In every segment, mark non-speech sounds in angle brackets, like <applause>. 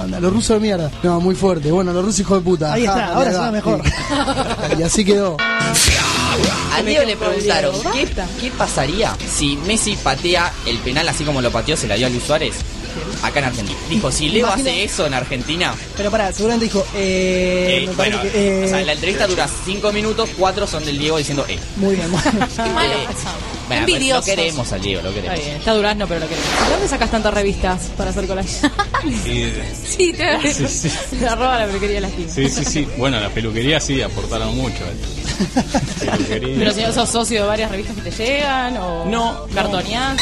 onda. Los rusos de mierda. No, muy fuerte. Bueno, los rusos hijos de puta. Ahí está, ahora suena mejor. <laughs> Y así quedó. A Diego le preguntaron, ¿qué, qué pasaría si Messi patea el penal así como lo pateó, se la dio a Luis Suárez? Acá en Argentina. Dijo, si Leo Imagina- hace eso en Argentina, Pero pará, seguramente dijo, eh, eh, me parece bueno, que, eh, o sea, la entrevista dura 5 minutos, 4 son del Diego diciendo, eh. Muy bien, bueno. <laughs> Qué malo Bueno, lo Envidiosos. queremos al Diego, lo Está queremos. bien, está Durazno, pero lo queremos. ¿De dónde sacas tantas revistas para hacer collage? Sí, <laughs> te Sí, sí, <laughs> Arroba la peluquería de la esquina. sí, sí, sí. Bueno, la peluquería sí aportaron mucho. eh. <laughs> Peluquería. Pero si no sos socio de varias revistas que te llegan o No, cartoneás.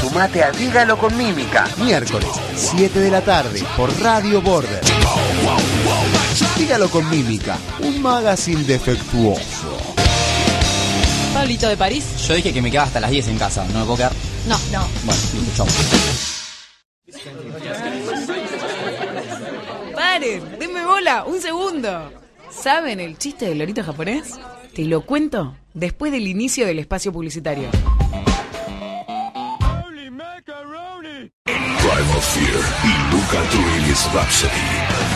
Sumate a Dígalo con Mímica. Miércoles, 7 de la tarde, por Radio Border. Dígalo con Mímica, un magazine defectuoso. Pablito de París. Yo dije que me quedaba hasta las 10 en casa, ¿no me puedo quedar? No, no. Bueno, listo, chau. Paren, denme bola, un segundo. ¿Saben el chiste del lorito japonés? Te lo cuento después del inicio del espacio publicitario. Primal Fear y Luca Turilli's Rhapsody.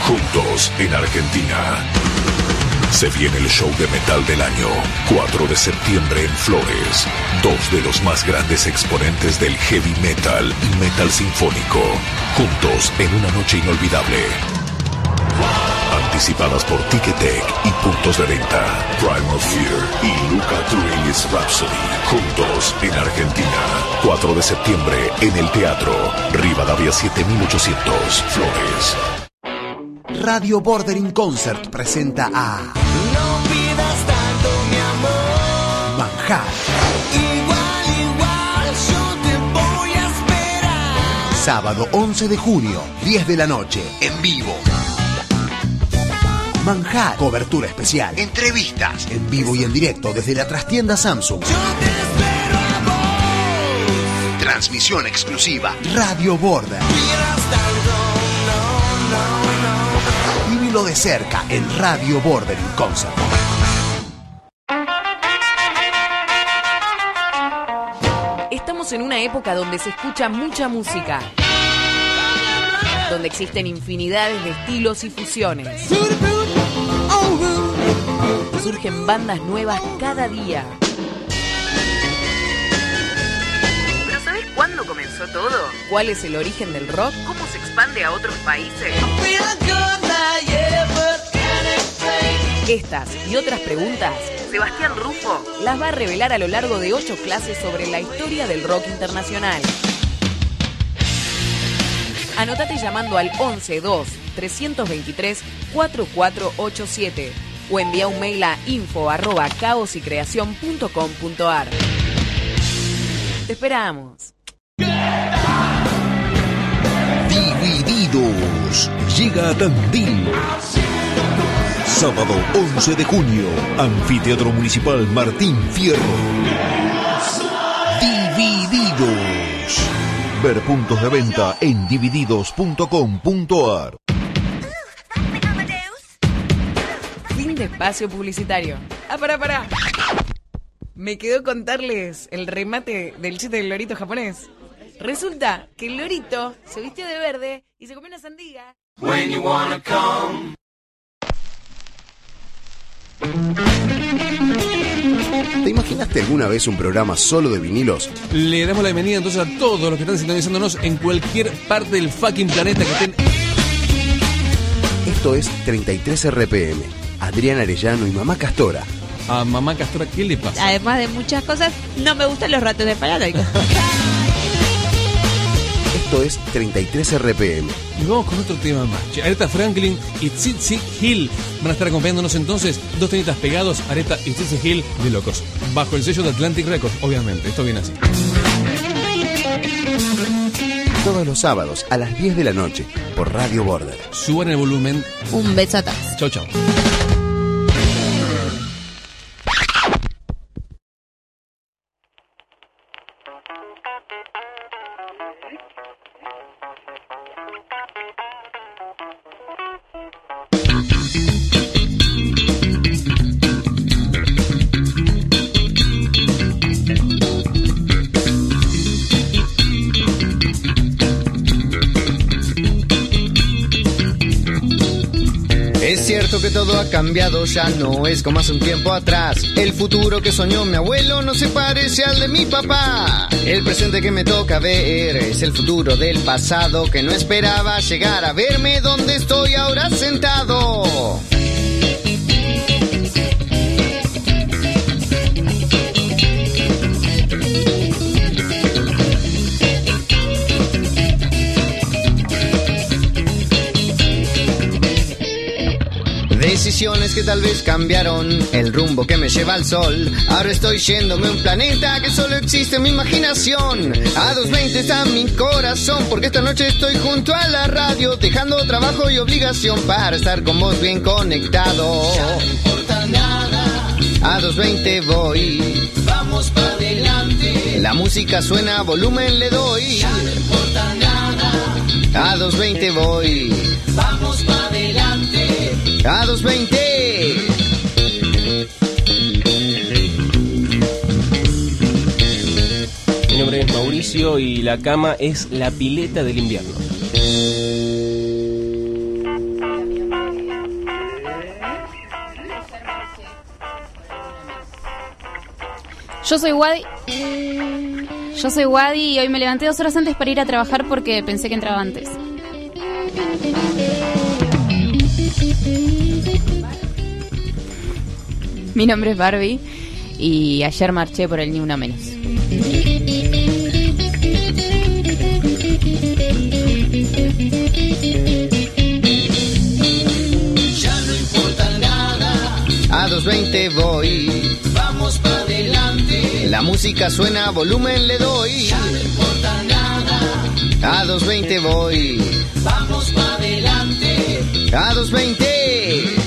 Juntos en Argentina. Se viene el show de metal del año. 4 de septiembre en Flores. Dos de los más grandes exponentes del heavy metal y metal sinfónico. Juntos en una noche inolvidable. Anticipadas por Ticketek y puntos de venta. Primal Fear y Luca Turilli's Rhapsody. Juntos en Argentina. 4 de septiembre en el Teatro. Rivadavia 7800. Flores. Radio Bordering Concert presenta a Igual, igual, yo te voy a esperar. sábado 11 de junio, 10 de la noche, en vivo. Manjar, cobertura especial, entrevistas, en vivo y en directo desde la trastienda Samsung. Yo te espero a vos. Transmisión exclusiva, Radio Border. Pidas tanto, no, no, no. Vívilo de cerca en Radio Bordering Concert. Estamos en una época donde se escucha mucha música. Donde existen infinidades de estilos y fusiones. Surgen bandas nuevas cada día. ¿Pero sabes cuándo comenzó todo? ¿Cuál es el origen del rock? ¿Cómo se expande a otros países? Estas y otras preguntas, Sebastián Rufo las va a revelar a lo largo de ocho clases sobre la historia del rock internacional. Anotate llamando al 112 323 4487 o envía un mail a info arroba caosycreación.com.ar. Te esperamos. Divididos. Llega a Tandil. Sábado 11 de junio. Anfiteatro Municipal Martín Fierro. Divididos. Ver puntos de venta en divididos.com.ar. Fin de espacio publicitario. Ah, pará, pará. Me quedó contarles el remate del chiste del lorito japonés. Resulta que el lorito se vistió de verde y se comió una sandía. When you wanna come. ¿Te imaginaste alguna vez un programa solo de vinilos? Le damos la bienvenida entonces a todos los que están sintonizándonos en cualquier parte del fucking planeta que estén. Esto es 33 RPM. Adrián Arellano y Mamá Castora. A mamá Castora, ¿qué le pasa? Además de muchas cosas, no me gustan los ratos de paranoico. <laughs> Esto es 33 RPM. Y vamos con otro tema más. Aretha Franklin y Tsitsi Hill van a estar acompañándonos entonces. Dos tenitas pegados, Aretha y Tsitsi Hill de locos. Bajo el sello de Atlantic Records, obviamente. Esto viene así. Todos los sábados a las 10 de la noche por Radio Border. Suban el volumen. Un beso a todos. Chau, chau. Ya no es como hace un tiempo atrás. El futuro que soñó mi abuelo no se parece al de mi papá. El presente que me toca ver es el futuro del pasado que no esperaba llegar a verme donde estoy ahora sentado. Decisiones que tal vez cambiaron el rumbo que me lleva al sol. Ahora estoy yéndome a un planeta que solo existe en mi imaginación. A 220 está mi corazón, porque esta noche estoy junto a la radio, dejando trabajo y obligación para estar con vos bien conectado. A 220 voy, Vamos para adelante. la música suena, volumen le doy. No importa nada. A 220 voy. A 220. Mi nombre es Mauricio y la cama es la pileta del invierno. Yo soy Wadi. Yo soy Wadi y hoy me levanté dos horas antes para ir a trabajar porque pensé que entraba antes. <laughs> Mi nombre es Barbie y ayer marché por el Ni Una Menos. Ya no importa nada. A 220 voy, Vamos para adelante. la música suena, volumen le doy. Ya no importa nada. A 220 voy, Vamos para adelante. a 220.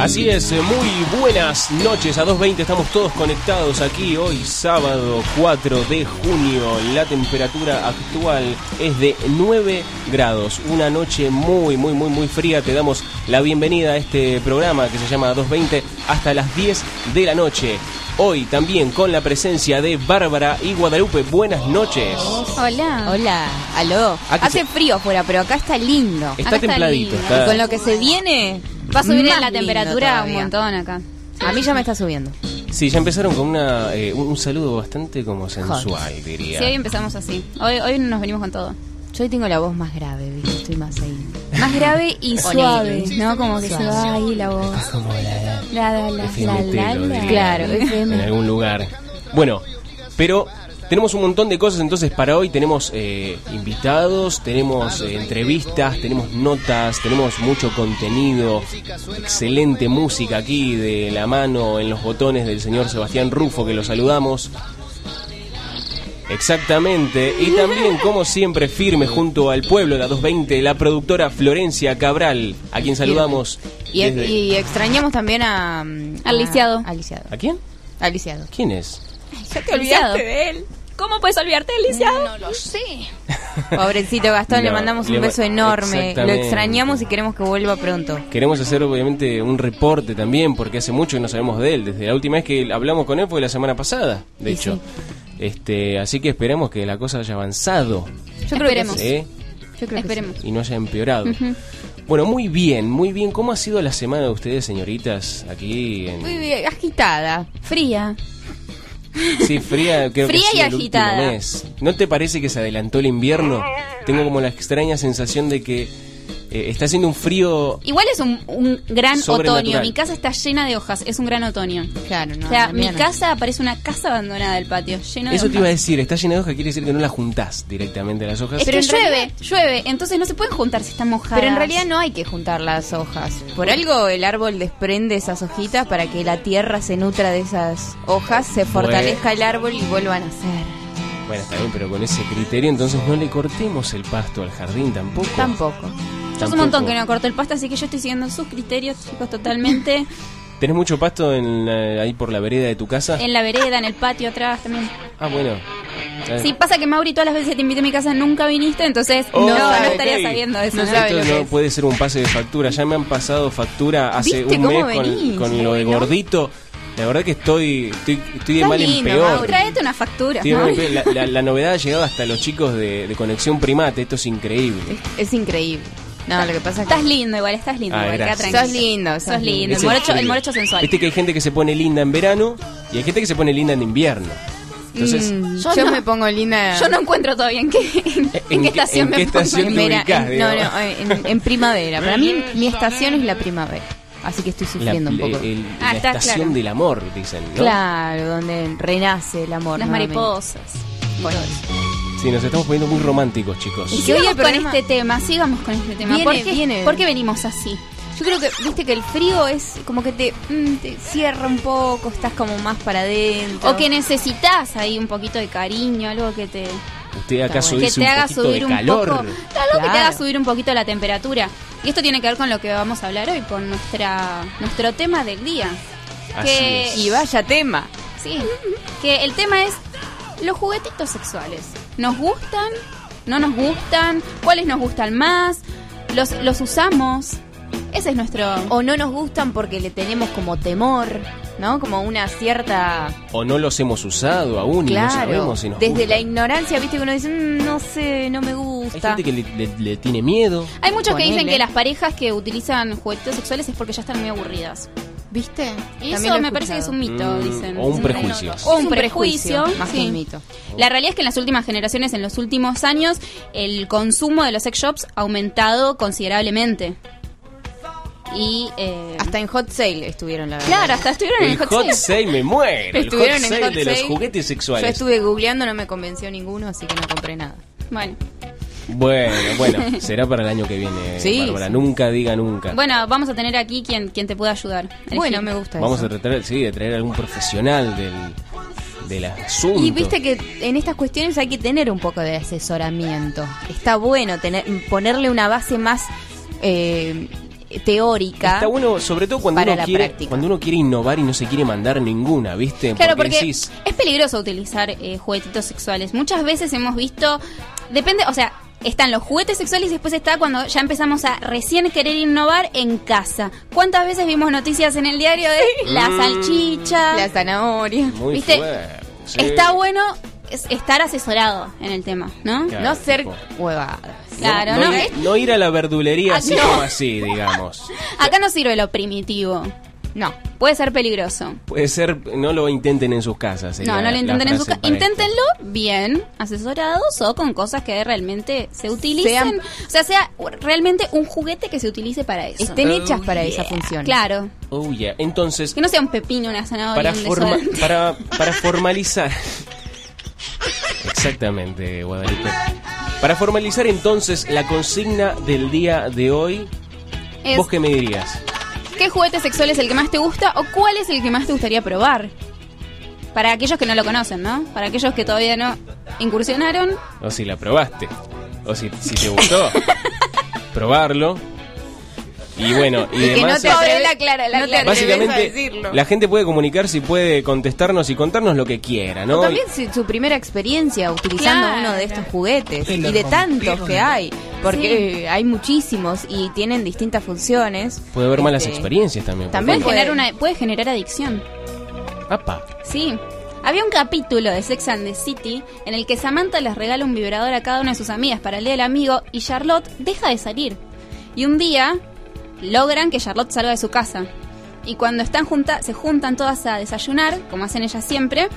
Así es, eh, muy buenas noches. A 2.20 estamos todos conectados aquí hoy, sábado 4 de junio. La temperatura actual es de 9 grados. Una noche muy, muy, muy, muy fría. Te damos la bienvenida a este programa que se llama 2.20 hasta las 10 de la noche. Hoy también con la presencia de Bárbara y Guadalupe. Buenas noches. Hola. Hola, aló. Hace se- frío afuera, pero acá está lindo. Está Acá está templadito. lindo. está- Y con lo que se viene, Va a subir más la lindo temperatura un montón acá. A mí ya me está subiendo. Sí, ya empezaron con una, eh, un, un saludo bastante como sensual, diría. Sí, hoy empezamos así. Hoy, hoy nos venimos con todo. Yo hoy tengo la voz más grave, ¿viste? Estoy más ahí. <laughs> Más grave y suave, ¿no? Como que se va ahí la voz. Como la, La, la, la, FMT, la, lo la, diría. Claro, en algún lugar. Bueno, pero tenemos un montón de cosas entonces para hoy. Tenemos eh, invitados, tenemos eh, entrevistas, tenemos notas, tenemos mucho contenido, excelente música aquí de la mano en los botones del señor Sebastián Rufo, que lo saludamos. Exactamente, y también como siempre firme junto al pueblo de la 220, la productora Florencia Cabral, a quien saludamos. Y, desde- y extrañamos también a... mm, Al a- lisiado. Al lisiado. ¿A quién? Al lisiado. ¿Quién es? Ya te olvidaste de él. ¿Cómo puedes olvidarte del lisiado? No lo sé. <laughs> Pobrecito Gastón, le mandamos un le- beso enorme. Lo extrañamos y queremos que vuelva pronto. Queremos hacer obviamente un reporte también, porque hace mucho que no sabemos de él. Desde la última vez que hablamos con él fue la semana pasada, de Y hecho. sí. Este, así que esperemos que la cosa haya avanzado. Yo creo que Esperemos. sí. ¿eh? Yo creo que Esperemos. Y no haya empeorado. Bueno, muy bien, muy bien. ¿Cómo ha sido la semana de ustedes, señoritas, aquí en... Muy bien, agitada. Fría. Sí, fría, creo Fría que y ha sido el agitada. mes. ¿No te parece que se adelantó el invierno? Tengo como la extraña sensación de que eh, está haciendo un frío Igual es un, un gran otoño. Mi casa está llena de hojas. Es un gran otoño. Claro, no. o sea, la mi no. casa parece una casa abandonada del patio, lleno de Eso te iba a decir, está llena de hojas, quiere decir que no las juntás directamente las hojas. Es Pero que llueve, realidad- llueve, entonces no se pueden juntar si están mojadas. Pero en realidad no hay que juntar las hojas. Por algo el árbol desprende esas hojitas para que la tierra se nutra de esas hojas, se fortalezca el árbol y vuelva a nacer. Bueno, está bien, pero con ese criterio entonces no le cortemos el pasto al jardín tampoco. Tampoco. Yo hace un montón que no corto el pasto, así que yo estoy siguiendo sus criterios, chicos, totalmente. <laughs> ¿Tenés mucho pasto en la- ahí por la vereda de tu casa? en la vereda, en el patio atrás también. Ah, bueno. Eh, Sí, pasa que Mauri, todas las veces que te invité a mi casa nunca viniste, entonces Oh, no, no estaría sabiendo eso. No ¿no? sabe Esto no es. puede ser un pase de factura. Ya me han pasado factura hace ¿Viste un mes con, lo de gordito. La verdad que estoy, estoy, estoy de mal en lindo, peor. Mauri. Traete una factura. En peor. La, la- la novedad ha llegado hasta los chicos de, de Conexión Primate. Esto es increíble. Es increíble. No, lo que pasa es que... Estás lindo igual, estás lindo Ah, igual, queda gracias. tranquilo. Sos lindo, sos Sos lindo. El morocho, el morocho sensual. Viste que hay gente que se pone linda en verano y hay gente que se pone linda en invierno. Entonces, Mm, Yo yo no. me pongo linda... Yo no encuentro todavía en qué, <laughs> en, ¿En qué qué- estación en me qué pongo. estación en- no, no, en, en primavera. Para mí, mi estación es la primavera. Así que estoy la, sufriendo un poco. el- Ah, la está estación claro. del amor, dicen. ¿no? Claro, donde renace el amor. Las nuevamente. mariposas. Bueno. Sí, nos estamos poniendo muy románticos, chicos. Y que hoy sigamos con este tema, sigamos con este tema. Viene, ¿Por, qué, viene. por qué venimos así? Yo creo que, viste que el frío es como que te, mm, te cierra un poco, estás como más para adentro. O que necesitas ahí un poquito de cariño, algo que te, Usted acaso que dice te un haga poquito subir de un calor. poco. Algo que te Claro. haga subir un poquito la temperatura. Y esto tiene que ver con lo que vamos a hablar hoy, con nuestra nuestro tema del día. Así que, es. Y vaya tema. Sí, que el tema es los juguetitos sexuales. ¿Nos gustan? ¿No nos gustan? ¿Cuáles nos gustan más? ¿Los, los usamos? Ese es nuestro... O no nos gustan porque le tenemos como temor, ¿no? Como una cierta... O no los hemos usado aún y no sabemos si nos Desde gusta. la ignorancia, viste que uno dice, "Mm, no sé, no me Hay gusta. gente que le, le- le tiene miedo. Hay muchos que dicen que las parejas que utilizan juguetitos sexuales es porque ya están muy aburridas. ¿Viste? Y eso me parece que es un mito, Mm, dicen. o un Dicen prejuicio. O un un prejuicio, más que un mito. La realidad es que en las últimas generaciones, en los últimos años, el consumo de los sex shops ha aumentado considerablemente. Y eh, Hasta en Hot Sale estuvieron, la verdad. claro, hasta estuvieron en El hot, hot sale. sale me muero. El hot Estuvieron en sale Hot de los juguetes Yo sexuales. estuve googleando, no me convenció ninguno, así que no compré nada. Bueno, Bueno, bueno, será para el año que viene, Sí, Bárbara. sí. Nunca diga nunca. bueno, vamos a tener aquí quien, quien te pueda ayudar. Bueno, me gusta Vamos eso. a tratar, sí, de traer algún profesional del, del asunto. Y viste que en estas cuestiones hay que tener un poco de asesoramiento. Está bueno tener ponerle una base más eh, teórica. Está bueno, sobre todo cuando uno, quiere, práctica. cuando uno quiere innovar y no se quiere mandar ninguna, ¿viste? Claro, porque decís, es peligroso utilizar eh, juguetitos sexuales. Muchas veces hemos visto, depende, o sea, están los juguetes sexuales y después está cuando ya empezamos a recién querer innovar en casa. ¿Cuántas veces vimos noticias en el diario de la Mm. salchicha? La zanahoria. muy ¿viste? fuerte. sí. Está bueno es- estar asesorado en el tema, ¿no? Claro, No ser tipo, huevadas. Claro, no, no, ir, es- no ir a la verdulería Ah, así no. como así, digamos. <laughs> Acá no sirve lo primitivo. No. Puede ser peligroso. Puede ser, no lo intenten en sus casas. No, no lo intenten en su frase casa. para esto. Inténtenlo bien, asesorados o con cosas que realmente se utilicen. Sean- o sea, sea realmente un juguete que se utilice para eso. Estén Oh, hechas para yeah. esa función. Claro. Oh, yeah. Entonces, Que no sea un pepino, una zanahoria, para, forma- para, <laughs> para formalizar. Exactamente, Guadalupe. Para formalizar entonces la consigna del día de hoy, Es, ¿vos qué me dirías? ¿Qué juguete sexual es el que más te gusta o cuál es el que más te gustaría probar? Para aquellos que no lo conocen, ¿no? Para aquellos que todavía no incursionaron. O si la probaste, o si, si te gustó, <laughs> probarlo. Y bueno, y, Y que demás. no te la clara, la no clara. Básicamente, decirlo. la gente puede comunicarse y puede contestarnos y contarnos lo que quiera, ¿no? O también si- su primera experiencia utilizando Claro. uno de estos juguetes y de tantos que hay, porque hay muchísimos y tienen distintas funciones. Puede haber malas Este, experiencias también. por también Puede generar, una, puede generar adicción. Apa. Sí. Había un capítulo de Sex and the City en el que Samantha les regala un vibrador a cada una de sus amigas para el día del amigo y Charlotte deja de salir. Y un día logran que Charlotte salga de su casa. Y cuando están junta se juntan todas a desayunar, como hacen ellas siempre,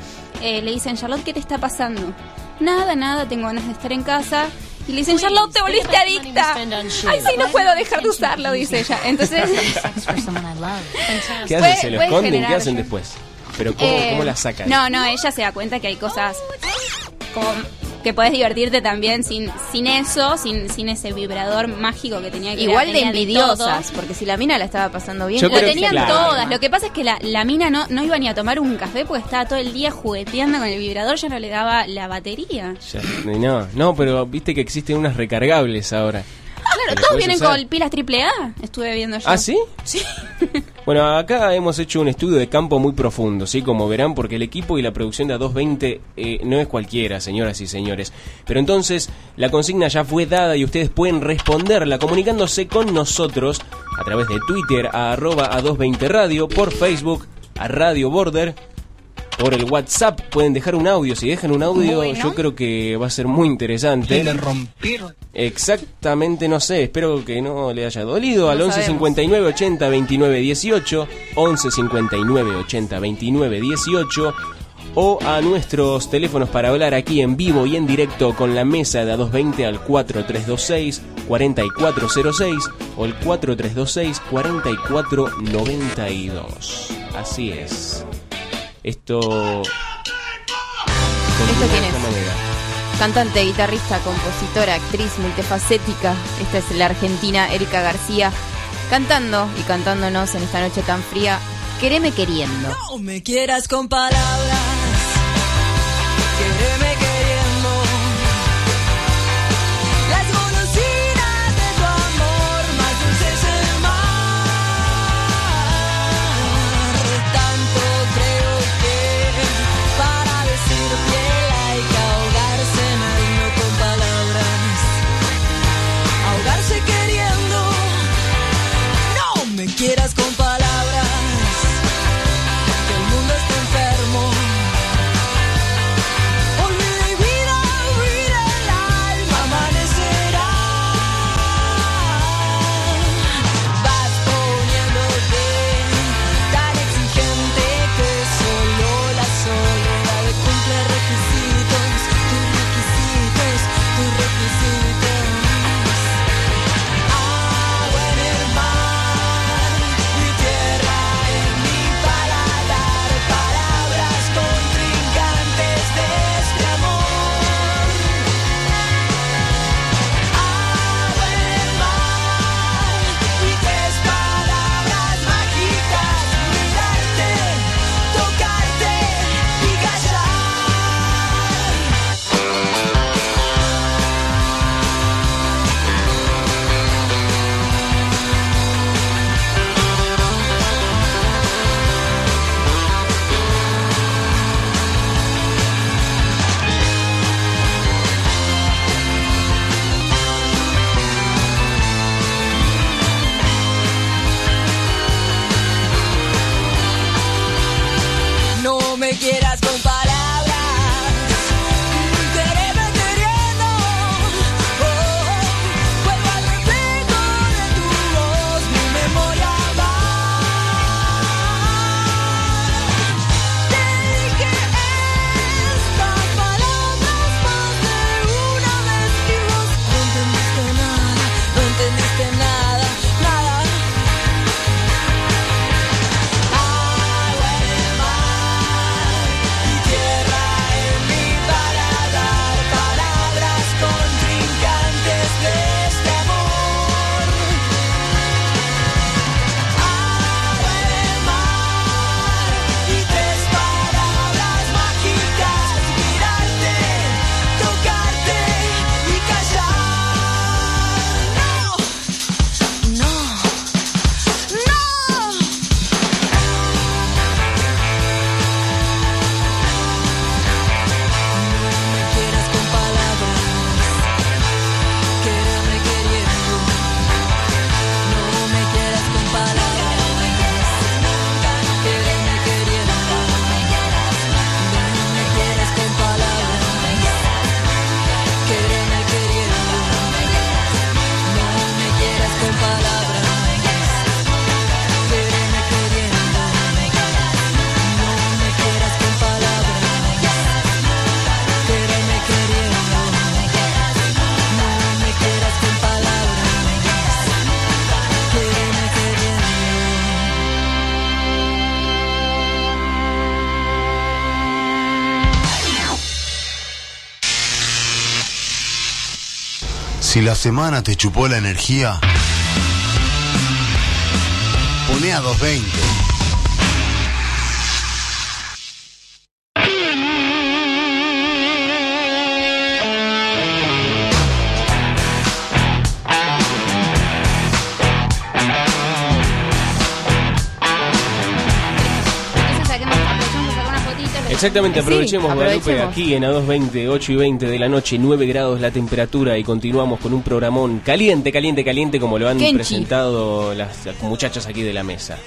eh, le dicen, Charlotte, ¿qué te está pasando? Nada, nada, tengo ganas de estar en casa. Y le dicen, Charlotte, te volviste adicta. Ay, sí, no puedo dejar de usarlo, dice ella. Entonces, ¿Qué hacen? ¿Se lo esconden? ¿Qué hacen después? Pero ¿cómo, Eh, cómo la sacan? No, no, ella se da cuenta que hay cosas como que puedes divertirte también sin sin eso, sin sin ese vibrador mágico que tenía que Igual era- de tenía envidiosas, porque si la mina la estaba pasando bien, Yo Lo tenían claro. todas. Lo que pasa es que la, la mina no, no iba ni a tomar un café porque estaba todo el día jugueteando con el vibrador, ya no le daba la batería. Ya, no, no, pero viste que existen unas recargables ahora. Claro, ¿Que le todos podés vienen usar? con pilas triple A. Estuve viendo yo. ¿Ah, sí? Sí. <laughs> Bueno, acá hemos hecho un estudio de campo muy profundo, ¿sí? Como verán, porque el equipo y la producción de A220 eh, no es cualquiera, señoras y señores. Pero entonces, la consigna ya fue dada y ustedes pueden responderla comunicándose con nosotros a través de Twitter a arroba A220 Radio, por Facebook a Radio Border por el WhatsApp. Pueden dejar un audio. Si dejan un audio, bueno. yo creo que va a ser muy interesante. Le rompieron. Exactamente, no sé. Espero que no le haya dolido. No al 11 59 80 29 18. 11 59 80 29 18 o a nuestros teléfonos para hablar aquí en vivo y en directo con la mesa de A220 al 4326 4406 o el 4326 4492. Así es. Esto. ¿Esto quién es? Cantante, guitarrista, compositora, actriz multifacética. Esta es la argentina Erika García cantando y cantándonos en esta noche tan fría. Quereme queriendo. No me quieras con palabras. Quereme ¿La semana te chupó la energía? Pone a 220. Exactamente, aprovechemos, sí. Guadalupe, aquí en A220, 8 y 20 de la noche, 9 grados la temperatura y continuamos con un programón caliente, caliente, caliente, como lo han presentado las, muchachas aquí de la mesa.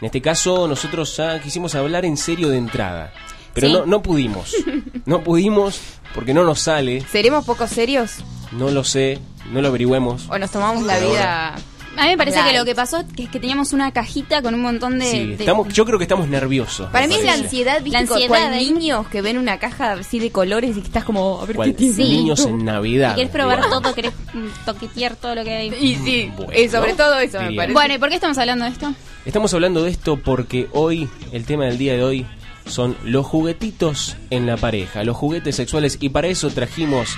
En este caso, nosotros quisimos hablar en serio de entrada. Pero no, no pudimos. <laughs> No pudimos porque no nos sale. ¿Seremos poco serios? No lo sé, no lo averigüemos. O nos tomamos la vida. A mí me parece que lo que pasó es que teníamos una cajita con un montón de... Sí, de- estamos, yo creo que estamos nerviosos. Para mí es la ansiedad, ¿viste? La ansiedad cual ahí. niños que ven una caja así de colores y que estás como, a ver Cual qué tiene. Sí. niños en <laughs> Navidad. Quieres probar digamos. todo, querés mm, toquetear todo lo que hay. Y sí, Bueno, y sobre todo eso me parece. Bueno, ¿y por qué estamos hablando de esto? Estamos hablando de esto porque hoy, el tema del día de hoy, son los juguetitos en la pareja, los juguetes sexuales, y para eso trajimos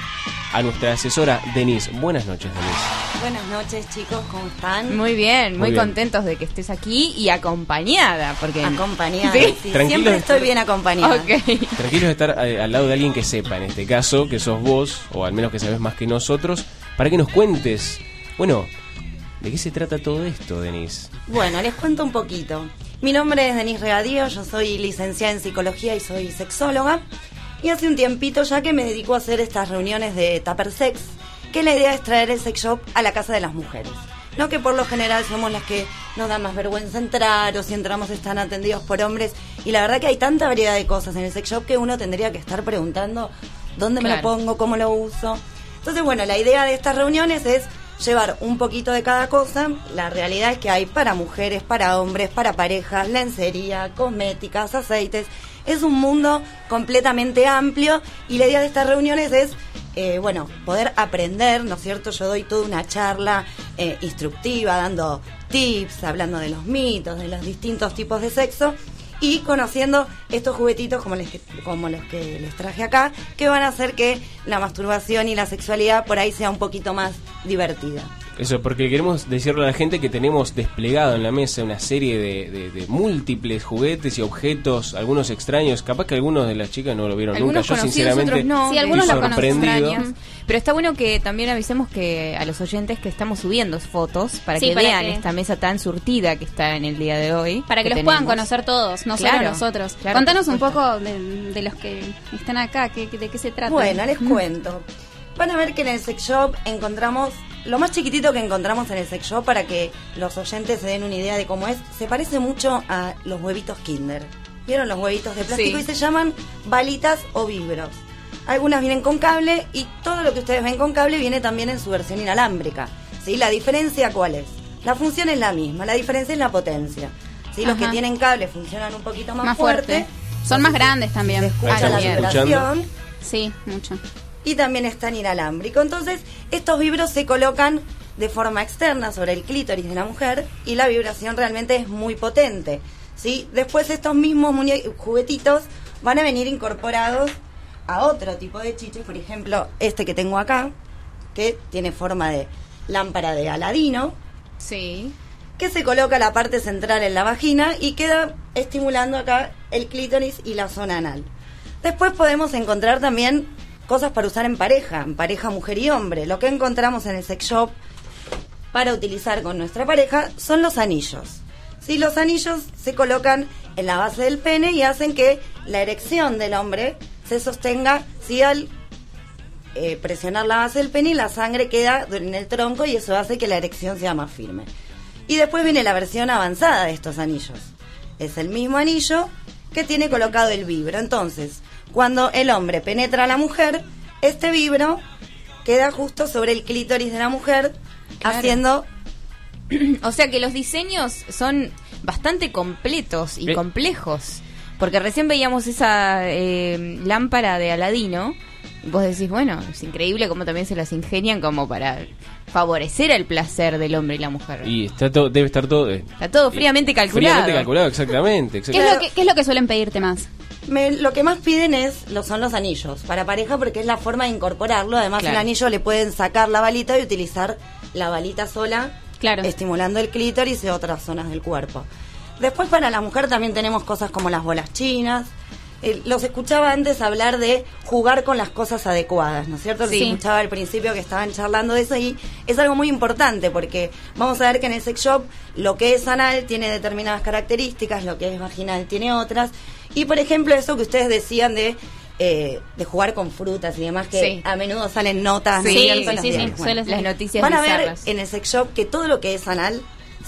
a nuestra asesora Denise. Buenas noches, Denise. Buenas noches, chicos, ¿cómo están? Muy bien, muy, Muy bien. contentos de que estés aquí y acompañada, porque Acompañada. Sí. siempre estoy bien acompañada. Ok. Tranquilos de estar eh, al lado de alguien que sepa, en este caso, que sos vos, o al menos que sabes más que nosotros, para que nos cuentes, bueno, ¿de qué se trata todo esto, Denise? Bueno, les cuento un poquito. Mi nombre es Denise Regadío, yo soy licenciada en psicología y soy sexóloga. Y hace un tiempito ya que me dedico a hacer estas reuniones de Tupper Sex, que la idea es traer el sex shop a la casa de las mujeres. No que por lo general somos las que nos da más vergüenza entrar o si entramos están atendidos por hombres. Y la verdad que hay tanta variedad de cosas en el sex shop que uno tendría que estar preguntando dónde me lo pongo, cómo lo uso. Entonces, bueno, la idea de estas reuniones es llevar un poquito de cada cosa. La realidad es que hay para mujeres, para hombres, para parejas, lencería, cosméticas, aceites. Es un mundo completamente amplio y la idea de estas reuniones es, eh, bueno, poder aprender, ¿no es cierto? Yo doy toda una charla eh, instructiva, dando tips, hablando de los mitos, de los distintos tipos de sexo y conociendo estos juguetitos como, les- como los que les traje acá, que van a hacer que la masturbación y la sexualidad por ahí sea un poquito más divertida. Eso, porque queremos decirle a la gente que tenemos desplegado en la mesa una serie de, de- de múltiples juguetes y objetos, algunos extraños. Capaz que algunos de las chicas no lo vieron Algunos nunca. Yo, sinceramente, no. Sí, algunos los sorprendido. extraños. Pero está bueno que también avisemos que a los oyentes que estamos subiendo fotos para Sí, que para vean que- esta mesa tan surtida que está en el día de hoy. Para que, los tenemos. puedan conocer todos, no Claro, solo nosotros. claro, Contanos un poco de, de los que están acá, que, que- de qué se trata. Bueno, les cuento. Van a ver que en el sex shop encontramos lo más chiquitito que encontramos en el sex shop para que los oyentes se den una idea de cómo es. Se parece mucho a los huevitos Kinder. ¿Vieron los huevitos de plástico? Sí. Y se llaman balitas o vibros. Algunas vienen con cable y todo lo que ustedes ven con cable viene también en su versión inalámbrica. ¿Sí? La diferencia cuál es? La función es la misma, la diferencia es la potencia. ¿Sí? Los que tienen cable funcionan un poquito más, Más fuerte. Son más grandes también. Se escucha la vibración Sí, mucho. y también están inalámbrico. Entonces, estos vibros se colocan de forma externa sobre el clítoris de la mujer y la vibración realmente es muy potente. ¿sí? Después estos mismos juguetitos van a venir incorporados a otro tipo de chiches, por ejemplo, este que tengo acá, que tiene forma de lámpara de Aladino, Sí. Que se coloca la parte central en la vagina y queda estimulando acá el clítoris y la zona anal. Después podemos encontrar también cosas para usar en pareja, en pareja mujer y hombre. Lo que encontramos en el sex shop para utilizar con nuestra pareja son los anillos. ¿Sí? Los anillos se colocan en la base del pene y hacen que la erección del hombre se sostenga ¿sí? al eh, presionar la base del pene la sangre queda en el tronco y eso hace que la erección sea más firme. Y después viene la versión avanzada de estos anillos. Es el mismo anillo que tiene colocado el vibro. Entonces, cuando el hombre penetra a la mujer, este vibro queda justo sobre el clítoris de la mujer, Claro. haciendo <clears throat> o sea que los diseños son bastante completos y complejos. Porque recién veíamos esa eh, lámpara de Aladino. Vos decís, bueno, es increíble cómo también se las ingenian como para favorecer el placer del hombre y la mujer. Y está todo, debe estar todo... eh, Está todo fríamente calculado. Fríamente calculado, exactamente. ¿Qué es, que, qué es lo que suelen pedirte más? Me- lo que más piden es lo son los anillos para pareja porque es la forma de incorporarlo. Además, Claro. el anillo le pueden sacar la balita y utilizar la balita sola, estimulando el clítoris y otras zonas del cuerpo. Después, para la mujer también tenemos cosas como las bolas chinas. Eh, los escuchaba antes hablar de jugar con las cosas adecuadas, ¿no es cierto? Los Sí. escuchaba al principio que estaban charlando de eso y es algo muy importante porque vamos a ver que en el sex shop lo que es anal tiene determinadas características, lo que es vaginal tiene otras. Y por ejemplo, eso que ustedes decían de, eh, de jugar con frutas y demás, que Sí. a menudo salen notas. Sí, ¿no sí. Las noticias Van a ver bizarras. en el sex shop que todo lo que es anal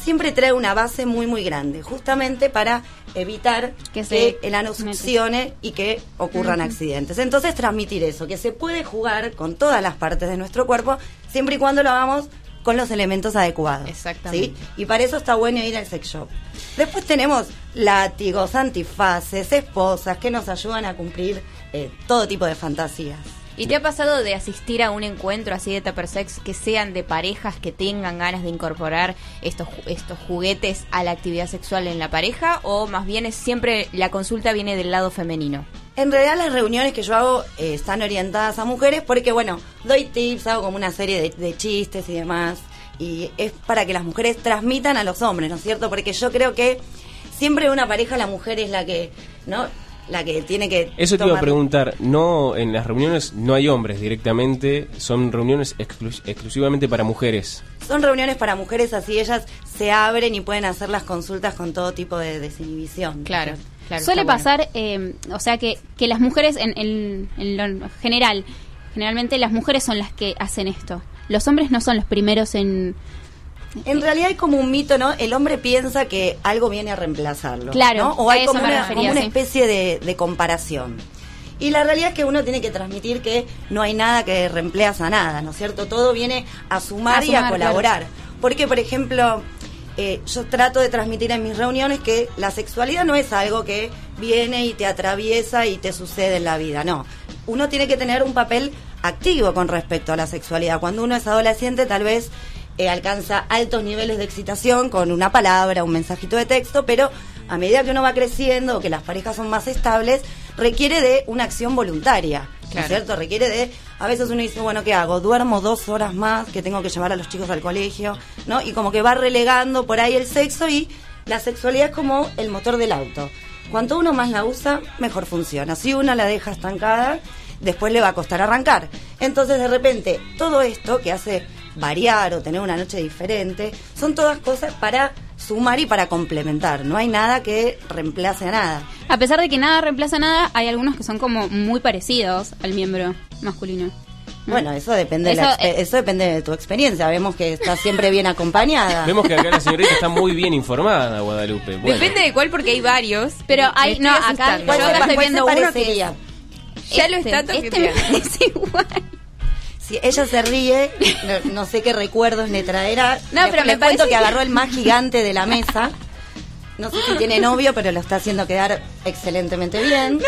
siempre trae una base muy muy grande, justamente para evitar que, se el ano succione y que ocurran accidentes. Entonces transmitir eso, que se puede jugar con todas las partes de nuestro cuerpo, siempre y cuando lo hagamos con los elementos adecuados. Exactamente. ¿sí? Y para eso está bueno ir al sex shop. Después tenemos látigos, antifaces, esposas que nos ayudan a cumplir eh, todo tipo de fantasías. ¿Y te ha pasado de asistir a un encuentro así de Tupper Sex que sean de parejas que tengan ganas de incorporar estos, estos juguetes a la actividad sexual en la pareja? ¿O más bien es siempre la consulta viene del lado femenino? En realidad las reuniones que yo hago eh, están orientadas a mujeres porque, bueno, doy tips, hago como una serie de, de chistes y demás. Y es para que las mujeres transmitan a los hombres, ¿no es cierto? Porque yo creo que siempre una pareja la mujer es la que, ¿no? La que tiene que... Eso te iba a preguntar, no en las reuniones no hay hombres directamente, son reuniones exclu- exclusivamente para mujeres. Son reuniones para mujeres así ellas se abren y pueden hacer las consultas con todo tipo de desinhibición. Claro, claro. Suele bueno. pasar, eh, o sea, que, que las mujeres, en, en- en lo general, generalmente las mujeres son las que hacen esto. Los hombres no son los primeros en... En realidad hay como un mito, ¿no? El hombre piensa que algo viene a reemplazarlo. Claro, ¿no? O a hay eso como me una, refería, como una sí. especie de, de comparación. Y la realidad es que uno tiene que transmitir que no hay nada que reemplaza nada, ¿no es cierto? Todo viene a sumar, A y a colaborar. Porque, por ejemplo, eh, yo trato de transmitir en mis reuniones que la sexualidad no es algo que viene y te atraviesa y te sucede en la vida, no. Uno tiene que tener un papel activo con respecto a la sexualidad. Cuando uno es adolescente, tal vez eh, alcanza altos niveles de excitación con una palabra, un mensajito de texto, pero a medida que uno va creciendo, que las parejas son más estables, requiere de una acción voluntaria, ¿no es cierto? Requiere de, a veces uno dice, bueno, ¿qué hago? Duermo dos horas más, que tengo que llevar a los chicos al colegio, ¿no? Y como que va relegando por ahí el sexo y la sexualidad es como el motor del auto. Cuanto uno más la usa, mejor funciona. Si uno la deja estancada, después le va a costar arrancar. Entonces, de repente, todo esto que hace variar o tener una noche diferente, son todas cosas para sumar y para complementar. No hay nada que reemplace a nada. A pesar de que nada reemplaza nada, hay algunos que son como muy parecidos al miembro masculino. Bueno, eso depende, de la Eso, expe- eso depende de tu experiencia. Vemos que estás siempre bien acompañada. Vemos que acá la señorita está muy bien informada, Guadalupe. Bueno. Depende de cuál, porque hay varios. Pero Me hay, no, acá, yo ¿Cuál acá estoy viendo uno que? Ya lo Este, está este me toqueteando. <laughs> parece igual. Si ella se ríe, no, no sé qué recuerdos le traerá. No, Le- pero le me cuento parece que que- agarró el más gigante de la mesa. No sé si tiene novio, pero lo está haciendo quedar excelentemente bien.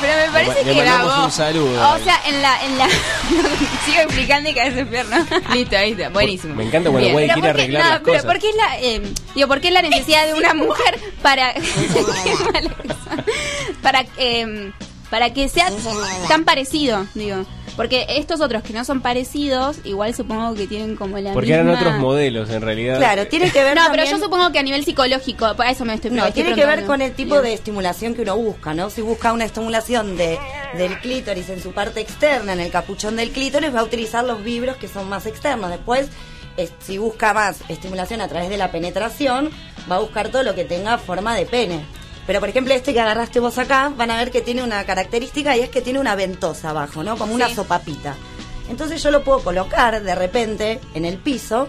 Pero me parece Le que grabó. un saludo. O sea, en la... En la <laughs> sigo explicando y cada vez es peor, ¿no? Listo, ahí está. Buenísimo. Me encanta cuando Pero quiere ¿por qué- arreglar no, las pero cosas. ¿por qué es la, eh, digo, ¿por qué la necesidad de una mujer para <laughs> <laughs> para eh, para que sea tan parecido, digo? Porque estos otros que no son parecidos, igual supongo que tienen como la Porque misma... eran otros modelos, en realidad. Claro, tiene que ver No, también... pero yo supongo que a nivel psicológico, para eso me estoy No, estoy tiene que ver con el tipo de estimulación que uno busca, ¿no? Si busca una estimulación de, del clítoris en su parte externa, en el capuchón del clítoris, va a utilizar los vibros que son más externos. Después, es- si busca más estimulación a través de la penetración, va a buscar todo lo que tenga forma de pene. Pero, por ejemplo, este que agarraste vos acá, van a ver que tiene una característica y es que tiene una ventosa abajo, ¿no? Como una Sí. sopapita. Entonces yo lo puedo colocar de repente en el piso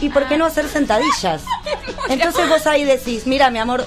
y ¿por qué no hacer sentadillas? <laughs> Entonces vos ahí decís, mira mi amor,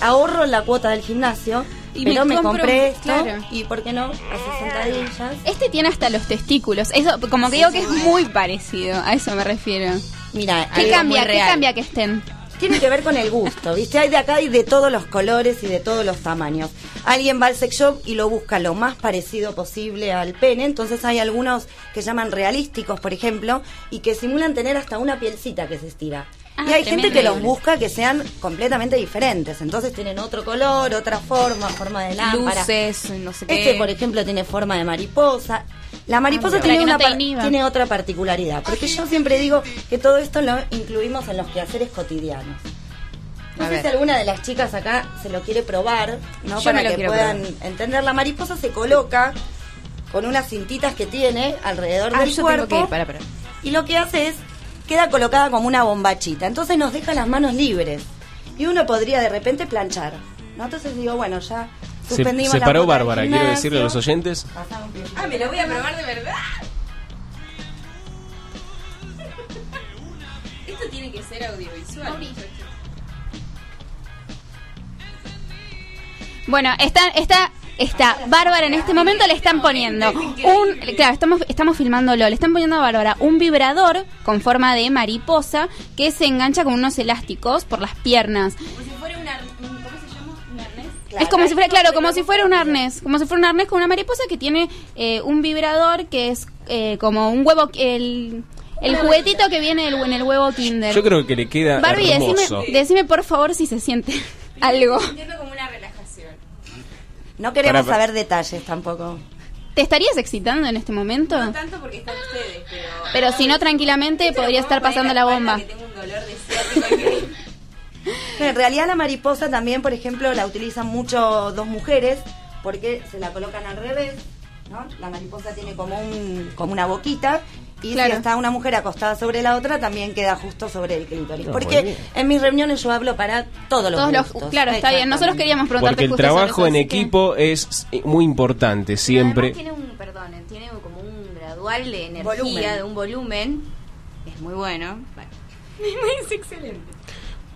ahorro la cuota del gimnasio, Y me pero me, compro- compré esto claro. y ¿por qué no hacer sentadillas? Este tiene hasta los testículos. Eso, como que digo que es muy parecido. A eso me refiero. Mira, ¿Qué cambia? ¿Qué cambia que estén? Tiene que ver con el gusto, ¿viste? Hay de acá y de todos los colores y de todos los tamaños. Alguien va al sex shop y lo busca lo más parecido posible al pene, entonces hay algunos que llaman realísticos, por ejemplo, y que simulan tener hasta una pielcita que se estira. Ah, y hay gente que los busca que sean completamente diferentes, entonces tienen otro color, otra forma, forma de lámpara. Luces, no sé qué. Este, por ejemplo, tiene forma de mariposa. La mariposa mira. tiene, no otra particularidad, porque yo siempre digo que todo esto lo incluimos en los quehaceres cotidianos. No sé si alguna de las chicas acá se lo quiere probar, ¿no? Yo Para que puedan probar. entender. La mariposa se coloca con unas cintitas que tiene alrededor Ah, del yo tengo cuerpo. que ir, para, para. Y lo que hace es, queda colocada como una bombachita. Entonces nos deja las manos libres. Y uno podría de repente planchar. ¿no? Entonces digo, bueno, ya Se, paró Bárbara, quiero decirle a los oyentes. Ah, me lo voy a probar de verdad. tiene que ser audiovisual. Bueno, está, está, está Bárbara en este momento le están poniendo un, claro, estamos, estamos filmándolo, le están poniendo a Bárbara un vibrador con forma de mariposa que se engancha con unos elásticos por las piernas. Es como si fuera, claro, como si fuera un arnés, como si fuera un arnés con una mariposa que tiene eh, un vibrador que es eh, como un huevo, el, el juguetito que viene el- en el huevo Kinder. Yo creo que le queda Barbie, hermoso. decime, decime por favor si se siente algo. Como una relajación. No queremos Para- para- saber detalles tampoco. ¿Te estarías excitando en este momento? No tanto porque están ustedes, pero... Pero si no, tranquilamente podría estar pasando la bomba. Que tengo un dolor de. En realidad la mariposa también, por ejemplo, la utilizan mucho dos mujeres porque se la colocan al revés, ¿no? La mariposa tiene como un como una boquita y Claro. si está una mujer acostada sobre la otra también queda justo sobre el clítoris. No, muy porque en mis reuniones yo hablo para todos los Todos los, claro, está bien. Nosotros queríamos preguntarte Porque el justo trabajo eso, en que- equipo es muy importante siempre. Tiene un, perdón, tiene como un gradual de energía, Volumen. de un volumen. Es muy bueno. Bueno. <laughs> es excelente.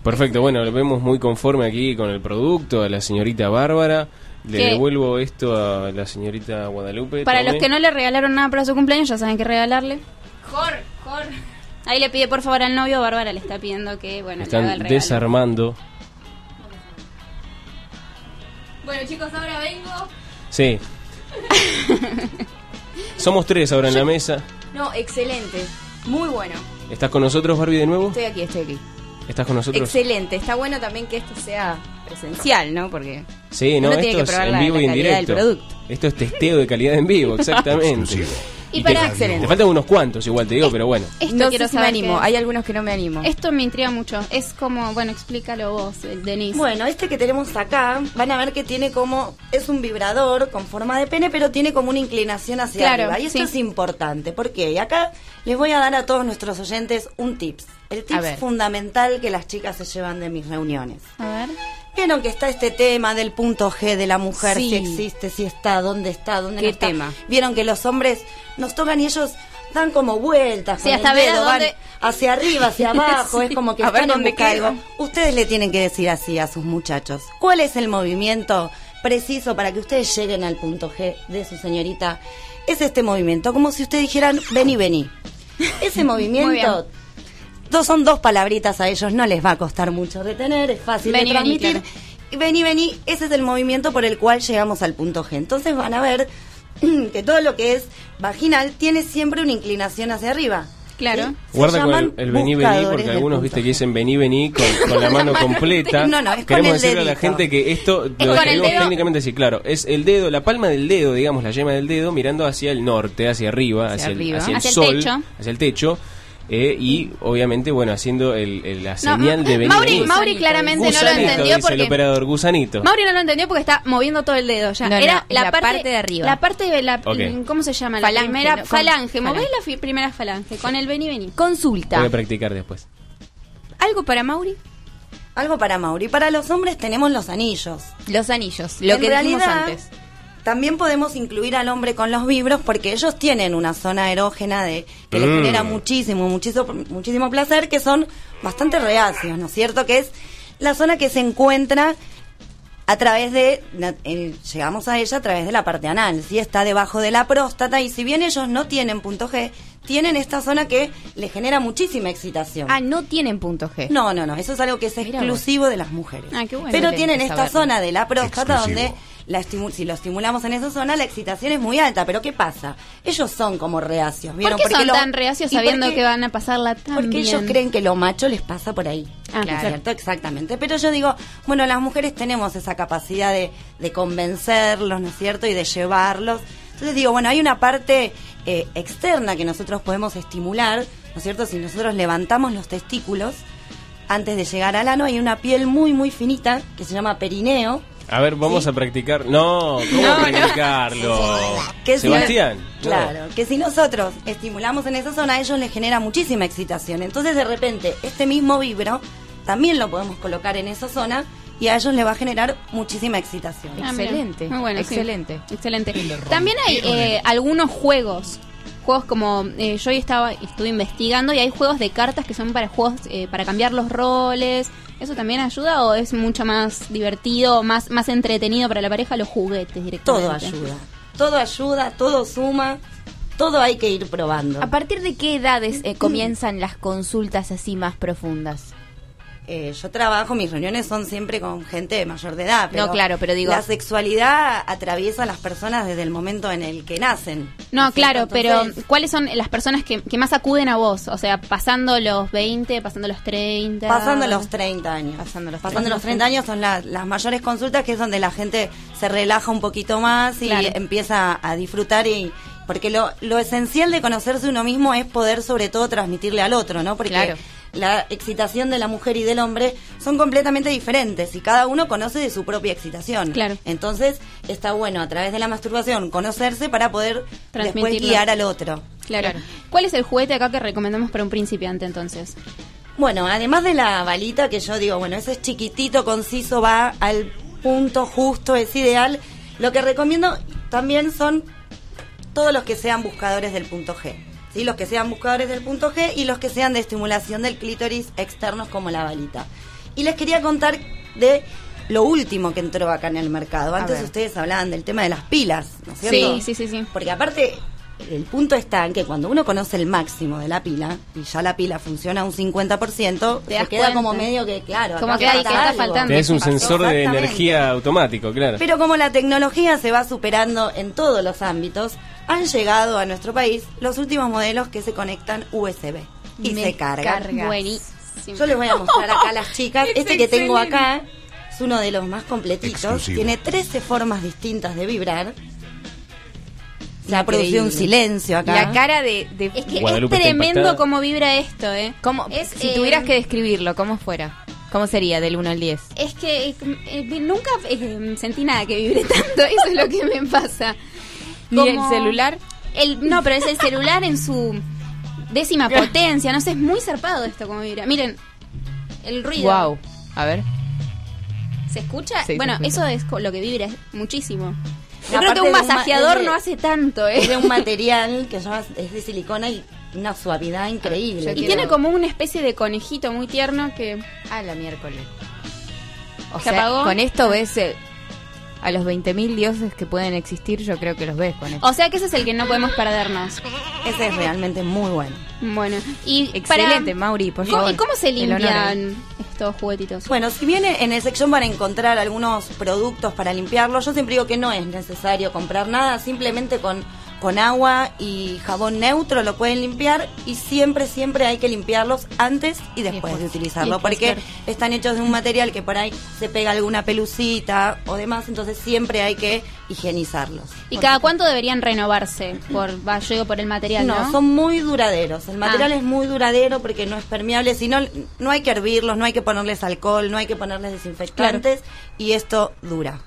Perfecto, bueno, lo vemos muy conforme aquí con el producto, a la señorita Bárbara. Le ¿Qué? devuelvo esto a la señorita Guadalupe. Para tome. los que no le regalaron nada para su cumpleaños, ya saben qué regalarle. Jor, Jor. Ahí le pide por favor al novio, Bárbara le está pidiendo que, bueno, le haga Están el regalo. desarmando. Bueno, chicos, ahora vengo. Sí. <laughs> Somos tres ahora en la mesa. No, excelente. Muy bueno. ¿Estás con nosotros, Barbie, de nuevo? Estoy aquí, estoy aquí. ¿Estás con nosotros? Excelente. Está bueno también que esto sea presencial, ¿no? Porque Sí, no, Uno tiene es en vivo la del producto. Esto es testeo de calidad en vivo, <laughs> exactamente. Y para- Te faltan unos cuantos, igual te digo, pero bueno. Esto no quiero sé si me animo. Hay algunos que no me animo. Esto me intriga mucho. Es como, bueno, explícalo vos, eh, Denise. Bueno, este que tenemos acá, van a ver que tiene como, es un vibrador con forma de pene, pero tiene como una inclinación hacia Claro, arriba. Y esto sí. es importante, porque y acá les voy a dar a todos nuestros oyentes un tips. El ver. fundamental que las chicas se llevan de mis reuniones. A ver. Vieron que está este tema del punto G de la mujer, Sí. si existe, si está, dónde está, dónde ¿Qué no está. tema? Vieron que los hombres nos tocan y ellos dan como vueltas Sí, con hasta el ver van hacia arriba, hacia <laughs> abajo, Sí, es como que a ver están en dónde algo. Ustedes le tienen que decir así a sus muchachos. ¿Cuál es el movimiento preciso para que ustedes lleguen al punto G de su señorita? Es este movimiento, como si ustedes dijeran, vení, vení. <laughs> Ese movimiento Dos, son dos palabritas a ellos, no les va a costar mucho retener, es fácil Vení, de vení, transmitir. Y Vení, vení, ese es el movimiento por el cual llegamos al punto G. Entonces van a ver <clears throat> que todo lo que es vaginal tiene siempre una inclinación hacia arriba. Claro. ¿sí? Guarda con el, el vení, vení, porque algunos, viste, que dicen vení, vení con, <laughs> con la mano completa. No, no, es con Queremos el decirle a la gente que esto con lo técnicamente así, claro. Es el dedo, la palma del dedo, digamos, la yema del dedo, mirando hacia el norte, hacia arriba, hacia, Hacia el, hacia el Hacia el sol, techo. hacia el techo. Eh, y obviamente, bueno, haciendo el, el- la No, señal de vení. Mauri, vení. Mauri claramente no lo entendió dice el porque operador, gusanito. Mauri no lo entendió porque está moviendo todo el dedo ya. No, Era la, la parte, parte de arriba. La parte de la Ok. ¿cómo se llama? La Falange, primera falange. Movés la primera falange con el vení vení. Consulta. Voy a practicar después. ¿Algo para Mauri? Algo para Mauri. Para los hombres tenemos los anillos. Los anillos, lo En que dijimos realidad, antes. También podemos incluir al hombre con los vibros porque ellos tienen una zona erógena de que les Mm. genera muchísimo, muchísimo, muchísimo placer, que son bastante reacios, ¿no es cierto? Que es la zona que se encuentra a través de, llegamos a ella a través de la parte anal, ¿sí? Está debajo de la próstata y si bien ellos no tienen punto G, tienen esta zona que les genera muchísima excitación. Ah, no tienen punto G. No, no, no, eso es algo que es Mirá exclusivo de las mujeres. Ah, qué bueno. Pero tienen esta saberlo. zona de la próstata Exclusivo. donde la estimu- si lo estimulamos en esa zona, la excitación es muy alta. Pero ¿qué pasa? Ellos son como reacios. ¿Por ¿vieron? son lo- tan reacios ¿Y por sabiendo que van a pasarla tan Porque bien? ellos creen que lo macho les pasa por ahí. Ah, ¿no es claro. ¿cierto? Exactamente. Pero yo digo, bueno, las mujeres tenemos esa capacidad de, de convencerlos, ¿no es cierto? Y de llevarlos. Entonces digo, bueno, hay una parte eh, externa que nosotros podemos estimular, ¿no es cierto? Si nosotros levantamos los testículos antes de llegar al ano, hay una piel muy, muy finita que se llama perineo. A ver, vamos a practicar. No, ¿cómo No, no. practicarlo? Que Sebastián. Claro, que si nosotros estimulamos en esa zona, a ellos les genera muchísima excitación. Entonces, de repente, este mismo vibro también lo podemos colocar en esa zona y a ellos les va a generar muchísima excitación. Ah. Excelente. Muy bueno, sí. Excelente. Excelente. También hay eh, algunos juegos juegos como eh, yo hoy estaba estuve investigando y hay juegos de cartas que son para juegos eh, para cambiar los roles. ¿Eso también ayuda o es mucho más divertido, más más entretenido para la pareja los juguetes directamente? Todo ayuda. Todo ayuda, todo suma, todo hay que ir probando. ¿A partir de qué edades eh, comienzan las consultas así más profundas? Eh, yo trabajo, mis reuniones son siempre con gente de mayor de edad. No, claro, pero digo- La sexualidad atraviesa a las personas desde el momento en el que nacen. No, claro, Entonces, pero ¿cuáles son las personas que, que más acuden a vos? O sea, pasando los 20, pasando los 30. Pasando los 30 años. Pasando los Pasando los 30 años son la- las mayores consultas, que es donde la gente se relaja un poquito más y Claro. empieza a disfrutar y porque lo, lo esencial de conocerse uno mismo es poder sobre todo transmitirle al otro, ¿no? Porque Claro. La excitación de la mujer y del hombre son completamente diferentes y cada uno conoce de su propia excitación. Claro. Entonces está bueno a través de la masturbación conocerse para poder después guiar al otro. Claro. ¿Cuál es el juguete acá que recomendamos para un principiante entonces? Bueno, además de la balita que yo digo, bueno, ese es chiquitito, conciso, va al punto justo, es ideal. Lo que recomiendo también son todos los que sean buscadores del punto G. ¿sí? Los que sean buscadores del punto G y los que sean de estimulación del clítoris externos como la balita. Y les quería contar de lo último que entró acá en el mercado. Antes ustedes hablaban del tema de las pilas, ¿no es cierto? Sí, sí, sí, sí. Porque aparte, el punto está en que cuando uno conoce el máximo de la pila, y ya la pila funciona un 50%, Te queda cuenta. como medio que, claro, Como que falta. Tenés un sensor de energía automático, claro. Pero como la tecnología se va superando en todos los ámbitos, han llegado a nuestro país los últimos modelos que se conectan USB y Me se cargan. cargas. Buenísimo. Yo les voy a mostrar acá a las chicas. <laughs> Es Este que tengo acá es uno de los más completitos. Exclusivo. Tiene 13 formas distintas de vibrar. Se ha producido un silencio acá. La cara de... de Es que Guadalupe es tremendo cómo vibra esto, ¿eh? ¿Cómo, Es, si eh, tuvieras que describirlo, ¿cómo fuera? ¿Cómo sería del 1 al 10? Es que eh, eh, nunca eh, sentí nada que vibre <laughs> tanto, eso es lo que me pasa. ¿Ni el Como- celular? El, no, pero es el celular en su décima potencia, no sé, es muy zarpado esto como vibra. Miren, el ruido. Wow. A ver. ¿Se escucha? Sí, se bueno, escucha. eso es lo que vibra, muchísimo. Yo Aparte creo que un masajeador de- no hace tanto, ¿eh? Es de un material que es de silicona y una suavidad increíble. y tiene como una especie de conejito muy tierno que... A la miércoles. O ¿Se sea, apagó? con esto ves eh, a los 20.000 dioses que pueden existir, yo creo que los ves con esto. O sea que ese es el que no podemos perdernos. Ese es realmente muy bueno. Bueno, y Excelente, para- Mauri, por ¿Cómo- favor. ¿Y cómo se limpian estos juguetitos? Bueno, si bien en el sección van a encontrar algunos productos para limpiarlo, yo siempre digo que no es necesario comprar nada, simplemente con, con agua y jabón neutro lo pueden limpiar y siempre, siempre hay que limpiarlos antes y después, de utilizarlo, después, porque claro. están hechos de un material que por ahí se pega alguna pelucita o demás, entonces siempre hay que higienizarlos. ¿Y cada cuánto deberían renovarse? Por, va, yo digo por el material, ¿no? No, son muy duraderos. El material Ah. es muy duradero porque no es permeable. Si no, no hay que hervirlos, no hay que ponerles alcohol, no hay que ponerles desinfectantes y esto dura.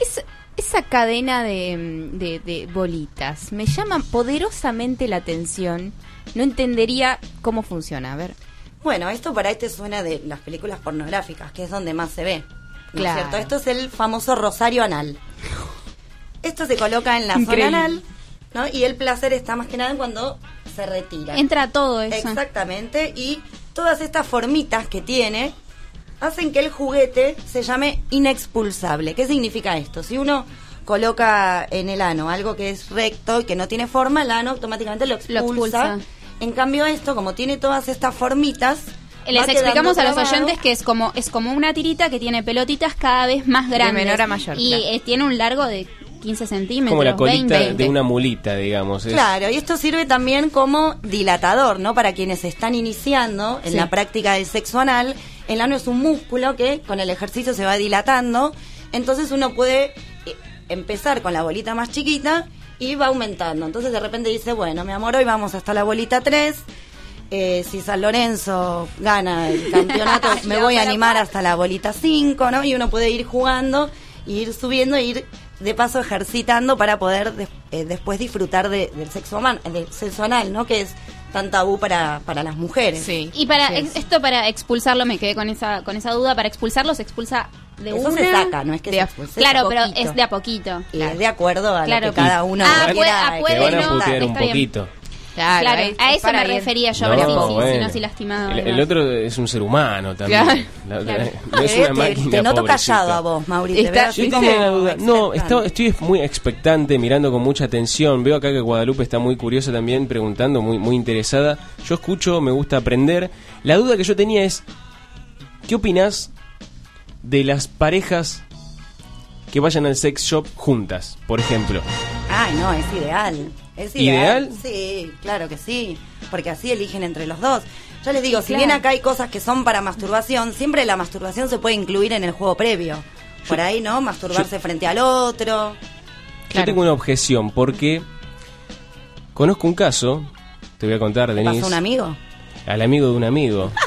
Es- esa cadena de, de- de bolitas me llama poderosamente la atención. No entendería cómo funciona. A ver. Bueno, esto para este suena de las películas pornográficas, que es donde más se ve. ¿no es Claro. cierto? Esto es el famoso rosario anal. <laughs> Esto se coloca en la Increíble. zona anal, ¿no? Y el placer está más que nada cuando se retira. Entra todo eso. Exactamente, y todas estas formitas que tiene hacen que el juguete se llame inexpulsable. ¿Qué significa esto? Si uno coloca en el ano algo que es recto y que no tiene forma, el ano automáticamente lo expulsa. Lo expulsa. En cambio esto, como tiene todas estas formitas, Les explicamos a los oyentes que es como es como una tirita que tiene pelotitas cada vez más grandes. menor a mayor, Y claro. eh, tiene un largo de 15 centímetros. Como la colita 20. de una mulita, digamos. es- Claro, y esto sirve también como dilatador, ¿no? Para quienes están iniciando en Sí. la práctica del sexo anal, el ano es un músculo que con el ejercicio se va dilatando, entonces uno puede eh, empezar con la bolita más chiquita y va aumentando. Entonces de repente dice, bueno, mi amor, hoy vamos hasta la bolita 3. eh, si San Lorenzo gana el <laughs> campeonato, me voy a animar hasta la bolita 5, ¿no? Y uno puede ir jugando, ir subiendo, ir de paso ejercitando para poder eh, después disfrutar de- del sexo man- del sexo anal, ¿no? Que es tan tabú para, para las mujeres. Sí. Y para Sí. ex- esto para expulsarlo me quedé con esa con esa duda, para expulsarlo se expulsa de Eso una. se saca, no es que de se a- expulse, Claro, es pero poquito. es de a poquito. Y es de acuerdo a Claro. lo que cada uno Ah, quiera puede- ah, Te puede van a no. putear un bien. Claro, es- a es eso me refería yo, No, pero sí, sí, sí, bueno. no soy lastimado. El, otro es un ser humano también. Claro. La- la- Claro. no <laughs> es una te- máquina. te noto callado a vos, Mauri. Te Está- veo Yo como una duda. No, estoy muy expectante, mirando con mucha atención. Veo acá que Guadalupe está muy curiosa también, preguntando, muy, muy interesada. Yo escucho, me gusta aprender. La duda que yo tenía es, ¿qué opinás de las parejas que vayan al sex shop juntas, por ejemplo? Ay, no, es ideal. Es ¿Ideal? ideal. Sí, claro que sí. Porque así eligen entre los dos. Yo les digo, si Claro. bien acá hay cosas que son para masturbación, siempre la masturbación se puede incluir en el juego previo. Por ahí, ¿no? Masturbarse frente al otro. Yo tengo una objeción, porque conozco un caso, te voy a contar, ¿Te Denise, pasó un amigo? al amigo de un amigo. <laughs>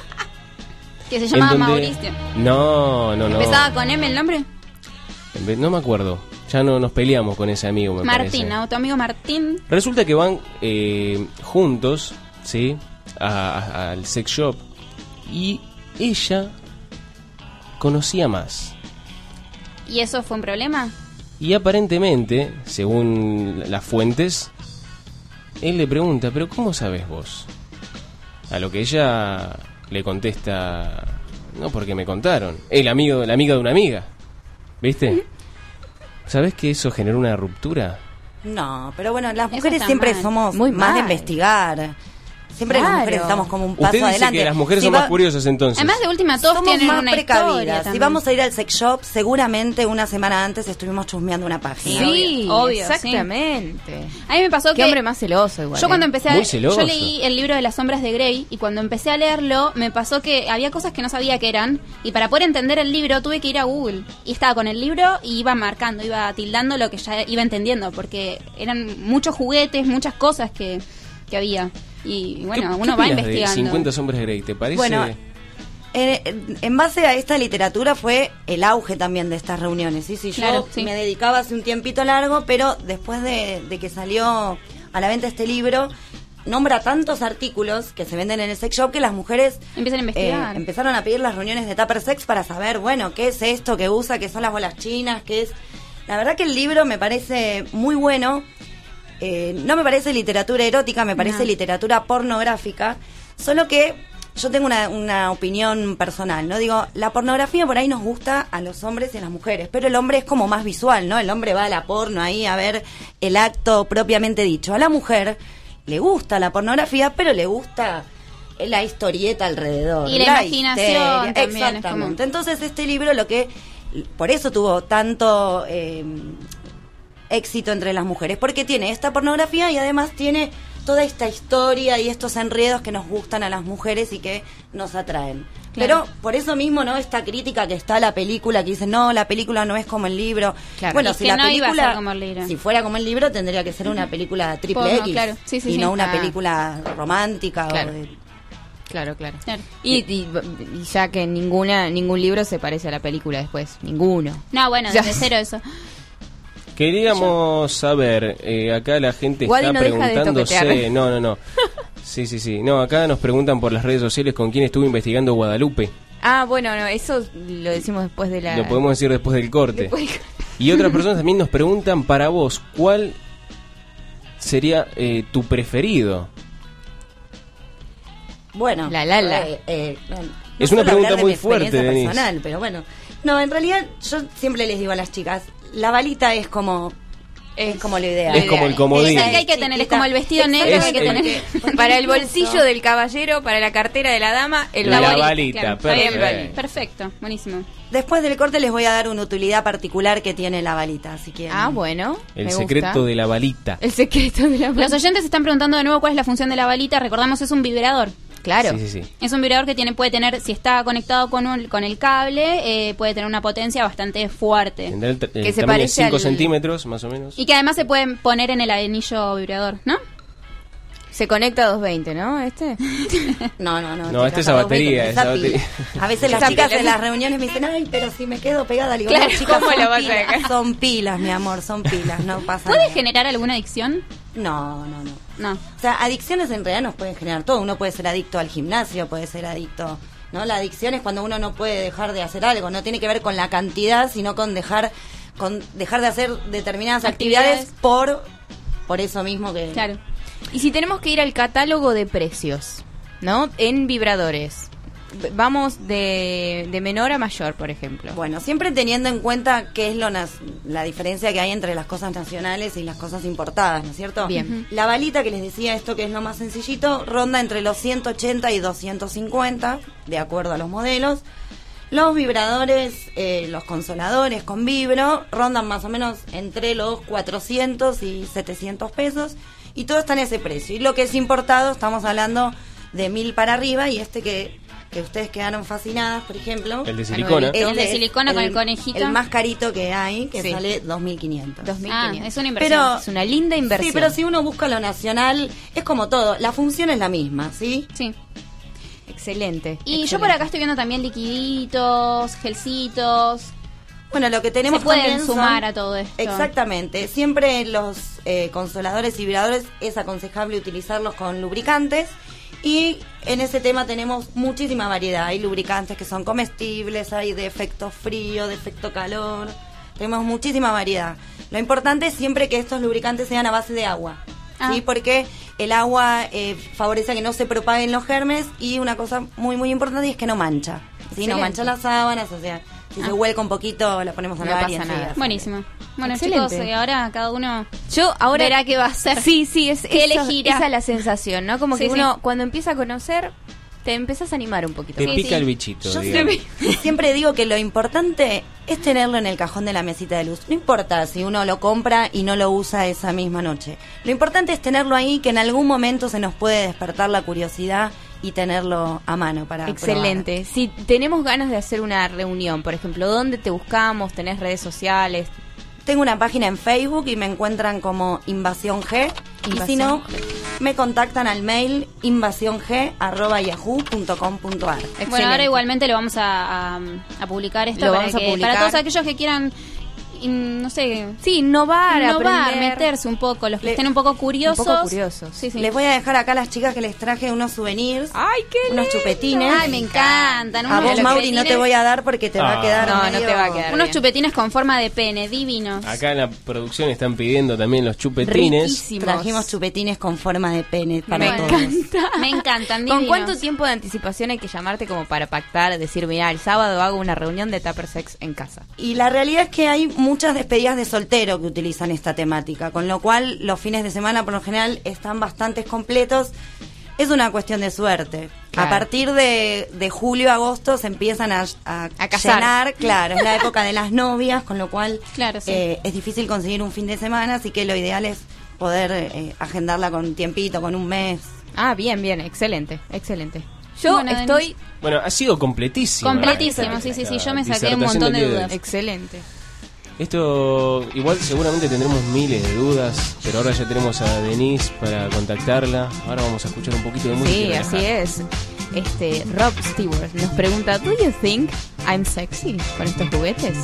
Que se llamaba donde- Mauricio. No, no, no. ¿Empezaba con M el nombre? No me acuerdo. Ya no nos peleamos con ese amigo, me Martín, parece. ¿no? Tu amigo Martín. Resulta que van eh, juntos, ¿sí? A- a- al sex shop. Y ella conocía más. ¿Y eso fue un problema? Y aparentemente, según las fuentes, él le pregunta, ¿pero cómo sabes vos? A lo que ella le contesta, no porque me contaron. El amigo, la amiga de una amiga. ¿Viste? ¿Sabes que eso generó una ruptura? No, pero bueno, las mujeres siempre mal. somos Muy más de mal. investigar. Siempre las Claro. mujeres estamos como un paso Usted dice adelante. que las mujeres Si son va- más curiosas entonces. Además, de última, todos Somos tienen más una precavidas. historia Si vamos a ir al sex shop, seguramente una semana antes estuvimos chusmeando una página. Sí, Obvio, sí. exactamente. A mí me pasó Qué que... hombre más celoso igual. Yo cuando ¿eh? empecé a Muy celoso. yo leí el libro de las sombras de Grey y cuando empecé a leerlo me pasó que había cosas que no sabía que eran y para poder entender el libro tuve que ir a Google y estaba con el libro y iba marcando, iba tildando lo que ya iba entendiendo porque eran muchos juguetes, muchas cosas que, que había y bueno, ¿Qué- uno qué va opinas de investigando. 50 sombras Grey, ¿te parece? Bueno, Eh, en base a esta literatura fue el auge también de estas reuniones. ¿sí? Sí, yo Claro, sí. me dedicaba hace un tiempito largo, pero después de, de que salió a la venta este libro, nombra tantos artículos que se venden en el sex shop que las mujeres Empiezan a investigar. eh, empezaron a pedir las reuniones de Tupper Sex para saber, bueno, qué es esto que usa, qué son las bolas chinas, qué es... La verdad que el libro me parece muy bueno. Eh, no me parece literatura erótica, me parece No. literatura pornográfica. Solo que yo tengo una, una opinión personal, ¿no? Digo, la pornografía por ahí nos gusta a los hombres y a las mujeres, pero el hombre es como más visual, ¿no? El hombre va a la porno ahí a ver el acto propiamente dicho. A la mujer le gusta la pornografía, pero le gusta la historieta alrededor. Y la imaginación es Exactamente. como- Entonces este libro lo que... Por eso tuvo tanto... eh, éxito entre las mujeres, porque tiene esta pornografía y además tiene toda esta historia y estos enredos que nos gustan a las mujeres y que nos atraen. Claro. Pero por eso mismo, ¿no? Esta crítica que está a la película, que dice, no, la película no es como el libro. Claro. Bueno, Y si la no película, como el libro. si fuera como el libro, tendría que ser una película triple Porno, X claro. Sí, sí, y sí. no una Ah. película romántica. Claro. O de- Claro, claro. Claro. Y, y- y ya que ninguna ningún libro se parece a la película después. Ninguno. No, bueno, Ya. desde cero eso. Queríamos saber, eh, acá la gente está no deja de preguntándose, <laughs> no, no, no. Sí, sí, sí. No, acá nos preguntan por las redes sociales con quién estuvo investigando Guadalupe. Ah, bueno, no, eso lo decimos después de la... Lo podemos decir después del corte. Después- Y otras <laughs> personas también nos preguntan para vos, ¿cuál sería eh, tu preferido? Bueno, La, la, la. eh, eh, no- Es una pregunta de muy fuerte, personal, pero bueno. No, en realidad yo siempre les digo a las chicas, la balita es como es como lo ideal. Es como el comodín. Es el que hay que tener, es como el vestido negro que hay que tener. Para el bolsillo del caballero, para la cartera de la dama, el La balita. balita, Claro, perfecto. Perfecto, buenísimo. Después del corte les voy a dar una utilidad particular que tiene la balita, así que Ah, bueno. El me secreto gusta. de la balita. El secreto de la Los oyentes están preguntando de nuevo cuál es la función de la balita. Recordamos, es un vibrador. Claro. Sí, sí, sí. Es un vibrador que tiene, puede tener, si está conectado con, un- con el cable, eh, puede tener una potencia bastante fuerte. El, el Que se tamaño de parece 5 al- centímetros, más o menos. Y que además se pueden poner en el anillo vibrador, ¿no? Se conecta a 220, ¿no? Este. <laughs> No, no, no. No, esta es a batería, esa batería. A veces las chicas en las reuniones me dicen, ay, pero si me quedo pegada, le digo, Claro, no, chicas, ¿cómo son lo vas a pilas, son pilas, mi amor, son pilas, no pasa ¿Puede nada. generar alguna adicción? No, no, no. No. O sea, adicciones en realidad nos pueden generar todo. Uno puede ser adicto al gimnasio, puede ser adicto ¿no? La adicción es cuando uno no puede dejar de hacer algo, no tiene que ver con la cantidad, sino con dejar con dejar de hacer determinadas actividades, Actividades. por por eso mismo que Claro. Y si tenemos que ir al catálogo de precios, ¿no? En vibradores. Vamos de, de menor a mayor, por ejemplo. Bueno, siempre teniendo en cuenta qué es lo la diferencia que hay entre las cosas nacionales y las cosas importadas, ¿no es cierto? Bien. La balita que les decía esto que es lo más sencillito, ronda entre los 180 y 250, de acuerdo a los modelos. Los vibradores, eh, los consoladores con vibro, rondan más o menos entre los 400 y 700 pesos. Y todo está en ese precio. Y lo que es importado, estamos hablando de 1000 para arriba. Y este que, que ustedes quedaron fascinadas, por ejemplo. El de silicona. El de silicona con el conejito. El más carito que hay, que Sí. sale 2.500. 2.500. Ah, es una inversión. Pero- es una linda inversión. Sí, pero si uno busca lo nacional, es como todo. La función es la misma, ¿sí? Sí. Excelente. Y yo por acá estoy viendo también liquiditos, gelcitos. Bueno, lo que tenemos Se pueden son- sumar a todo esto. Exactamente. Siempre los eh, consoladores y vibradores es aconsejable utilizarlos con lubricantes. Y en ese tema tenemos muchísima variedad. Hay lubricantes que son comestibles, hay de efecto frío, de efecto calor. Tenemos muchísima variedad. Lo importante es siempre que estos lubricantes sean a base de agua. Ah. ¿sí? Porque el agua eh, favorece a que no se propaguen los germes y una cosa muy, muy importante es que no mancha. ¿sí? No mancha las sábanas, o sea, si se Ah. vuelca un poquito, la ponemos a No pasa nada. Buenísimo. Bueno, Excelente. chicos, eh, ahora cada uno Yo ahora verá qué va a hacer. Sí, sí, es ¿Qué eso- esa es la sensación, ¿no? Como que Sí, uno cuando empieza a conocer te empezás a animar un poquito. Te más. pica el bichito. Yo digamos. <laughs> siempre digo que lo importante es tenerlo en el cajón de la mesita de luz. No importa si uno lo compra y no lo usa esa misma noche. Lo importante es tenerlo ahí, que en algún momento se nos puede despertar la curiosidad y tenerlo a mano para Excelente. Si tenemos ganas de hacer una reunión, por ejemplo, ¿dónde te buscamos? ¿Tenés redes sociales? Tengo una página en Facebook y me encuentran como Invasión G. y si no, me contactan al mail invasiong.yahoo.com.ar. Bueno, ahora igualmente lo vamos a, a- a publicar esto Lo para, vamos a que- publicar. para todos aquellos que quieran, in- no sé, Sí, innovar, innovar, aprender. meterse un poco, los que Le- estén un poco curiosos. Un poco curiosos. Sí, sí. Les voy a dejar acá a las chicas que les traje unos souvenirs, ¡Ay, qué unos lindo! chupetines. Ay, me encantan. A vos, Mauri, no te voy a dar porque te va a Ah. quedar No, no te va a quedar. Unos bien. chupetines con forma de pene, divinos. Acá en la producción están pidiendo también los chupetines. Riquísimos. Trajimos chupetines con forma de pene para Me todos. encanta. Me encantan, ¿Con cuánto tiempo de anticipación hay que llamarte como para pactar, decir, mira, el sábado hago una reunión de Tupper Sex en casa? Y la realidad es que hay muchas despedidas de soltero que utilizan esta temática, con lo cual los fines de semana por lo general están bastante completos. Es una cuestión de suerte. Claro. A partir de, de julio, agosto se empiezan a, a, A casar. llenar, claro, es la época de las novias, con lo cual Claro, sí. eh, es difícil conseguir un fin de semana, así que lo ideal es poder eh, agendarla con tiempito, con un mes. Ah, bien, bien, excelente, excelente. Yo Bueno, estoy Bueno, ha sido completísimo. Completísimo, sí, sí, sí. Yo me saqué un montón de dudas. excelente. Esto, igual seguramente tendremos miles de dudas, pero ahora ya tenemos a Denise para contactarla. Ahora vamos a escuchar un poquito de música. Sí, así es. Este, Rob Stewart nos pregunta, ¿Do you think I'm sexy con estos juguetes?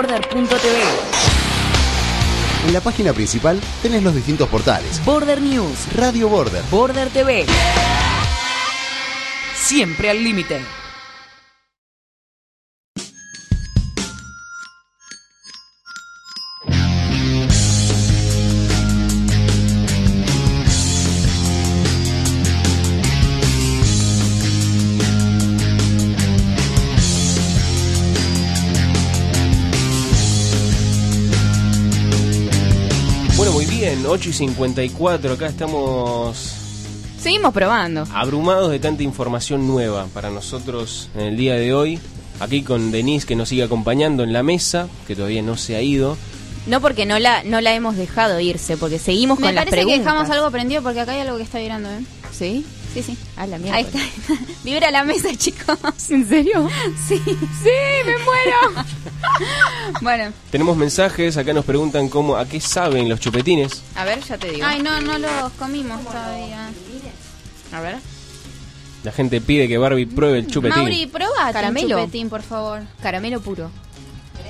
A radioborder.tv. En la página principal tenés los distintos portales. Border News, Radio Border. Border TV. Siempre al límite. 8 y 54, acá estamos Seguimos probando. abrumados de tanta información nueva para nosotros en el día de hoy. Aquí con Denise que nos sigue acompañando en la mesa, que todavía no se ha ido. No porque no la, no la hemos dejado irse, porque seguimos Me con las parece que preguntas. dejamos algo prendido porque acá hay algo que está vibrando, ¿eh? ¿Sí? Sí, sí. Ah, la mierda. Ahí está. <laughs> Vibra la mesa, chicos. ¿En serio? Sí. Sí, me muero. <laughs> bueno. Tenemos mensajes, acá nos preguntan cómo, a qué saben los chupetines. A ver, ya te digo. Ay, no, no los comimos todavía. A ver. La gente pide que Barbie pruebe el chupetín. Mauri, probate Caramelo. un chupetín, por favor. Caramelo puro.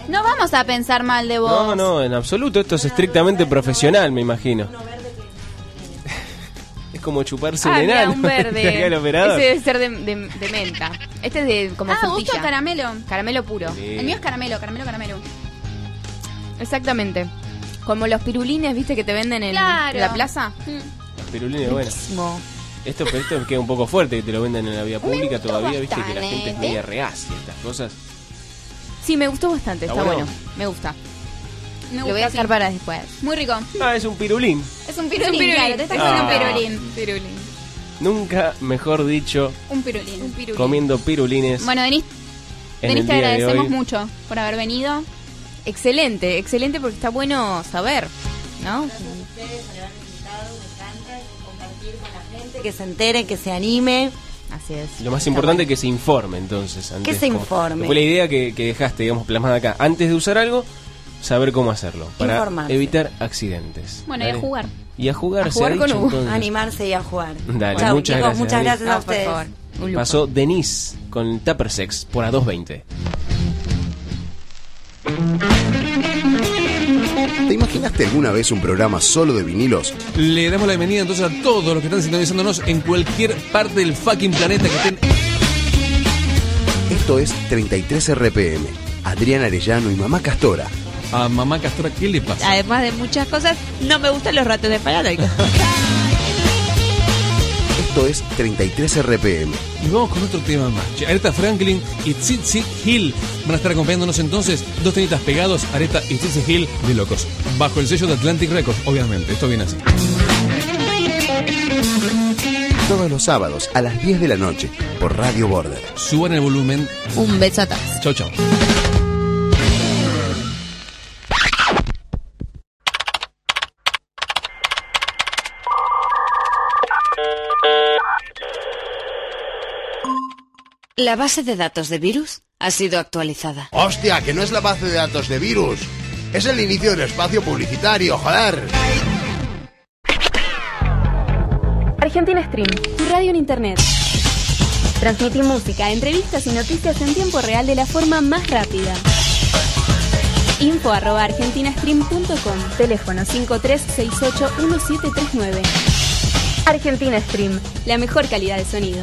No vamos a pensar mal de vos. No, no, en absoluto, esto es estrictamente profesional, me imagino. Es como chuparse un Ah, mira, enano. un <laughs> verde. El operador. Ese debe ser de, de- de menta. Este es de como ah, frutilla. gusto caramelo. Caramelo puro. Sí. El mío es caramelo, caramelo, caramelo. Exactamente. Como los pirulines, ¿viste? Que te venden en Claro. la plaza. Los pirulines, bueno. Riquísimo. Esto, pero esto queda un poco fuerte que te lo venden en la vía pública gustó todavía, viste que la gente es bastante. media reacia a estas cosas. Sí, me gustó bastante. ¿Está Está, bueno? bueno? Me gusta. Me Lo voy a dejar para después. Muy rico. Ah, es un pirulín. Es un pirulín, pirulín. claro, te está comiendo un Ah. pirulín. Pirulín. Nunca mejor dicho, Un pirulín. Un pirulín. comiendo pirulines. Bueno, Denis, en Denis el te día de agradecemos hoy. mucho por haber venido. Excelente, excelente porque está bueno saber, ¿no? Que se entere, que se anime. Así es. Lo más importante es que se informe, entonces. Antes, Que se como- informe. Fue la idea que, que dejaste, digamos, plasmada acá. Antes de usar algo, saber cómo hacerlo. Para Informarse. evitar accidentes. Bueno, y a jugar. Y a jugar, A se jugar ha con dicho, entonces. Animarse y a jugar. Dale, muchas chicos, gracias. Muchas gracias a por ustedes. favor. Pasó Denise con Tupper Sex por a 220. ¿Te imaginaste alguna vez un programa solo de vinilos? Le damos la bienvenida entonces a todos los que están sintonizándonos en cualquier parte del fucking planeta que estén. Esto es 33 RPM. Adrián Arellano y Mamá Castora. A Mamá Castora, ¿qué le pasa? Además de muchas cosas, no me gustan los ratos de fanáticos. <laughs> Esto es 33 RPM. Y vamos con otro tema más. Aretha Franklin y Tsitsi Hill van a estar acompañándonos entonces. Dos temitas pegados, Aretha y Tsitsi Hill de locos. Bajo el sello de Atlantic Records, obviamente. Esto viene así. Todos los sábados a las 10 de la noche por Radio Border. Suban el volumen. Un beso atrás. Chau, chau. La base de datos de virus ha sido actualizada. Hostia, que no es la base de datos de virus. Es el inicio del espacio publicitario, joder. Argentina Stream, tu radio en internet. Transmití música, entrevistas y noticias en tiempo real de la forma más rápida. Info arroba argentinastream.com Teléfono 53681739 Argentina Stream, la mejor calidad de sonido.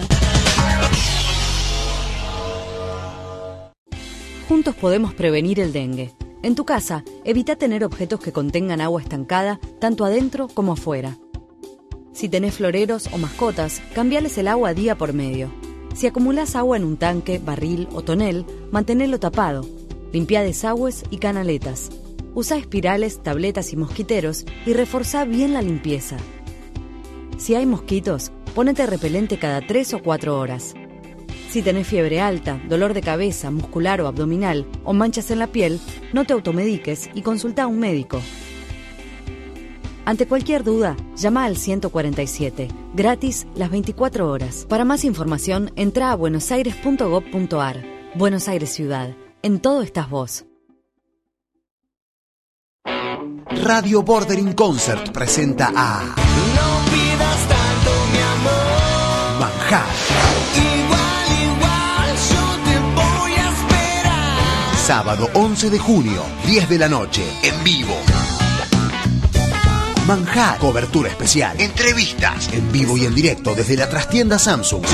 Juntos podemos prevenir el dengue. En tu casa, evita tener objetos que contengan agua estancada, tanto adentro como afuera. Si tenés floreros o mascotas, cambiales el agua día por medio. Si acumulás agua en un tanque, barril o tonel, mantenelo tapado. Limpia desagües y canaletas. Usa espirales, tabletas y mosquiteros y reforzá bien la limpieza. Si hay mosquitos, ponete repelente cada 3 o 4 horas. Si tenés fiebre alta, dolor de cabeza, muscular o abdominal o manchas en la piel, no te automediques y consulta a un médico. Ante cualquier duda, llama al 147, gratis las 24 horas. Para más información, entra a buenosaires.gov.ar. Buenos Aires Ciudad. En todo estás vos. Radio Bordering Concert presenta a No pidas tanto, mi amor. Manjar, Sábado 11 de junio, 10 de la noche, en vivo. Manjar, cobertura especial, entrevistas, en vivo y en directo desde la trastienda Samsung.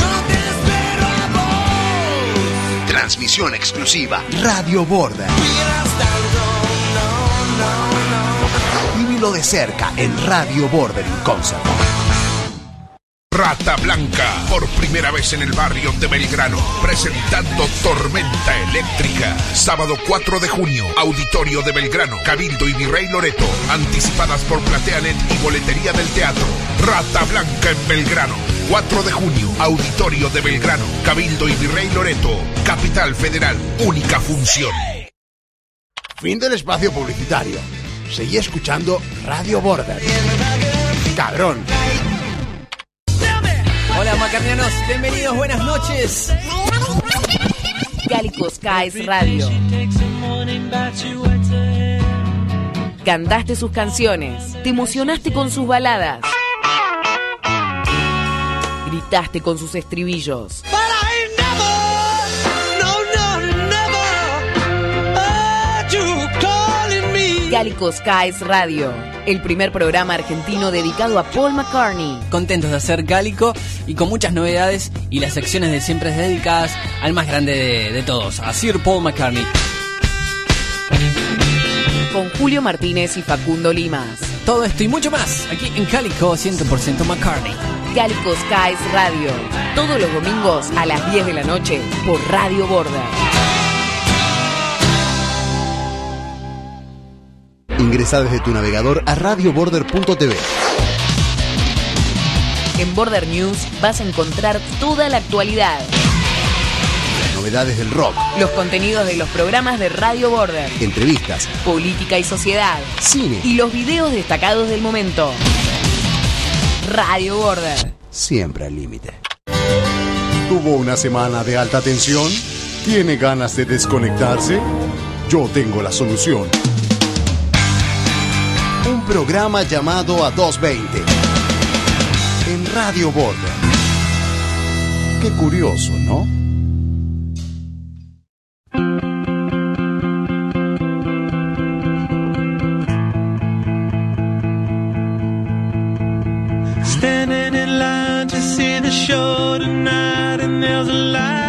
Transmisión exclusiva, Radio Border. Vívelo de cerca en Radio Border Concert. Rata Blanca, por primera vez en el barrio de Belgrano, presentando Tormenta Eléctrica. Sábado 4 de junio, Auditorio de Belgrano, Cabildo y Virrey Loreto. Anticipadas por Plateanet y Boletería del Teatro. Rata Blanca en Belgrano. 4 de junio, Auditorio de Belgrano, Cabildo y Virrey Loreto. Capital Federal, única función. Fin del espacio publicitario. Seguí escuchando Radio Border. Cabrón. Hola macarnianos, bienvenidos, buenas noches. Cálico Skies Radio. Cantaste sus canciones, te emocionaste con sus baladas, gritaste con sus estribillos. Cálico Skies Radio, el primer programa argentino dedicado a Paul McCartney. Contentos de hacer Cálico y con muchas novedades y las secciones de siempre dedicadas al más grande de, de todos, a Sir Paul McCartney. Con Julio Martínez y Facundo Limas. Todo esto y mucho más aquí en Cálico 100% McCartney. Cálico Skies Radio, todos los domingos a las 10 de la noche por Radio Border. Ingresa desde tu navegador a radioborder.tv. En Border News vas a encontrar toda la actualidad, Las novedades del rock, los contenidos de los programas de Radio Border, entrevistas, política y sociedad, cine, y los videos destacados del momento. Radio Border. siempre al límite. ¿Tuvo una semana de alta tensión? ¿Tiene ganas de desconectarse? Yo tengo la solución. Un programa llamado a 220 en Radio Border. Qué curioso, ¿no? Standing in line to see the show tonight, and there's a light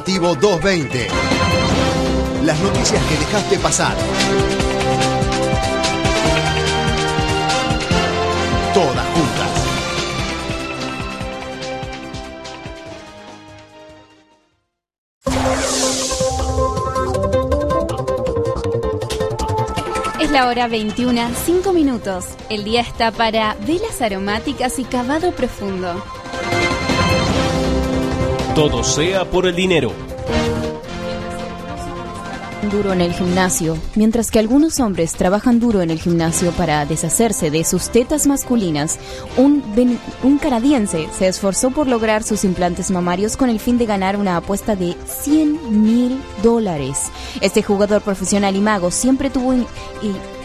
Informativo 220. Las noticias que dejaste pasar. Todas juntas. Es la hora 21, 5 minutos. El día está para velas aromáticas y cavado profundo. Todo sea por el dinero. duro en el gimnasio, mientras que algunos hombres trabajan duro en el gimnasio para deshacerse de sus tetas masculinas, un, canadiense se esforzó por lograr sus implantes mamarios con el fin de ganar una apuesta de 100 mil dólares. Este jugador profesional y mago siempre tuvo in-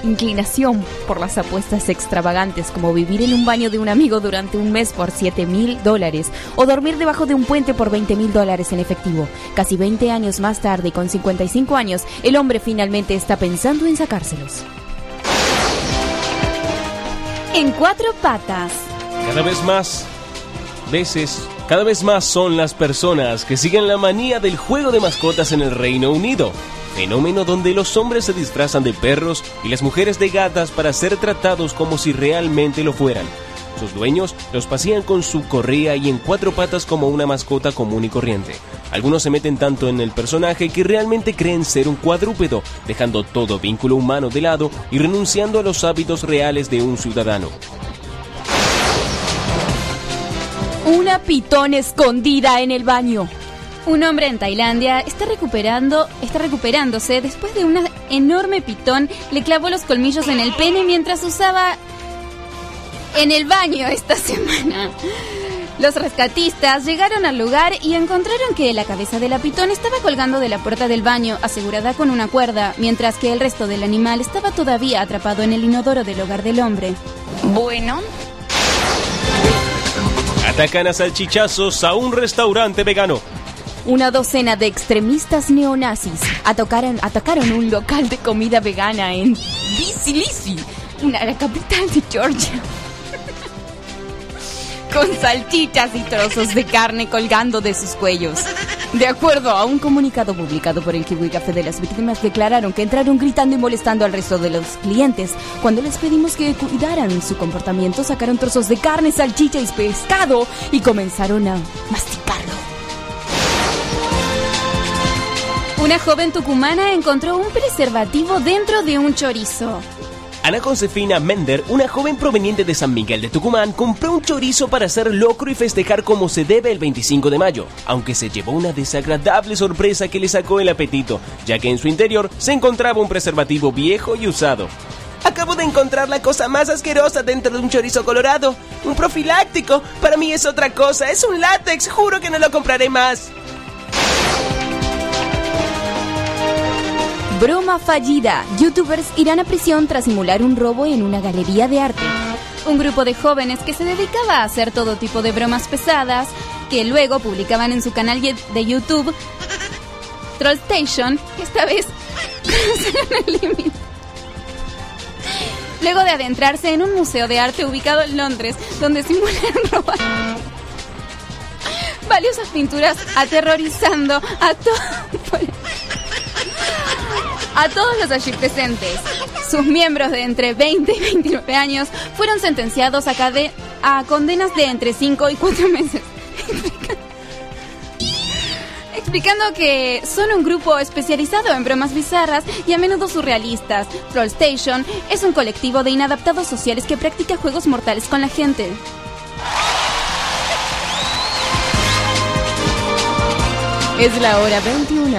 inclinación por las apuestas extravagantes como vivir en un baño de un amigo durante un mes por 7 mil dólares o dormir debajo de un puente por 20 mil dólares en efectivo. Casi 20 años más tarde, con 55 años, el hombre finalmente está pensando en sacárselos. En cuatro patas. Cada vez más veces, cada vez más son las personas que siguen la manía del juego de mascotas en el Reino Unido. Fenómeno donde los hombres se disfrazan de perros y las mujeres de gatas para ser tratados como si realmente lo fueran. Sus dueños los pasean con su correa y en cuatro patas como una mascota común y corriente. Algunos se meten tanto en el personaje que realmente creen ser un cuadrúpedo, dejando todo vínculo humano de lado y renunciando a los hábitos reales de un ciudadano. Una pitón escondida en el baño. Un hombre en Tailandia está recuperando, está recuperándose después de una enorme pitón le clavó los colmillos en el pene mientras usaba en el baño esta <laughs> semana. Los rescatistas llegaron al lugar y encontraron que la cabeza de la pitón estaba colgando de la puerta del baño, asegurada con una cuerda, mientras que el resto del animal estaba todavía atrapado en el inodoro del hogar del hombre. Bueno, Atacan a salchichazos a un restaurante vegano. Una docena de extremistas neonazis atacaron, un local de comida vegana en Tbilisi, una la capital de Georgia. <laughs> Con salchichas y trozos de carne colgando de sus cuellos. De acuerdo a un comunicado publicado por el Kiwi Café de las víctimas, declararon que entraron gritando y molestando al resto de los clientes. Cuando les pedimos que cuidaran su comportamiento, sacaron trozos de carne, salchicha y pescado y comenzaron a masticarlo. Una joven tucumana encontró un preservativo dentro de un chorizo. Ana Josefina Mender, una joven proveniente de San Miguel de Tucumán, compró un chorizo para hacer locro y festejar como se debe el 25 de mayo, aunque se llevó una desagradable sorpresa que le sacó el apetito, ya que en su interior se encontraba un preservativo viejo y usado. Acabo de encontrar la cosa más asquerosa dentro de un chorizo colorado. Un profiláctico. Para mí es otra cosa. Es un látex. Juro que no lo compraré más. Broma fallida. Youtubers irán a prisión tras simular un robo en una galería de arte. Un grupo de jóvenes que se dedicaba a hacer todo tipo de bromas pesadas, que luego publicaban en su canal de YouTube Trollstation, esta vez. <laughs> Luego de adentrarse en un museo de arte ubicado en Londres, donde simularon <laughs> robar valiosas pinturas aterrorizando a todos a todos los allí presentes. Sus miembros de entre 20 y 29 años fueron sentenciados a, cade- a condenas de entre 5 y 4 meses. Explicando que son un grupo especializado en bromas bizarras y a menudo surrealistas. Trollstation es un colectivo de inadaptados sociales que practica juegos mortales con la gente. Es la hora 21.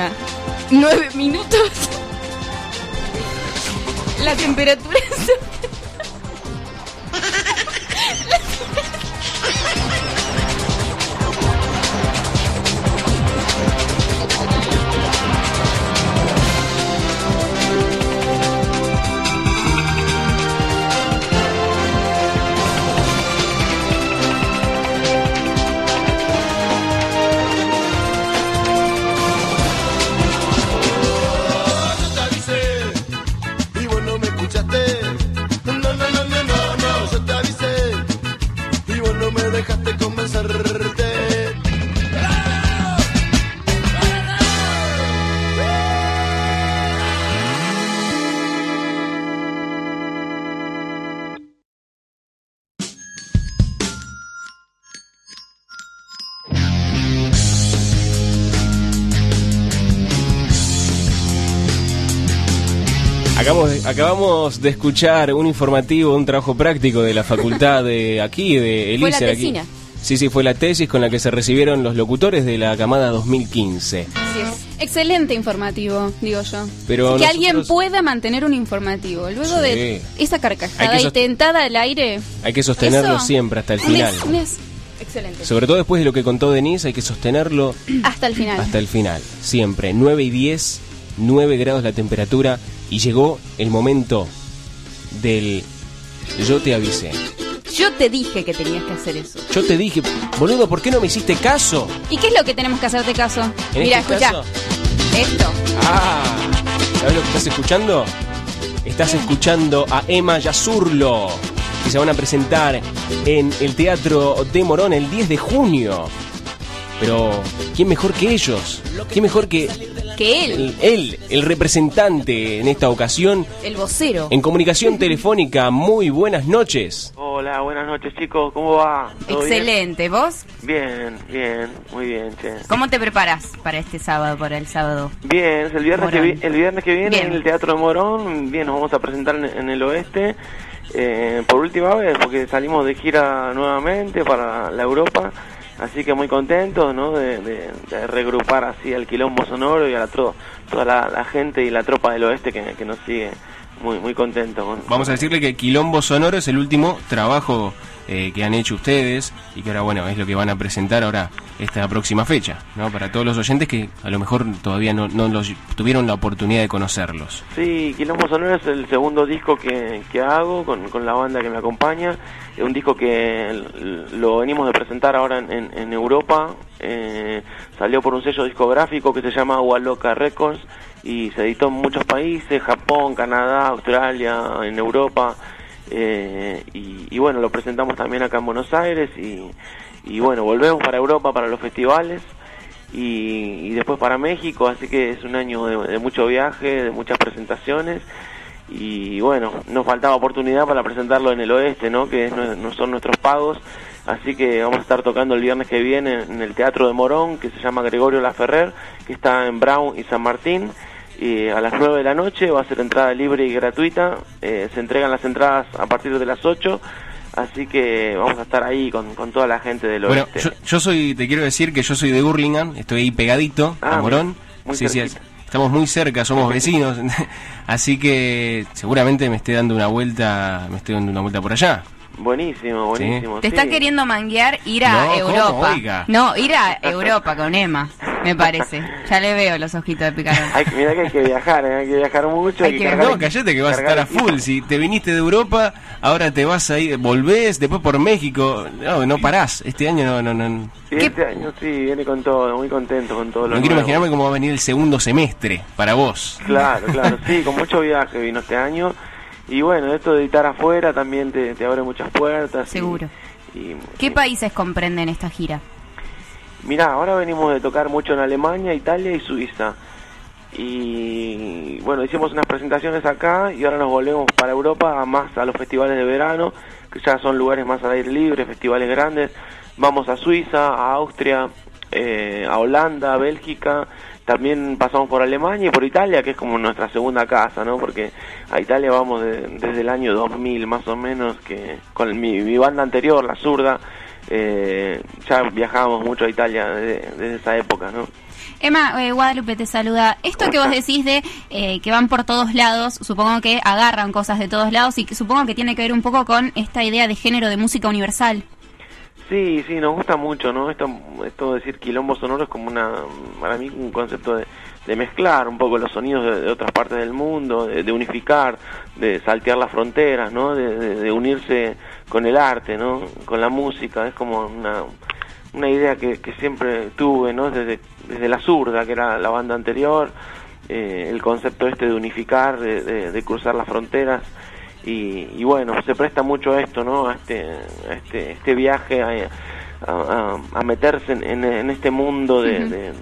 9 minutos. La temperatura Acabamos de, acabamos de escuchar un informativo, un trabajo práctico de la facultad de aquí, de Fue la Elisa. de aquí. tesina. Sí, sí, fue la tesis con la que se recibieron los locutores de la camada 2015. Así es. Excelente informativo, digo yo. Pero que alguien pueda mantener un informativo. Luego Sí. de esa carcajada que y sos- tentada al aire. Hay que sostenerlo Eso, siempre hasta el final. es- un es- Excelente. Sobre todo después de lo que contó Denise, hay que sostenerlo <clears throat> Hasta el final. hasta el final. Siempre. 9 y 10, 9 grados la temperatura. Y llegó el momento del yo te avisé. Yo te dije que tenías que hacer eso. Yo te dije, boludo, ¿por qué no me hiciste caso? ¿Y qué es lo que tenemos que hacerte caso? En Mira, este escucha. caso- Esto. Ah, ¿sabes lo que estás escuchando? Estás escuchando a Emma Yazurlo, que se van a presentar en el Teatro de Morón el 10 de junio. Pero, ¿quién mejor que ellos? ¿Quién mejor que Que él, el- él, el representante en esta ocasión? el vocero. En comunicación <laughs> telefónica, muy buenas noches. Hola, buenas noches chicos, ¿cómo va? Excelente. ¿Vos? Bien, bien, muy bien, che. ¿Cómo te preparas para este sábado, para el sábado? Bien, el viernes, que, vi- el viernes que viene Bien. en el Teatro de Morón, bien, nos vamos a presentar en, en el oeste eh, por última vez, porque salimos de gira nuevamente para la Europa, así que muy contentos, ¿no? De, de- regrupar así al quilombo sonoro y a la tro- toda la, gente y la tropa del oeste que, nos sigue, muy muy contento con, Vamos a decirle que Quilombo Sonoro es el último trabajo eh, que han hecho ustedes y que ahora, bueno, es lo que van a presentar ahora esta próxima fecha, ¿no? Para todos los oyentes que a lo mejor todavía no, no los tuvieron la oportunidad de conocerlos. Sí, Quilombo Sonoro es el segundo disco que, que hago con, con la banda que me acompaña. Es un disco que lo venimos de presentar ahora en, en- Europa. Eh, salió por un sello discográfico que se llama Agua Loca Records y se editó en muchos países, Japón, Canadá, Australia, en Europa. Eh, y, bueno, lo presentamos también acá en Buenos Aires y, bueno, volvemos para Europa para los festivales y, después para México, así que es un año de, mucho viaje, de muchas presentaciones y bueno, nos faltaba oportunidad para presentarlo en el oeste, ¿no? Que nue- no son nuestros pagos, así que vamos a estar tocando el viernes que viene en el Teatro de Morón, que se llama Gregorio Laferrer, que está en Brown y San Martín. Y a las 9 de la noche va a ser entrada libre y gratuita. Eh, se entregan las entradas a partir de las 8. Así que vamos a estar ahí con, con toda la gente del Bueno, oeste. yo, yo soy, te quiero decir que yo soy de Burlingame, estoy ahí pegadito Ah, a Morón. muy Sí, estamos muy cerca, somos <laughs> vecinos, <laughs> así que seguramente me esté dando una vuelta, me estoy dando una vuelta por allá. Buenísimo, buenísimo. Te sí. está queriendo manguear ir a. Europa. Oiga. No, ir a Europa con Emma, me parece. Ya le veo los ojitos de picarón. Hay, que- mira que hay que viajar, ¿eh? hay que viajar mucho. Hay hay que- cargar- No, callate que vas a estar a full. Si te viniste de Europa, ahora te vas a ir, volvés, después por México. No, no parás. Este año no, no, no. Sí, este año sí, viene con todo, muy contento con todo lo No quiero nuevo. imaginarme cómo va a venir el segundo semestre para vos. Claro, claro, sí, con mucho viaje vino este año. Y bueno, esto de editar afuera también te, te abre muchas puertas. Seguro. Y, ¿Qué países comprenden esta gira? Mirá, ahora venimos de tocar mucho en Alemania, Italia y Suiza. Y bueno, hicimos unas presentaciones acá y ahora nos volvemos para Europa, más a los festivales de verano, que ya son lugares más al aire libre, festivales grandes. Vamos a Suiza, a Austria, eh, a Holanda, a Bélgica. También pasamos por Alemania y por Italia, que es como nuestra segunda casa, ¿no? Porque a Italia vamos de- desde el año 2000 más o menos, que con mi, mi banda anterior, La Zurda, eh, ya viajábamos mucho a Italia desde, desde esa época, ¿no? Emma, eh, Guadalupe te saluda. Esto que vos decís de eh, que van por todos lados, supongo que agarran cosas de todos lados y que supongo que tiene que ver un poco con esta idea de género de música universal. Sí, sí, nos gusta mucho, ¿no? Esto, esto de decir quilombo sonoro es como una, para mí, un concepto de, mezclar un poco los sonidos de, otras partes del mundo, de, unificar, de saltear las fronteras, ¿no? De, unirse con el arte, ¿no? Con la música, es como una, una idea que, siempre tuve, ¿no? Desde, desde La Zurda, que era la banda anterior, eh, el concepto este de unificar, de cruzar las fronteras, y, y bueno, se presta mucho a esto, ¿no? A este, a este, este viaje, a, a- meterse en, en- en este mundo de,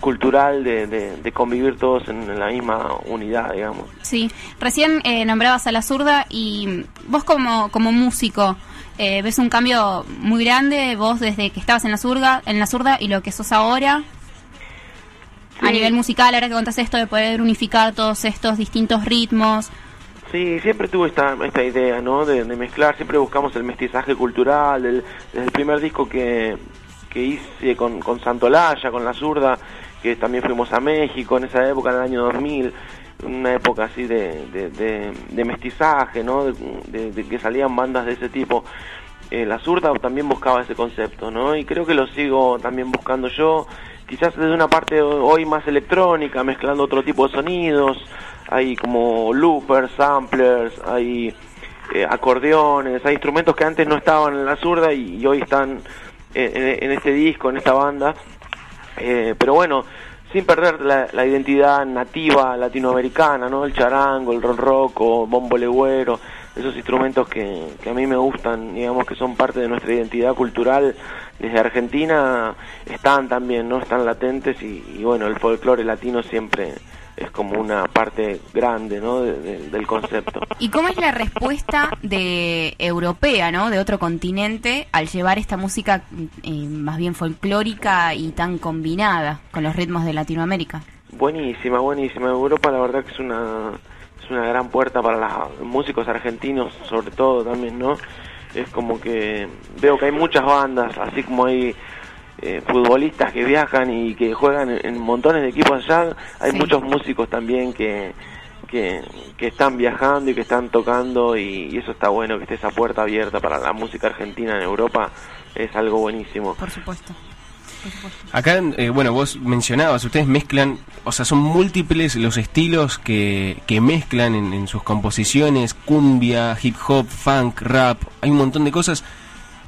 cultural, de, de- de convivir todos en la misma unidad, digamos. Sí, recién eh, nombrabas a la zurda y vos como, como músico, eh, ¿ves un cambio muy grande vos desde que estabas en la zurda, en la zurda y lo que sos ahora? A nivel musical, ahora que contás esto de poder unificar todos estos distintos ritmos. Sí, siempre tuve esta, esta idea, ¿no? De, mezclar, siempre buscamos el mestizaje cultural, desde el primer disco que, que hice con, con Santolaya, con La Zurda, que también fuimos a México en esa época, en el año 2000, una época así de, de, mestizaje, ¿no? De que salían bandas de ese tipo. Eh, la Zurda también buscaba ese concepto, ¿no? Y creo que lo sigo también buscando yo, quizás desde una parte hoy más electrónica, mezclando otro tipo de sonidos, hay como loopers, samplers, hay eh, acordeones, hay instrumentos que antes no estaban en la zurda y, hoy están en, en- este disco, en esta banda. Eh, pero bueno, sin perder la, la identidad nativa latinoamericana, ¿no? El charango, el ronroco, bombo legüero, esos instrumentos que, que a mí me gustan, digamos que son parte de nuestra identidad cultural desde Argentina, están también, ¿no? Están latentes y bueno, el folclore latino siempre es como una parte grande, ¿no? de- de- del concepto. ¿Y cómo es la respuesta de europea, ¿no? De otro continente al llevar esta música eh, más bien folclórica y tan combinada con los ritmos de Latinoamérica? Buenísima, buenísima. Europa la verdad que es una es una gran puerta para los músicos argentinos, sobre todo también, ¿no? Es como que veo que hay muchas bandas, así como hay eh, futbolistas que viajan y que juegan en, montones de equipos allá, hay Sí. muchos músicos también que, que, que están viajando y que están tocando y, y eso está bueno, que esté esa puerta abierta para la música argentina en Europa, es algo buenísimo. Por supuesto. Acá, eh, bueno, vos mencionabas, ustedes mezclan, o sea, son múltiples los estilos que, que mezclan en, en sus composiciones, cumbia, hip hop, funk, rap, hay un montón de cosas.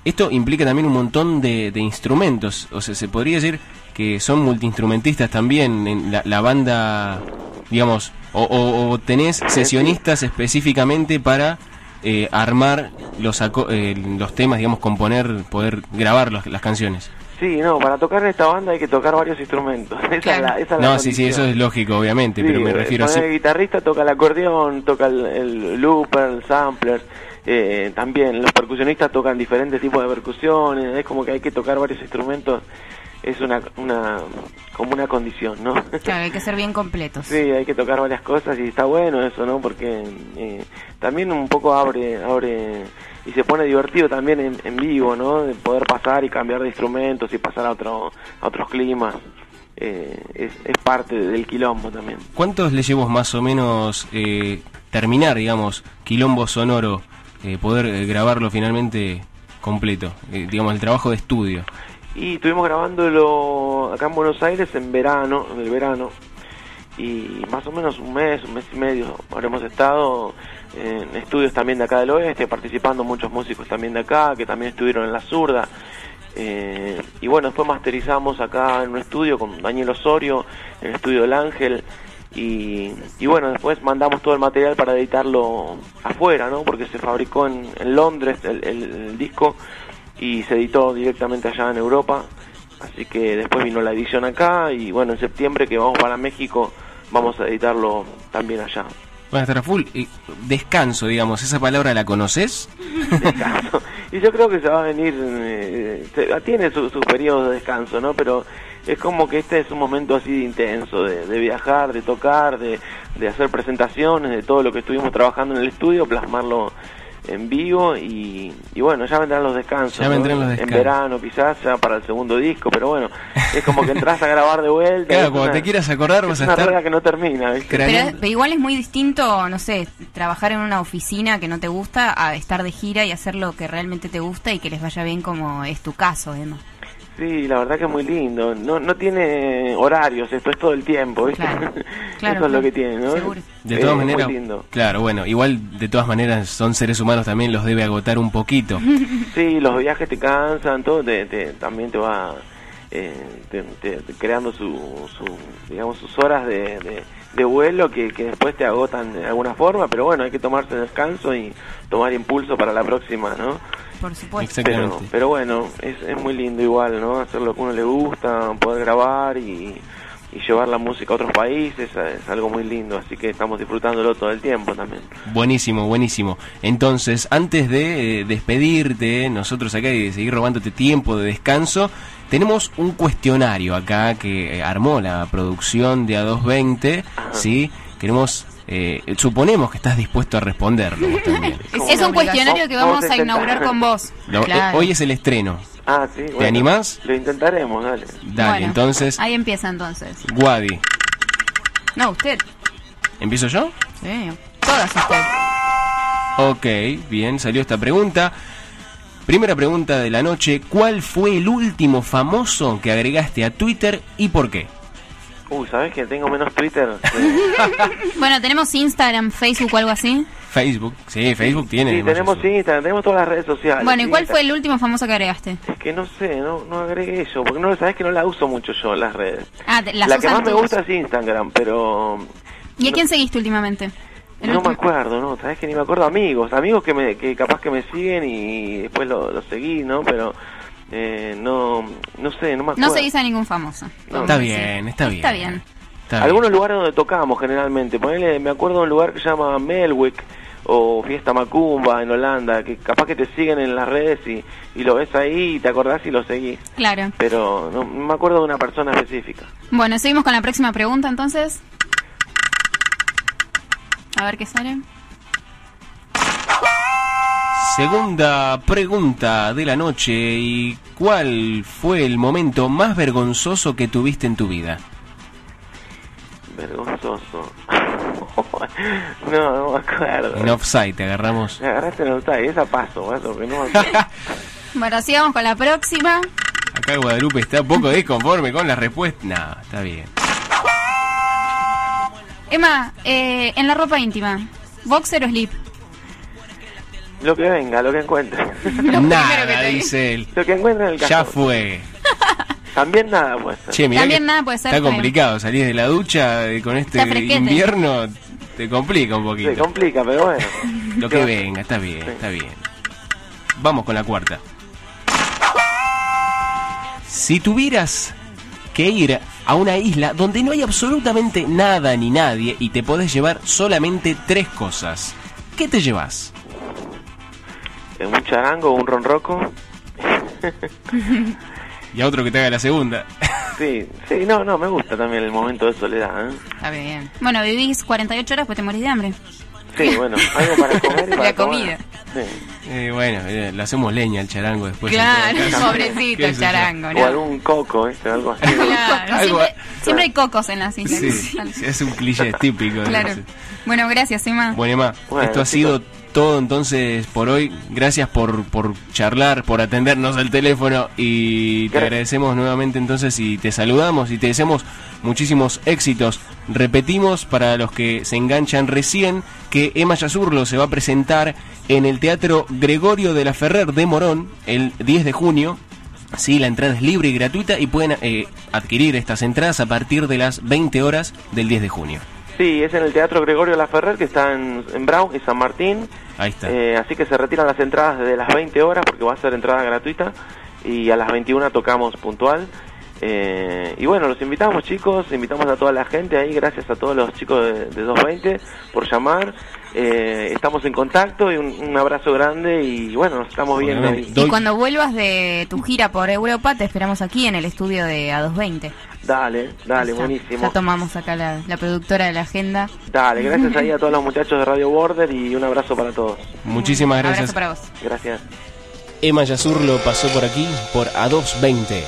Esto implica también un montón de, de instrumentos, o sea, se podría decir que son multiinstrumentistas también en la, la banda, digamos, o, o- o tenés sesionistas específicamente para eh, armar los, eh, los temas, digamos, componer, poder grabar los- las canciones. Sí, no, para tocar en esta banda hay que tocar varios instrumentos. <laughs> Esa es la, esa es la No, sí, sí, eso es lógico, obviamente, Sí, pero me refiero a... El guitarrista toca el acordeón, toca el, el looper, el sampler. Eh, también los percusionistas tocan diferentes tipos de percusiones. Es como que hay que tocar varios instrumentos. Es una, una como una condición, ¿no? <laughs> Claro, hay que ser bien completos. Sí, hay que tocar varias cosas y está bueno eso, ¿no? Porque eh, también un poco abre, abre y se pone divertido también en, en vivo, ¿no? De poder pasar y cambiar de instrumentos y pasar a otro, a otros climas. Eh, es, es parte del quilombo también. ¿Cuántos le llevó más o menos eh, terminar, digamos, Quilombo Sonoro, eh, poder eh, grabarlo finalmente completo? Eh, digamos, el trabajo de estudio. Y estuvimos grabándolo acá en Buenos Aires en verano, en el verano, y más o menos un mes, un mes y medio habremos estado en estudios también de acá del oeste, participando muchos músicos también de acá, que también estuvieron en La Zurda. Y bueno, después masterizamos acá en un estudio con Daniel Osorio, en el estudio del Ángel. Y, y bueno, después mandamos todo el material para editarlo afuera, ¿no? Porque se fabricó en, en Londres el, el- el disco y se editó directamente allá en Europa. Así que después vino la edición acá y bueno, en septiembre que vamos para México vamos a editarlo también allá. Bueno, estar a full. Descanso, digamos, ¿esa palabra la conoces? Descanso. Y yo creo que se va a venir, eh, se- tiene sus su periodos de descanso, ¿no? Pero es como que este es un momento así de intenso, de, de viajar, de tocar, de, de hacer presentaciones, de todo lo que estuvimos trabajando en el estudio, plasmarlo en vivo y, y bueno, ya vendrán los descansos. Ya ¿no? vendrán los En descansos. verano quizás, ya para el segundo disco, pero bueno, es como que entras a grabar de vuelta. Claro, es cuando una- te quieras acordar es vas a una estar rueda que no termina, ¿viste? Pero, pero igual es muy distinto, no sé, trabajar en una oficina que no te gusta a estar de gira y hacer lo que realmente te gusta y que les vaya bien como es tu caso, Emma. Sí, la verdad que es muy lindo. No, no tiene horarios, esto es todo el tiempo, ¿viste? claro, <laughs> Eso es lo que tiene, ¿no? seguro. De todas maneras, claro, bueno, igual de todas maneras son seres humanos también los debe agotar un poquito. <laughs> Sí, los viajes te cansan, todo te, te- también te va eh, te- te- te creando su, su, digamos, sus horas de, de, de vuelo que, que después te agotan de alguna forma, pero bueno, hay que tomarse descanso y tomar impulso para la próxima, ¿no? Por supuesto. Pero, pero bueno, es, es muy lindo igual, ¿no? Hacer lo que a uno le gusta, poder grabar y, y llevar la música a otros países, es algo muy lindo, así que estamos disfrutándolo todo el tiempo también. Buenísimo, buenísimo. Entonces, antes de eh, despedirte, nosotros acá y de seguir robándote tiempo de descanso, tenemos un cuestionario acá que eh, armó la producción de A220, ¿sí? Queremos eh, suponemos que estás dispuesto a responderlo vos también. <laughs> Es un cuestionario que vamos a inaugurar con vos. Lo- eh, hoy es el estreno. Ah, sí. ¿Te animás? Lo intentaremos, dale. Dale, Bueno, entonces, Ahí empieza entonces. Guadi. No, usted. ¿Empiezo yo? Sí. Todas usted. Ok, bien, salió esta pregunta. Primera pregunta de la noche, ¿cuál fue el último famoso que agregaste a Twitter y por qué? Uy, ¿sabes que tengo menos Twitter? que- <laughs> Bueno, tenemos Instagram, Facebook o algo así. Facebook, sí, Facebook tiene. Sí, tenemos Instagram, tenemos todas las redes sociales. Bueno, ¿y cuál fue el último famoso que agregaste? Es que no sé, no, no agregué yo, porque no sabes que no la uso mucho yo, las redes. Ah, las la que más me gusta es Instagram, pero ¿Y a quién seguiste últimamente? No me acuerdo, ¿no? Sabes que ni me acuerdo. Amigos, amigos que, me, que capaz que me siguen y después lo, lo seguí, ¿no? Pero eh, no, no sé, no me acuerdo. No seguís a ningún famoso. No. Está bien, está bien. Está bien. Está bien. Algunos lugares donde tocamos generalmente. Ponele, me acuerdo de un lugar que se llama Melwick o Fiesta Macumba en Holanda, que capaz que te siguen en las redes y, y lo ves ahí y te acordás y lo seguís. Claro. Pero no, no me acuerdo de una persona específica. Bueno, seguimos con la próxima pregunta entonces. A ver qué sale. Segunda pregunta de la noche, ¿y cuál fue el momento más vergonzoso que tuviste en tu vida? Vergonzoso. <laughs> no, no me acuerdo. En offside te agarramos. Me agarraste en el esa paso, eso, porque no me. <laughs> Bueno, sigamos con la próxima. Acá Guadalupe está un poco desconforme con la respuesta. No, está bien. Emma, eh, en la ropa íntima, ¿boxer o slip? Lo que venga, lo que encuentre. <laughs> Nada, dice él. Lo que encuentre en el Ya cajón. fue. También nada, pues. <laughs> Che, mirá También nada puede ser Está feo. complicado, salís de la ducha eh, con este Está fresquete. invierno, te complica un poquito. Se complica, pero bueno. <laughs> Lo que venga, está bien, está bien. Vamos con la cuarta. Si tuvieras que ir a una isla donde no hay absolutamente nada ni nadie y te podés llevar solamente tres cosas, ¿qué te llevas? Un charango, un ronroco. <laughs> Y a otro que te haga la segunda. <laughs> Sí, sí, no, no, me gusta también el momento de soledad. ¿eh? Está bien. Bueno, vivís 48 horas pues te morís de hambre. Sí, bueno, algo para <laughs> comer y para La tomar. comida. Sí. Eh, bueno, eh, le hacemos leña al charango después. Claro, <laughs> pobrecito ¿Qué el charango, O ¿no? algún coco, ¿viste? Algo así. Claro, Algo- siempre, siempre hay cocos en las islas. Sí, sí, es un cliché típico. <laughs> de Claro. Bueno, gracias, Emma. Bueno, Emma, Bueno, esto ha sido todo entonces por hoy. Gracias por, por charlar, por atendernos al teléfono y te agradecemos nuevamente entonces y te saludamos y te deseamos muchísimos éxitos. Repetimos para los que se enganchan recién que Emma Yazurlo se va a presentar en el Teatro Gregorio de la Ferrer de Morón el 10 de junio. Sí, la entrada es libre y gratuita y pueden eh, adquirir estas entradas a partir de las 20 horas del 10 de junio. Sí, es en el Teatro Gregorio Laferrer, que está en, en Brown y San Martín. Ahí está. Eh, así que se retiran las entradas desde las 20 horas, porque va a ser entrada gratuita. Y a las 21 tocamos puntual. Eh, y bueno, los invitamos chicos, invitamos a toda la gente ahí, gracias a todos los chicos de, de 220 por llamar. Eh, estamos en contacto y un, un abrazo grande y bueno, nos estamos viendo ahí. Y cuando vuelvas de tu gira por Europa, te esperamos aquí en el estudio de A220. Dale, dale, Ya- buenísimo. Ya tomamos acá la, la productora de la agenda. Dale, gracias ahí a todos los <laughs> muchachos de Radio Border y un abrazo para todos. Muchísimas gracias. Abrazo para vos. Gracias. Emma Yazurlo pasó por aquí por A220.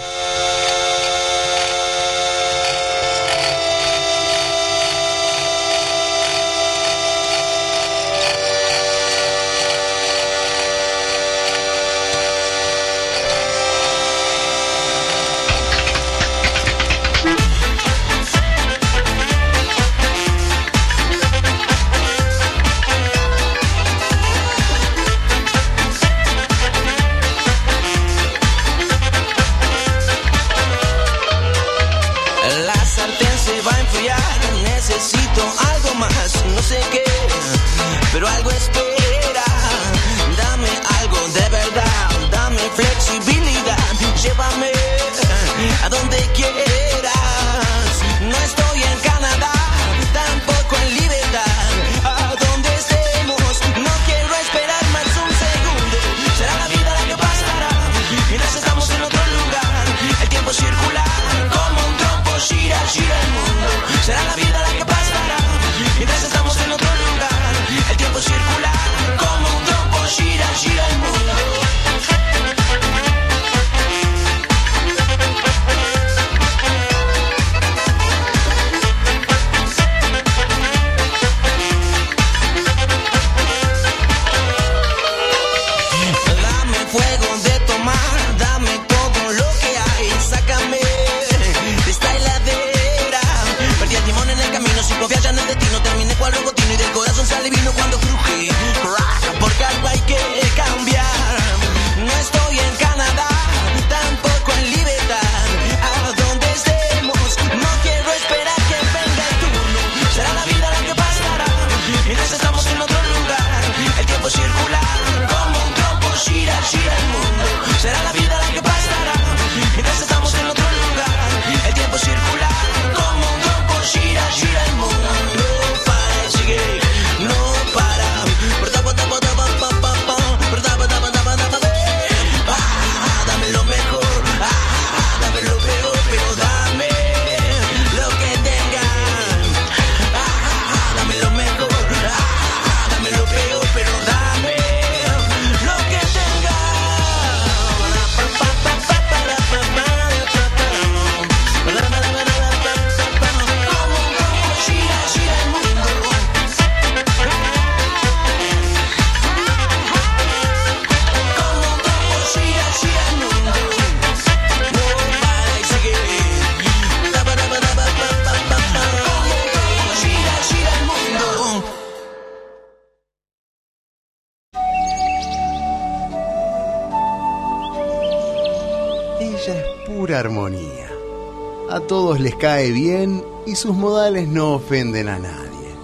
Cae bien y sus modales no ofenden a nadie.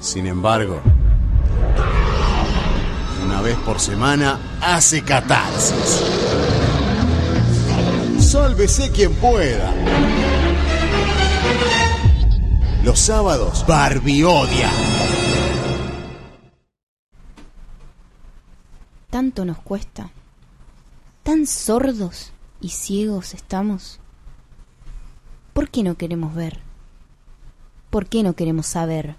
Sin embargo, una vez por semana hace catarsis. Sálvese quien pueda. Los sábados, Barbie odia. Tanto nos cuesta. Tan sordos y ciegos estamos. ¿Por qué no queremos ver? ¿Por qué no queremos saber?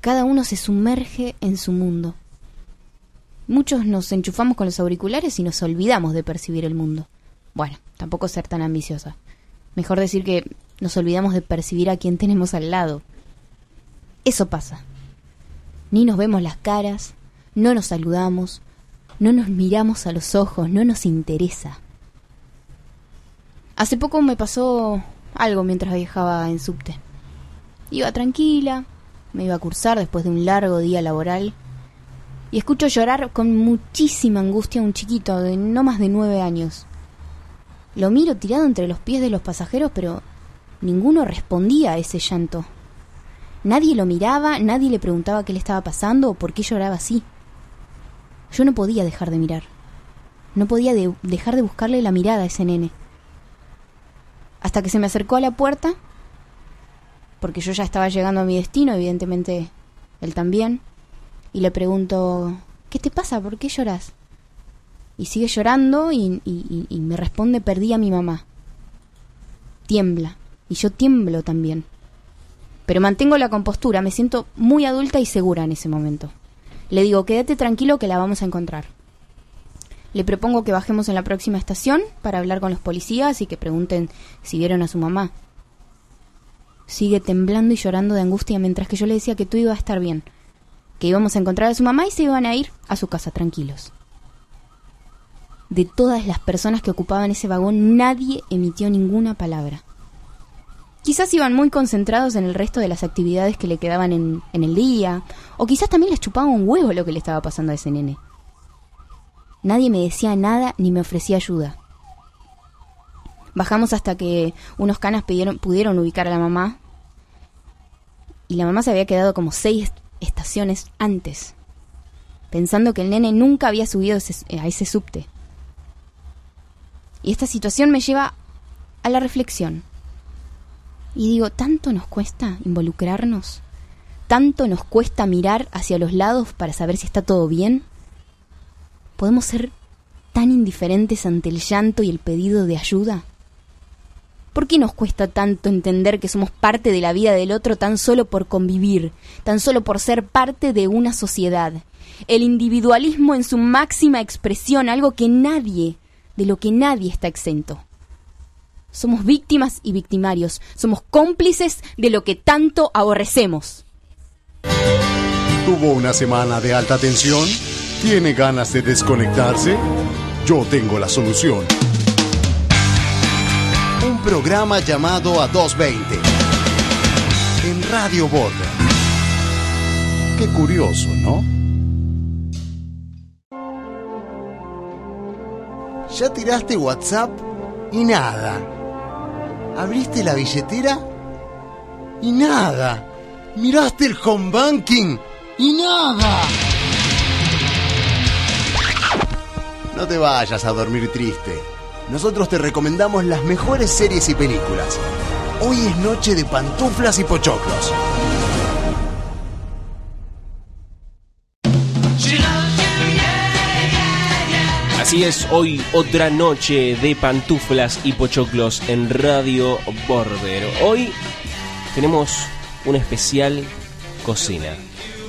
Cada uno se sumerge en su mundo. Muchos nos enchufamos con los auriculares y nos olvidamos de percibir el mundo. Bueno, tampoco ser tan ambiciosa. Mejor decir que nos olvidamos de percibir a quien tenemos al lado. Eso pasa. Ni nos vemos las caras, no nos saludamos, no nos miramos a los ojos, no nos interesa. Hace poco me pasó algo mientras viajaba en subte. Iba tranquila, me iba a cursar después de un largo día laboral y escucho llorar con muchísima angustia a un chiquito de no más de nueve años. Lo miro tirado entre los pies de los pasajeros, pero ninguno respondía a ese llanto. Nadie lo miraba, nadie le preguntaba qué le estaba pasando o por qué lloraba así. Yo no podía dejar de mirar. No podía de- dejar de buscarle la mirada a ese nene. Hasta que se me acercó a la puerta, porque yo ya estaba llegando a mi destino, evidentemente él también, y le pregunto, ¿qué te pasa? ¿Por qué lloras? Y sigue llorando y, y- me responde, perdí a mi mamá. Tiembla, y yo tiemblo también. Pero mantengo la compostura, me siento muy adulta y segura en ese momento. Le digo, quédate tranquilo que la vamos a encontrar. Le propongo que bajemos en la próxima estación para hablar con los policías y que pregunten si vieron a su mamá. Sigue temblando y llorando de angustia mientras que yo le decía que todo iba a estar bien, que íbamos a encontrar a su mamá y se iban a ir a su casa tranquilos. De todas las personas que ocupaban ese vagón, nadie emitió ninguna palabra. Quizás iban muy concentrados en el resto de las actividades que le quedaban en, en el día, o quizás también les chupaba un huevo lo que le estaba pasando a ese nene. Nadie me decía nada ni me ofrecía ayuda. Bajamos hasta que unos canas pudieron ubicar a la mamá. Y la mamá se había quedado como seis est- estaciones antes, pensando que el nene nunca había subido a ese subte. Y esta situación me lleva a la reflexión. Y digo, ¿tanto nos cuesta involucrarnos? ¿Tanto nos cuesta mirar hacia los lados para saber si está todo bien? ¿Podemos ser tan indiferentes ante el llanto y el pedido de ayuda? ¿Por qué nos cuesta tanto entender que somos parte de la vida del otro tan solo por convivir, tan solo por ser parte de una sociedad? El individualismo en su máxima expresión, algo que nadie, de lo que nadie está exento. Somos víctimas y victimarios, somos cómplices de lo que tanto aborrecemos. ¿Tuvo una semana de alta tensión? ¿Tiene ganas de desconectarse? Yo tengo la solución. Un programa llamado a 220 en Radio Border. Qué curioso, ¿no? ¿Ya tiraste WhatsApp? Y nada. ¿Abriste la billetera? Y nada. ¿Miraste el home banking? Y nada. No te vayas a dormir triste. Nosotros te recomendamos las mejores series y películas. Hoy es noche de pantuflas y pochoclos. Así es, hoy otra noche de pantuflas y pochoclos en Radio Border. Hoy tenemos un especial cocina.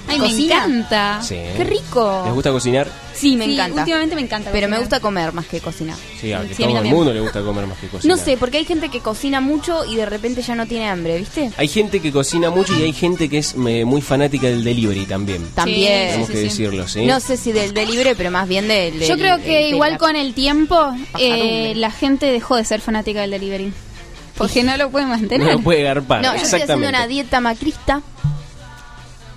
Ay, me encanta. Sí. Qué rico. ¿Les gusta cocinar? Sí, me Sí, encanta. últimamente me encanta. Pero me gusta comer más que cocinar. Sí, a Sí, a mí todo el también. mundo le gusta comer más que cocinar. No sé, porque hay gente que cocina mucho y de repente ya no tiene hambre, ¿viste? Hay gente que cocina mucho y hay gente que es muy fanática del delivery también. También. Tenemos que decirlo, ¿sí? No sé si del delivery, pero más bien del. Yo del- creo que del- igual la- con el tiempo eh, la gente dejó de ser fanática del delivery. Porque no lo puede mantener. No lo puede garpar. No, yo estoy haciendo exactamente. una dieta macrista.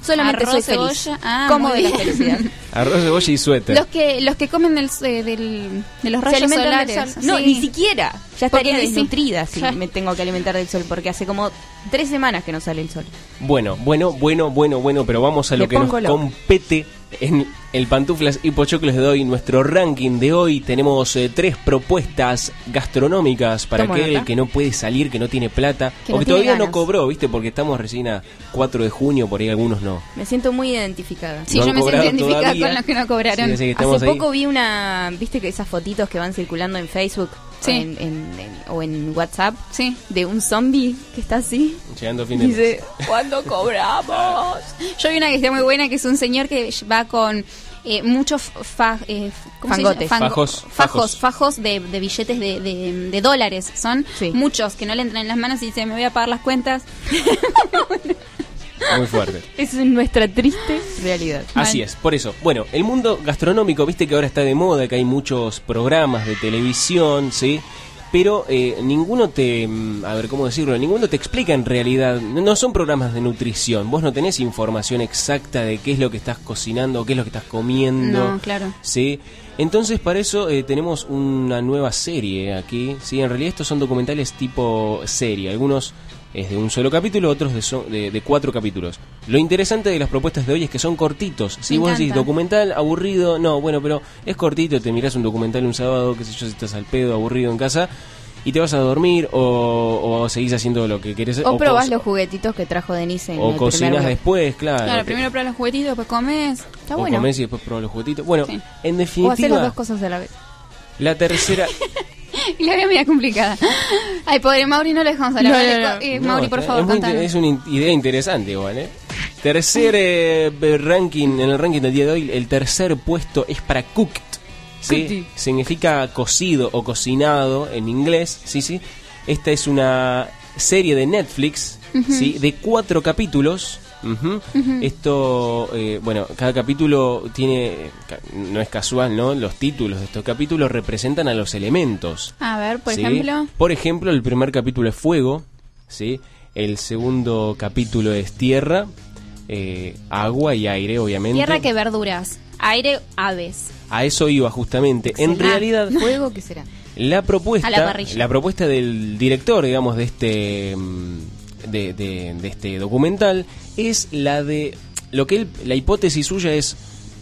Solamente Arroz, soy feliz. cebolla. Ah, Como de la felicidad. <laughs> Arroz, cebolla y suéter. Los que, los que comen del, eh, del- de los rayos solares. sol. No, Sí. ni siquiera. Ya Porque estaría sí. desnutrida si <laughs> me tengo que alimentar del sol, porque hace como tres semanas que no sale el sol. Bueno, bueno, bueno, bueno, bueno, pero vamos a lo que nos compete en el Pantuflas y Pochoclos de hoy. Nuestro ranking de hoy tenemos eh, tres propuestas gastronómicas para Tomo aquel nota. que no puede salir, que no tiene plata Que o no que tiene todavía no cobró, ¿viste? Porque estamos recién a 4 de junio, por ahí algunos no. Me siento muy identificada. Sí, No yo me siento cobrado identificada todavía. con los que no cobraron. Sí, así que estamos Hace ahí. poco vi una, viste que esas fotitos que van circulando en Facebook Sí. en- en- en- o en WhatsApp Sí. de un zombie que está así. Llegando a fin de mes. Dice, ¿Cuándo <laughs> cobramos? Yo vi una que está muy buena, que es un señor que va con eh, muchos fa- eh, ¿cómo se Fangotes. Fango- Fajos, fajos, fajos. fajos de, de billetes de, de- de dólares. Son Sí. muchos que no le entran en las manos y dice, me voy a pagar las cuentas. <laughs> Muy fuerte. <laughs> Es nuestra triste realidad. Así es, por eso. Bueno, el mundo gastronómico, viste que ahora está de moda, que hay muchos programas de televisión, ¿sí? Pero eh, ninguno te, mm, a ver, ¿cómo decirlo? Ninguno te explica en realidad, no no son programas de nutrición, vos no tenés información exacta de qué es lo que estás cocinando, qué es lo que estás comiendo. No, claro. ¿sí? Entonces, para eso eh, tenemos una nueva serie aquí, ¿sí? En realidad estos son documentales tipo serie, algunos es de un solo capítulo, otros de, so- de, de cuatro capítulos. Lo interesante de las propuestas de hoy es que son cortitos. Si Me vos decís documental, aburrido, no, bueno, pero es cortito, te mirás un documental un sábado, qué sé yo, si estás al pedo, aburrido en casa, y te vas a dormir o, o seguís haciendo lo que querés O probás cos- los juguetitos que trajo Denise en o blog. después, claro. Claro, primero pruebas los juguetitos, después comes. Está o bueno. comés y después probás los juguetitos. Bueno, Sí. en O hacer las definitiva, dos cosas a la vez. la tercera... <laughs> Y <laughs> la vida media complicada. Ay, pobre Mauri, no le dejamos hablar. No, no, eh, Mauri, por favor, es, es una idea interesante igual, ¿eh? Tercer eh, ranking, en el ranking del día de hoy, el tercer puesto es para cooked, ¿sí? Cooked. Significa cocido o cocinado en inglés, sí, sí. Esta es una serie de Netflix. ¿sí? De cuatro capítulos. Ujú. Esto, eh, bueno, cada capítulo tiene, no es casual, ¿no? Los títulos de estos capítulos representan a los elementos. A ver, por ¿sí? ejemplo. Por ejemplo, el primer capítulo es fuego, ¿sí? El segundo capítulo es tierra, eh, agua y aire, obviamente. Tierra que verduras. Aire, aves. A eso iba justamente. En será? realidad, <laughs> ¿Fuego qué será? la propuesta, la propuesta del director, digamos, de este mm, de, de- de este documental es la de lo que él, la hipótesis suya es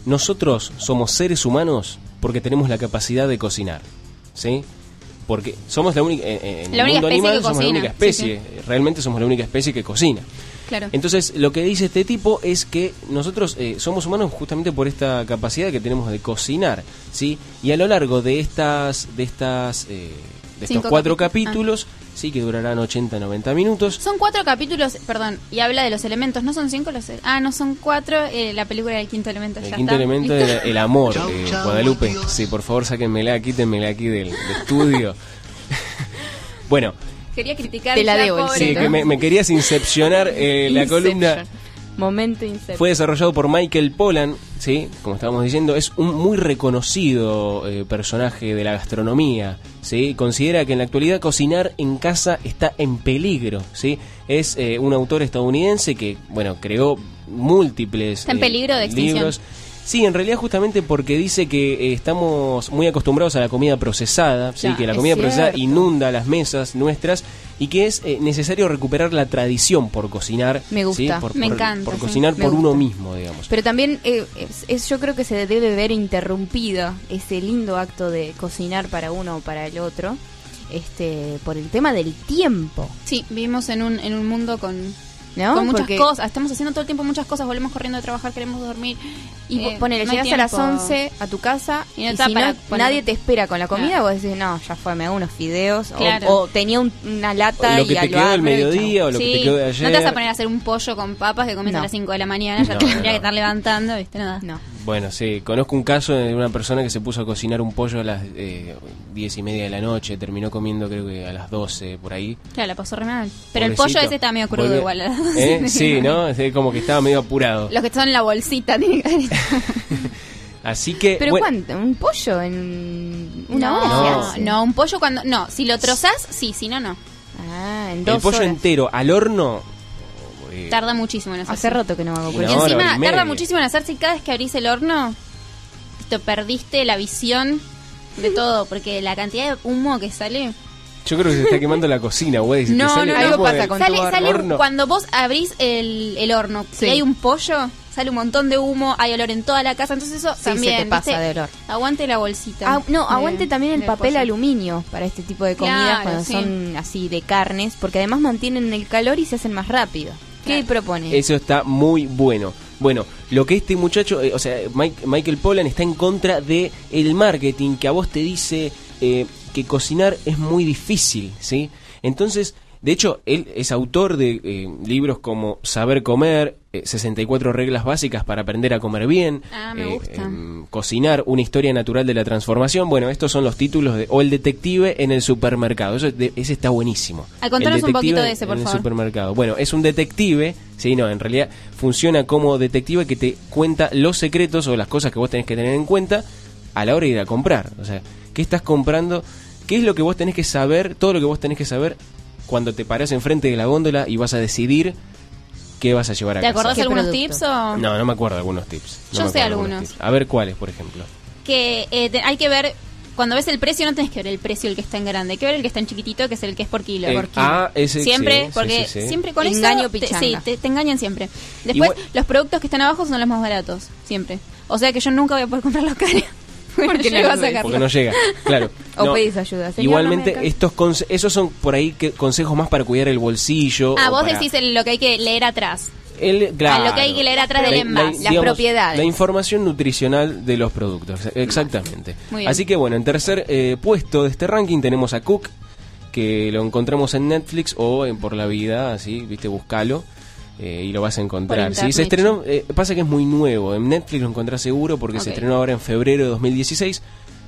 nosotros somos seres humanos porque tenemos la capacidad de cocinar, ¿sí? Porque somos la única en, en La el mundo especie animal somos la única sí, especie, realmente somos la única especie que cocina. Claro. Entonces, lo que dice este tipo es que nosotros eh, somos humanos justamente por esta capacidad que tenemos de cocinar, ¿sí? Y a lo largo de estas de estas eh, de estos Cinco cuatro capítulos. capítulos, sí que durarán 80 90 minutos. Son cuatro capítulos, perdón, y habla de los elementos. ¿No son cinco los Ah, no son cuatro. eh, la película del quinto elemento. El ya quinto está. elemento es el amor, eh, Guadalupe. Sí, por favor, sáquenmela, quítenmela aquí del, del estudio. <laughs> bueno, Quería criticar. Te la debo, sí, que me, me querías incepcionar eh, la columna. Momento Inception. Fue desarrollado por Michael Pollan, ¿sí? como estábamos diciendo, es un muy reconocido eh, personaje de la gastronomía. ¿sí? Considera que en la actualidad cocinar en casa está en peligro. ¿sí? Es eh, un autor estadounidense que bueno creó múltiples Está en eh, peligro de extinción. libros. Sí, en realidad justamente porque dice que eh, estamos muy acostumbrados a la comida procesada, ¿sí? Que la comida procesada inunda las mesas nuestras y que es eh, necesario recuperar la tradición por cocinar. Me ¿sí? gusta. Por, Me por- encanta, Por cocinar por uno mismo, digamos. Pero también eh, es, es- yo creo que se debe ver interrumpida ese lindo acto de cocinar para uno o para el otro, este, por el tema del tiempo, Sí, vivimos en un, en un mundo con, ¿no? con muchas Porque- cosas. Estamos haciendo todo el tiempo muchas cosas. Volvemos corriendo de trabajar, queremos dormir. Y Eh, ponele, no llegas a las tiempo. 11 a tu casa Y y, no está si para no, poner- nadie te espera con la comida, Claro. vos decís, no, ya fue, me hago unos fideos. o- Claro. O, tenía un- una lata Lo que y te lo quedó del y mediodía o lo que Sí, te quedó de ayer. No te vas a poner a hacer un pollo con papas que comes a las 5 de la mañana. Ya No, te tendría no. que estar levantando, ¿viste? Nada. No. Bueno, sí, conozco un caso de una persona que se puso a cocinar un pollo a las eh, diez y media de la noche, terminó comiendo creo que a las 12 por ahí. Claro, la pasó re mal. Pero el pollo ese está medio crudo Volvió- igual. ¿Eh? <laughs> Sí, ¿no? Es como que estaba medio apurado. Los que están en la bolsita tienen que haber Así que... Pero bueno, ¿cuánto? ¿Un pollo en una no, hora? No. un pollo cuando. No, si lo trozás, sí, si no, no. Ah, en el pollo horas. entero al horno... eh, Tarda muchísimo en hacerse. Hace rato que no hago. Y hora, encima hora y media. tarda muchísimo en hacerse y cada vez que abrís el horno te perdiste la visión de todo, porque la cantidad de humo que sale... Yo creo que se está quemando la cocina, güey. Si No, sale no, algo pasa del con sale, sale horno. cuando vos abrís el, el horno Sí. y hay un pollo, sale un montón de humo, hay olor en toda la casa, entonces eso Sí, también se te pasa ¿viste? de olor. Aguante la bolsita. Ah, no, de- aguante también el papel pollo. aluminio para este tipo de comidas Claro, cuando sí. son así de carnes, porque además mantienen el calor y se hacen más rápido. ¿Qué propone? Eso está muy bueno. Bueno, lo que este muchacho, eh, o sea, Mike- Michael Pollan está en contra de el marketing que a vos te dice eh, que cocinar es muy difícil, ¿sí? Entonces, de hecho, él es autor de eh, libros como Saber Comer, eh, 64 reglas básicas para aprender a comer bien, Ah, eh, em, Cocinar, una historia natural de la transformación. Bueno, estos son los títulos de... O El detective en el supermercado. Eso, de- ese está buenísimo. Ah, contanos El un poquito de ese, por en el favor. supermercado. Bueno, es un detective, sí, no, en realidad funciona como detective que te cuenta los secretos o las cosas que vos tenés que tener en cuenta a la hora de ir a comprar. O sea, ¿qué estás comprando? ¿Qué es lo que vos tenés que saber? Todo lo que vos tenés que saber cuando te parás enfrente de la góndola y vas a decidir qué vas a llevar a ¿Te casa. acordás algunos tips o...? No, no me acuerdo de algunos tips. No Yo sé algunos. A ver cuáles, por ejemplo. Que eh, te- hay que ver... Cuando ves el precio no tenés que ver el precio el que está en grande, hay que ver el que está en chiquitito, que es el que es por kilo. Eh, por kilo. ah, ese- siempre, sí, porque sí, sí. siempre con Engaño eso te, sí, te, te engañan siempre. Después, Igual- los productos que están abajo son los más baratos, siempre. O sea que yo nunca voy a poder comprar los caros. <laughs> Porque no a sacarlo. Porque no llega, <laughs> claro. O No, pedís ayuda. Señor, Igualmente, no estos esos son por ahí que consejos más para cuidar el bolsillo. Ah, vos para- decís el- lo que hay que leer atrás. El, claro. Ah, lo que hay que leer atrás del envase. Las digamos, propiedades. La información nutricional de los productos, ex- exactamente. Así que bueno, en tercer eh, puesto de este ranking tenemos a Cook, que lo encontramos en Netflix o en Por la Vida, así, viste, buscalo. Eh, y lo vas a encontrar. Sí, se estrenó, eh, pasa que es muy nuevo. En Netflix lo encontrás seguro porque se estrenó ahora en febrero de 2016,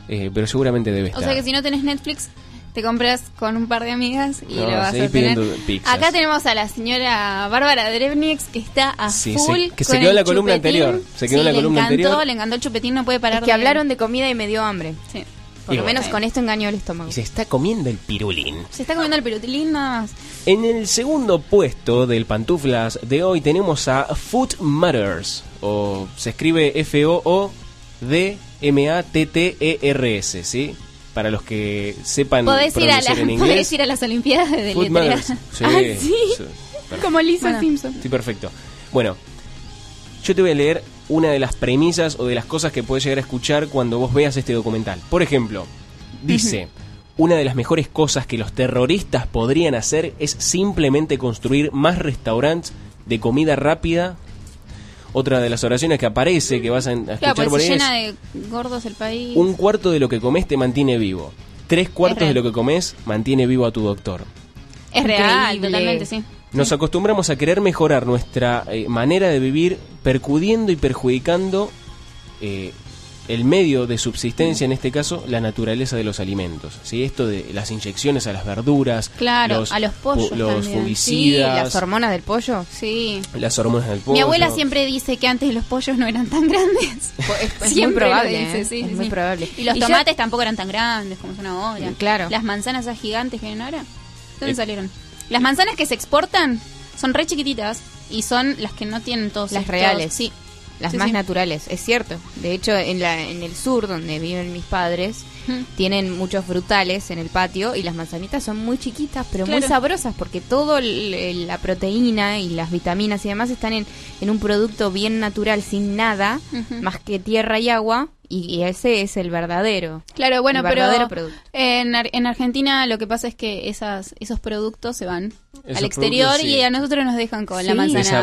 eh, pero seguramente debe O estar. sea que si no tenés Netflix, te compras con un par de amigas y No, lo vas a tener. Acá tenemos a la señora Bárbara Drebnix que está a Sí, full. se- que se quedó en la columna chupetín. anterior. Se quedó en la columna le encantó, anterior. Le encantó el chupetín, no puede parar Es que hablaron de comida y me dio hambre. Sí. Por Y lo bueno. menos con esto engañó el estómago. Y se está comiendo el pirulín. Se está comiendo el pirutilín nada más. En el segundo puesto del pantuflas de hoy tenemos a Food Matters, o se escribe F-O-O-D-M-A-T-T-E-R-S, ¿sí? Para los que sepan Podés ir, a la- en podés ir a las Olimpiadas de. Matters. Sí, <laughs> ah, sí. Como Lisa Simpson. Sí, perfecto. Bueno, yo te voy a leer una de las premisas o de las cosas que puedes llegar a escuchar cuando vos veas este documental. Por ejemplo, dice, una de las mejores cosas que los terroristas podrían hacer es simplemente construir más restaurantes de comida rápida. Otra de las oraciones que aparece, que vas a, escuchar Claro, por ahí se es, llena de gordos el país. un cuarto de lo que comes te mantiene vivo. Tres cuartos de lo que comes mantiene vivo a tu doctor. es real, Increíble. totalmente, sí. Nos acostumbramos a querer mejorar nuestra eh, manera de vivir percudiendo y perjudicando eh, el medio de subsistencia, en este caso, la naturaleza de los alimentos. ¿sí? Esto de las inyecciones a las verduras, Claro, a los pollos los fungicidas, las hormonas del pollo. Sí. las hormonas del pollo. Mi abuela siempre dice que antes los pollos no eran tan grandes. <laughs> Es muy Siempre lo probable, dice, ¿eh? sí, es sí, muy sí. probable. Y los tomates tampoco eran tan grandes como son ahora. Claro. Las manzanas esas gigantes que vienen ahora. ¿Dónde Eh. salieron? Las manzanas que se exportan son re chiquititas y son las que no tienen todos Las estos- reales. Sí. Las Sí, más sí. naturales, es cierto. De hecho, en, la, en el sur, donde viven mis padres, tienen muchos frutales en el patio y las manzanitas son muy chiquitas, pero muy sabrosas porque el- la proteína y las vitaminas y demás están en, en un producto bien natural, sin nada, más que tierra y agua, y, y ese es el verdadero. Claro, bueno, el pero verdadero producto. en, Ar- en Argentina lo que pasa es que esas, esos productos se van Esos al exterior sí. y a nosotros nos dejan con la manzana se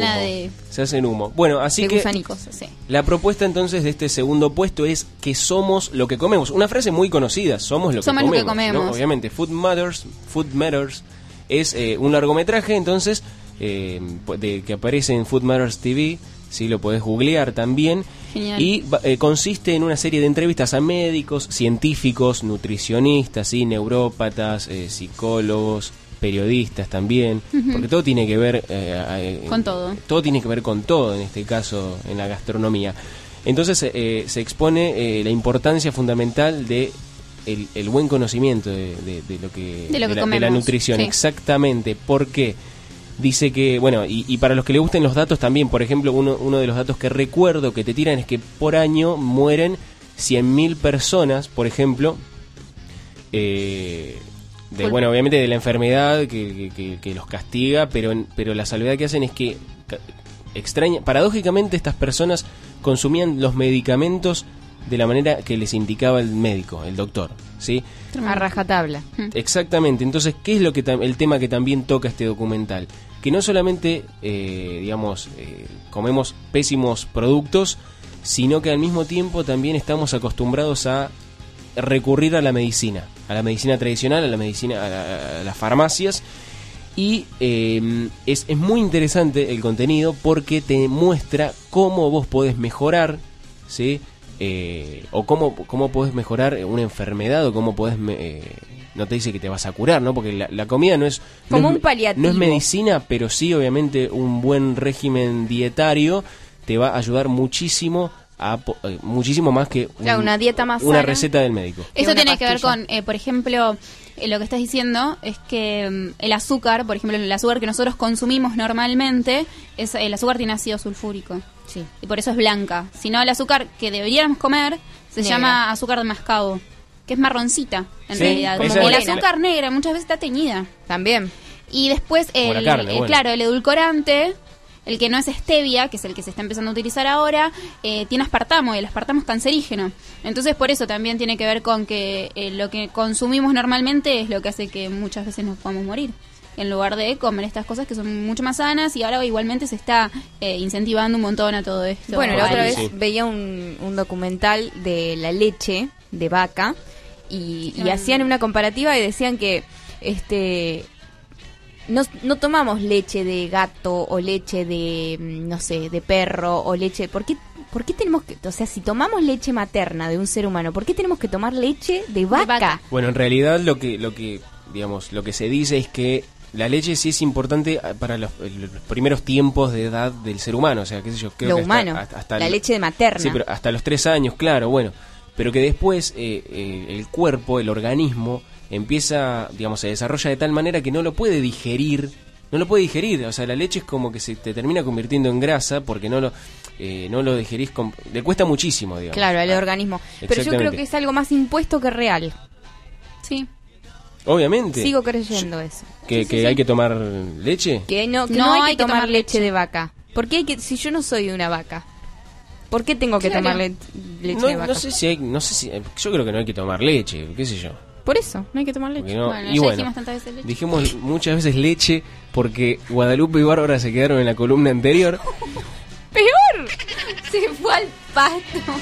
humo. de, Se hacen humo. Bueno, así que. Sí. la propuesta entonces de este segundo puesto es que somos lo que comemos. Una frase muy conocida, somos lo que Somos lo que comemos. ¿no? comemos. Obviamente, Food Matters, Food Matters es eh, un largometraje, entonces, eh, de, que aparece en Food Matters TV, si lo podés googlear también. Genial. Y eh, consiste en una serie de entrevistas a médicos, científicos, nutricionistas, ¿sí? neurópatas, eh, psicólogos, periodistas también, porque todo tiene que ver eh, Con todo. todo tiene que ver con todo, en este caso, en la gastronomía. Entonces se expone eh, la importancia fundamental de el, el buen conocimiento de, de- de lo que De lo que la, nutrición, sí. exactamente. ¿Por qué? Dice que, bueno, y, y para los que le gusten los datos también, por ejemplo, uno, uno de los datos que recuerdo que te tiran es que por año mueren 100.000 personas, por ejemplo, eh, de, bueno, obviamente de la enfermedad que, que- que- los castiga, pero, pero la salvedad que hacen es que, extraña, paradójicamente estas personas consumían los medicamentos de la manera que les indicaba el médico, el doctor, ¿sí? A rajatabla. Exactamente. Entonces, ¿qué es lo que el tema que también toca este documental? Que no solamente, eh, digamos, eh, comemos pésimos productos, sino que al mismo tiempo también estamos acostumbrados a recurrir a la medicina, a la medicina tradicional, a la medicina, a, la- a las farmacias. Y eh, es, es muy interesante el contenido porque te muestra cómo vos podés mejorar, ¿sí? Eh, o cómo, cómo podés mejorar una enfermedad o cómo podés... me- eh, no te dice que te vas a curar, ¿no? Porque la, la comida no es... no Como es un paliativo. No es medicina, pero sí, obviamente, un buen régimen dietario te va a ayudar muchísimo, a, po- eh, muchísimo más que un- Claro, una dieta más una sana. receta del médico. Eso tiene que ver con, eh, por ejemplo, lo que estás diciendo es que mm, el azúcar, por ejemplo, el azúcar que nosotros consumimos normalmente, es el azúcar tiene ácido sulfúrico. Sí. Y por eso es blanca. Si no, el azúcar que deberíamos comer se Negra. llama azúcar de mascabo, que es marroncita, en Sí, realidad. como el morena. azúcar negra muchas veces está teñida. También. Y después, el, carne, eh, bueno. claro, el edulcorante, el que no es stevia, que es el que se está empezando a utilizar ahora, eh, tiene aspartamo y el aspartamo es cancerígeno. Entonces, por eso también tiene que ver con que eh, lo que consumimos normalmente es lo que hace que muchas veces nos podamos morir. En lugar de comer estas cosas que son mucho más sanas y ahora igualmente se está eh, incentivando un montón a todo esto. Bueno, la otra vez veía un, un documental de la leche de vaca y, y hacían una comparativa y decían que este no, no tomamos leche de gato o leche de mm, no sé de perro o leche ¿por qué, por qué tenemos que o sea si tomamos leche materna de un ser humano ¿por qué tenemos que tomar leche de vaca? Bueno, en realidad lo que, lo que, digamos, lo que se dice es que la leche sí es importante ah, para los, los primeros tiempos de edad del ser humano, o sea, qué sé yo, creo Lo que humano, hasta- hasta la el- leche de materna. Sí, pero hasta los tres años, claro, bueno, pero que después eh, eh, el cuerpo, el organismo, empieza, digamos, se desarrolla de tal manera que no lo puede digerir, no lo puede digerir, o sea, la leche es como que se te termina convirtiendo en grasa porque no lo, eh, no lo digerís, con- le cuesta muchísimo, digamos. Claro, al Ah, organismo. Pero yo creo que es algo más impuesto que real. Sí. Obviamente. Sigo creyendo eso. que, que hay que tomar leche. Que no, que No no, hay, hay que que tomar, tomar leche, de vaca. ¿Por qué hay que, si yo no soy una vaca? ¿Por qué tengo que Claro. tomar le- leche No, de vaca? no sé si hay, no sé si, yo creo que no hay que tomar leche, qué sé yo. Por eso, no hay que tomar leche. No- Bueno, y ya bueno, dijimos tantas veces leche. dijimos muchas veces leche porque Guadalupe y Bárbara se quedaron en la columna anterior. <laughs> ¡Peor! Se fue al pasto.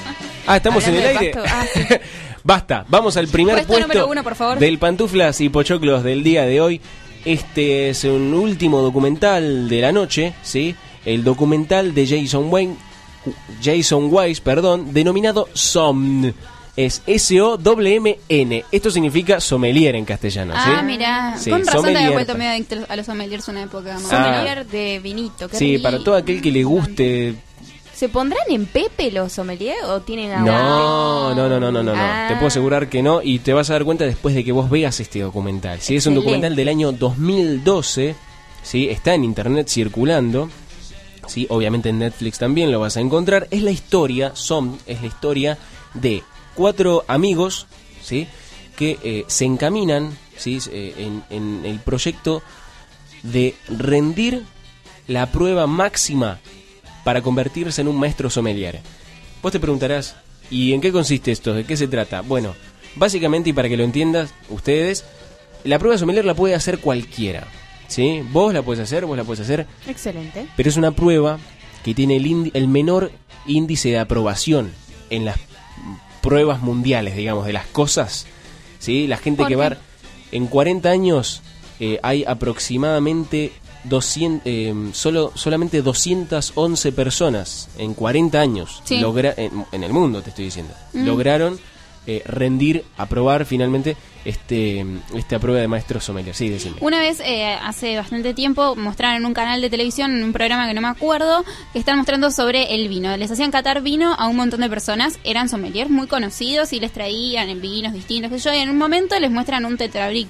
Ah, estamos en el aire. ah, sí. <laughs> Basta, vamos al primer Puesto puesto número uno, por favor. del Pantuflas y Pochoclos del día de hoy. Este es un último documental de la noche, ¿sí? El documental de Jason Wayne, Jason Wise, perdón, denominado SOMN. Es S-O-M-N. Esto significa sommelier en castellano, ¿sí? Ah, mira. Sí, Con razón te había sommelier. vuelto medio adicto a los sommeliers una época. más. Ah. Sommelier de vinito. Sí, para todo aquel que le guste. ¿Se pondrán en Pepe los sommeliers o tienen agua? No, no, no, no, no, no. Ah. Te puedo asegurar que no y te vas a dar cuenta después de que vos veas este documental. Sí, es un documental del año 2012, sí, está en internet circulando. Sí, obviamente en Netflix también lo vas a encontrar. Es la historia, son, es la historia de cuatro amigos, sí, que eh, se encaminan, sí, eh, en, en el proyecto de rendir la prueba máxima para convertirse en un maestro sommelier. Vos te preguntarás, ¿y en qué consiste esto? ¿De qué se trata? Bueno, básicamente, y para que lo entiendas ustedes, la prueba sommelier la puede hacer cualquiera. ¿Sí? Vos la puedes hacer, vos la puedes hacer, Excelente. pero es una prueba que tiene el menor índice de aprobación en las pruebas mundiales, digamos, de las cosas. ¿Sí? La gente ¿Por que va en 40 años eh, hay aproximadamente 200, eh, solo, solamente 211 personas en 40 años Sí. logra- en, en el mundo, te estoy diciendo, Mm. lograron eh, rendir, aprobar finalmente este esta prueba de maestro sommelier. Sí, decime. Una vez, eh, hace bastante tiempo, mostraron en un canal de televisión, en un programa que no me acuerdo, que están mostrando sobre el vino. Les hacían catar vino a un montón de personas, eran sommeliers muy conocidos y les traían en vinos distintos, sé yo, y en un momento les muestran un tetrabric.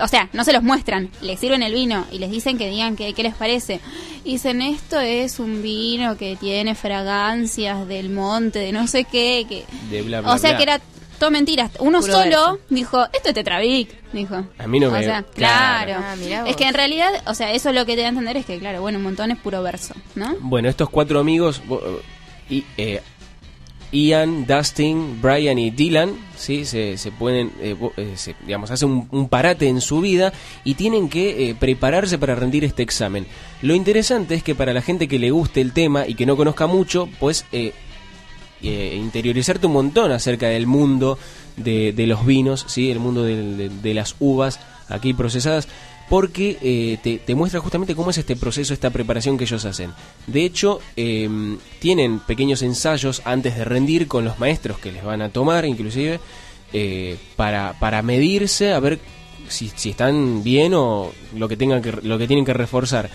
O sea, no se los muestran, les sirven el vino y les dicen que digan que, qué les parece. Y dicen, esto es un vino que tiene fragancias del monte, de no sé qué. Que... De bla, bla, o sea bla. que era todo mentira. Uno Puro solo verso. dijo, esto es Tetravic, dijo. A mí no o me- sea, claro. claro. Ah, es que en realidad, o sea, eso lo que te da a entender es que, claro, bueno, un montón es puro verso, ¿no? Bueno, estos cuatro amigos, bo- y, eh, Ian, Dustin, Brian y Dylan, ¿sí? se, pueden, eh, eh, digamos, hacen un, parate en su vida y tienen que eh, prepararse para rendir este examen. Lo interesante es que para la gente que le guste el tema y que no conozca mucho, pues eh, interiorizarte un montón acerca del mundo de, de los vinos, ¿sí? el mundo de, de las uvas aquí procesadas, porque eh, te, muestra justamente cómo es este proceso, esta preparación que ellos hacen. De hecho, eh, tienen pequeños ensayos antes de rendir con los maestros que les van a tomar, inclusive, eh, para, para medirse, a ver si, si están bien o lo que, tengan que, lo que tienen que reforzar.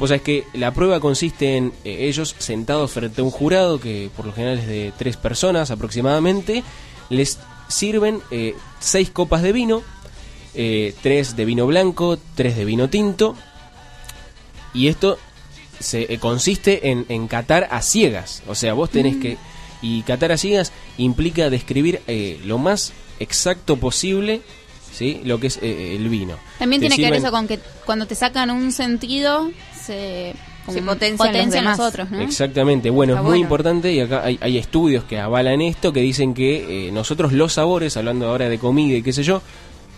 Vos sabés que la prueba consiste en eh, ellos sentados frente a un jurado que por lo general es de tres personas aproximadamente, les sirven eh, seis copas de vino, eh, tres de vino blanco, tres de vino tinto, y esto se eh, consiste en, en catar a ciegas, o sea, vos tenés Mm. que... Y catar a ciegas implica describir eh, lo más exacto posible, ¿sí? Lo que es eh, el vino. También Te tiene que ver eso con que cuando te sacan un sentido, se, Se potencian los demás. otros, ¿no? Exactamente, bueno, Está es muy bueno. importante y acá hay, hay estudios que avalan esto, que dicen que eh, nosotros los sabores, hablando ahora de comida y qué sé yo,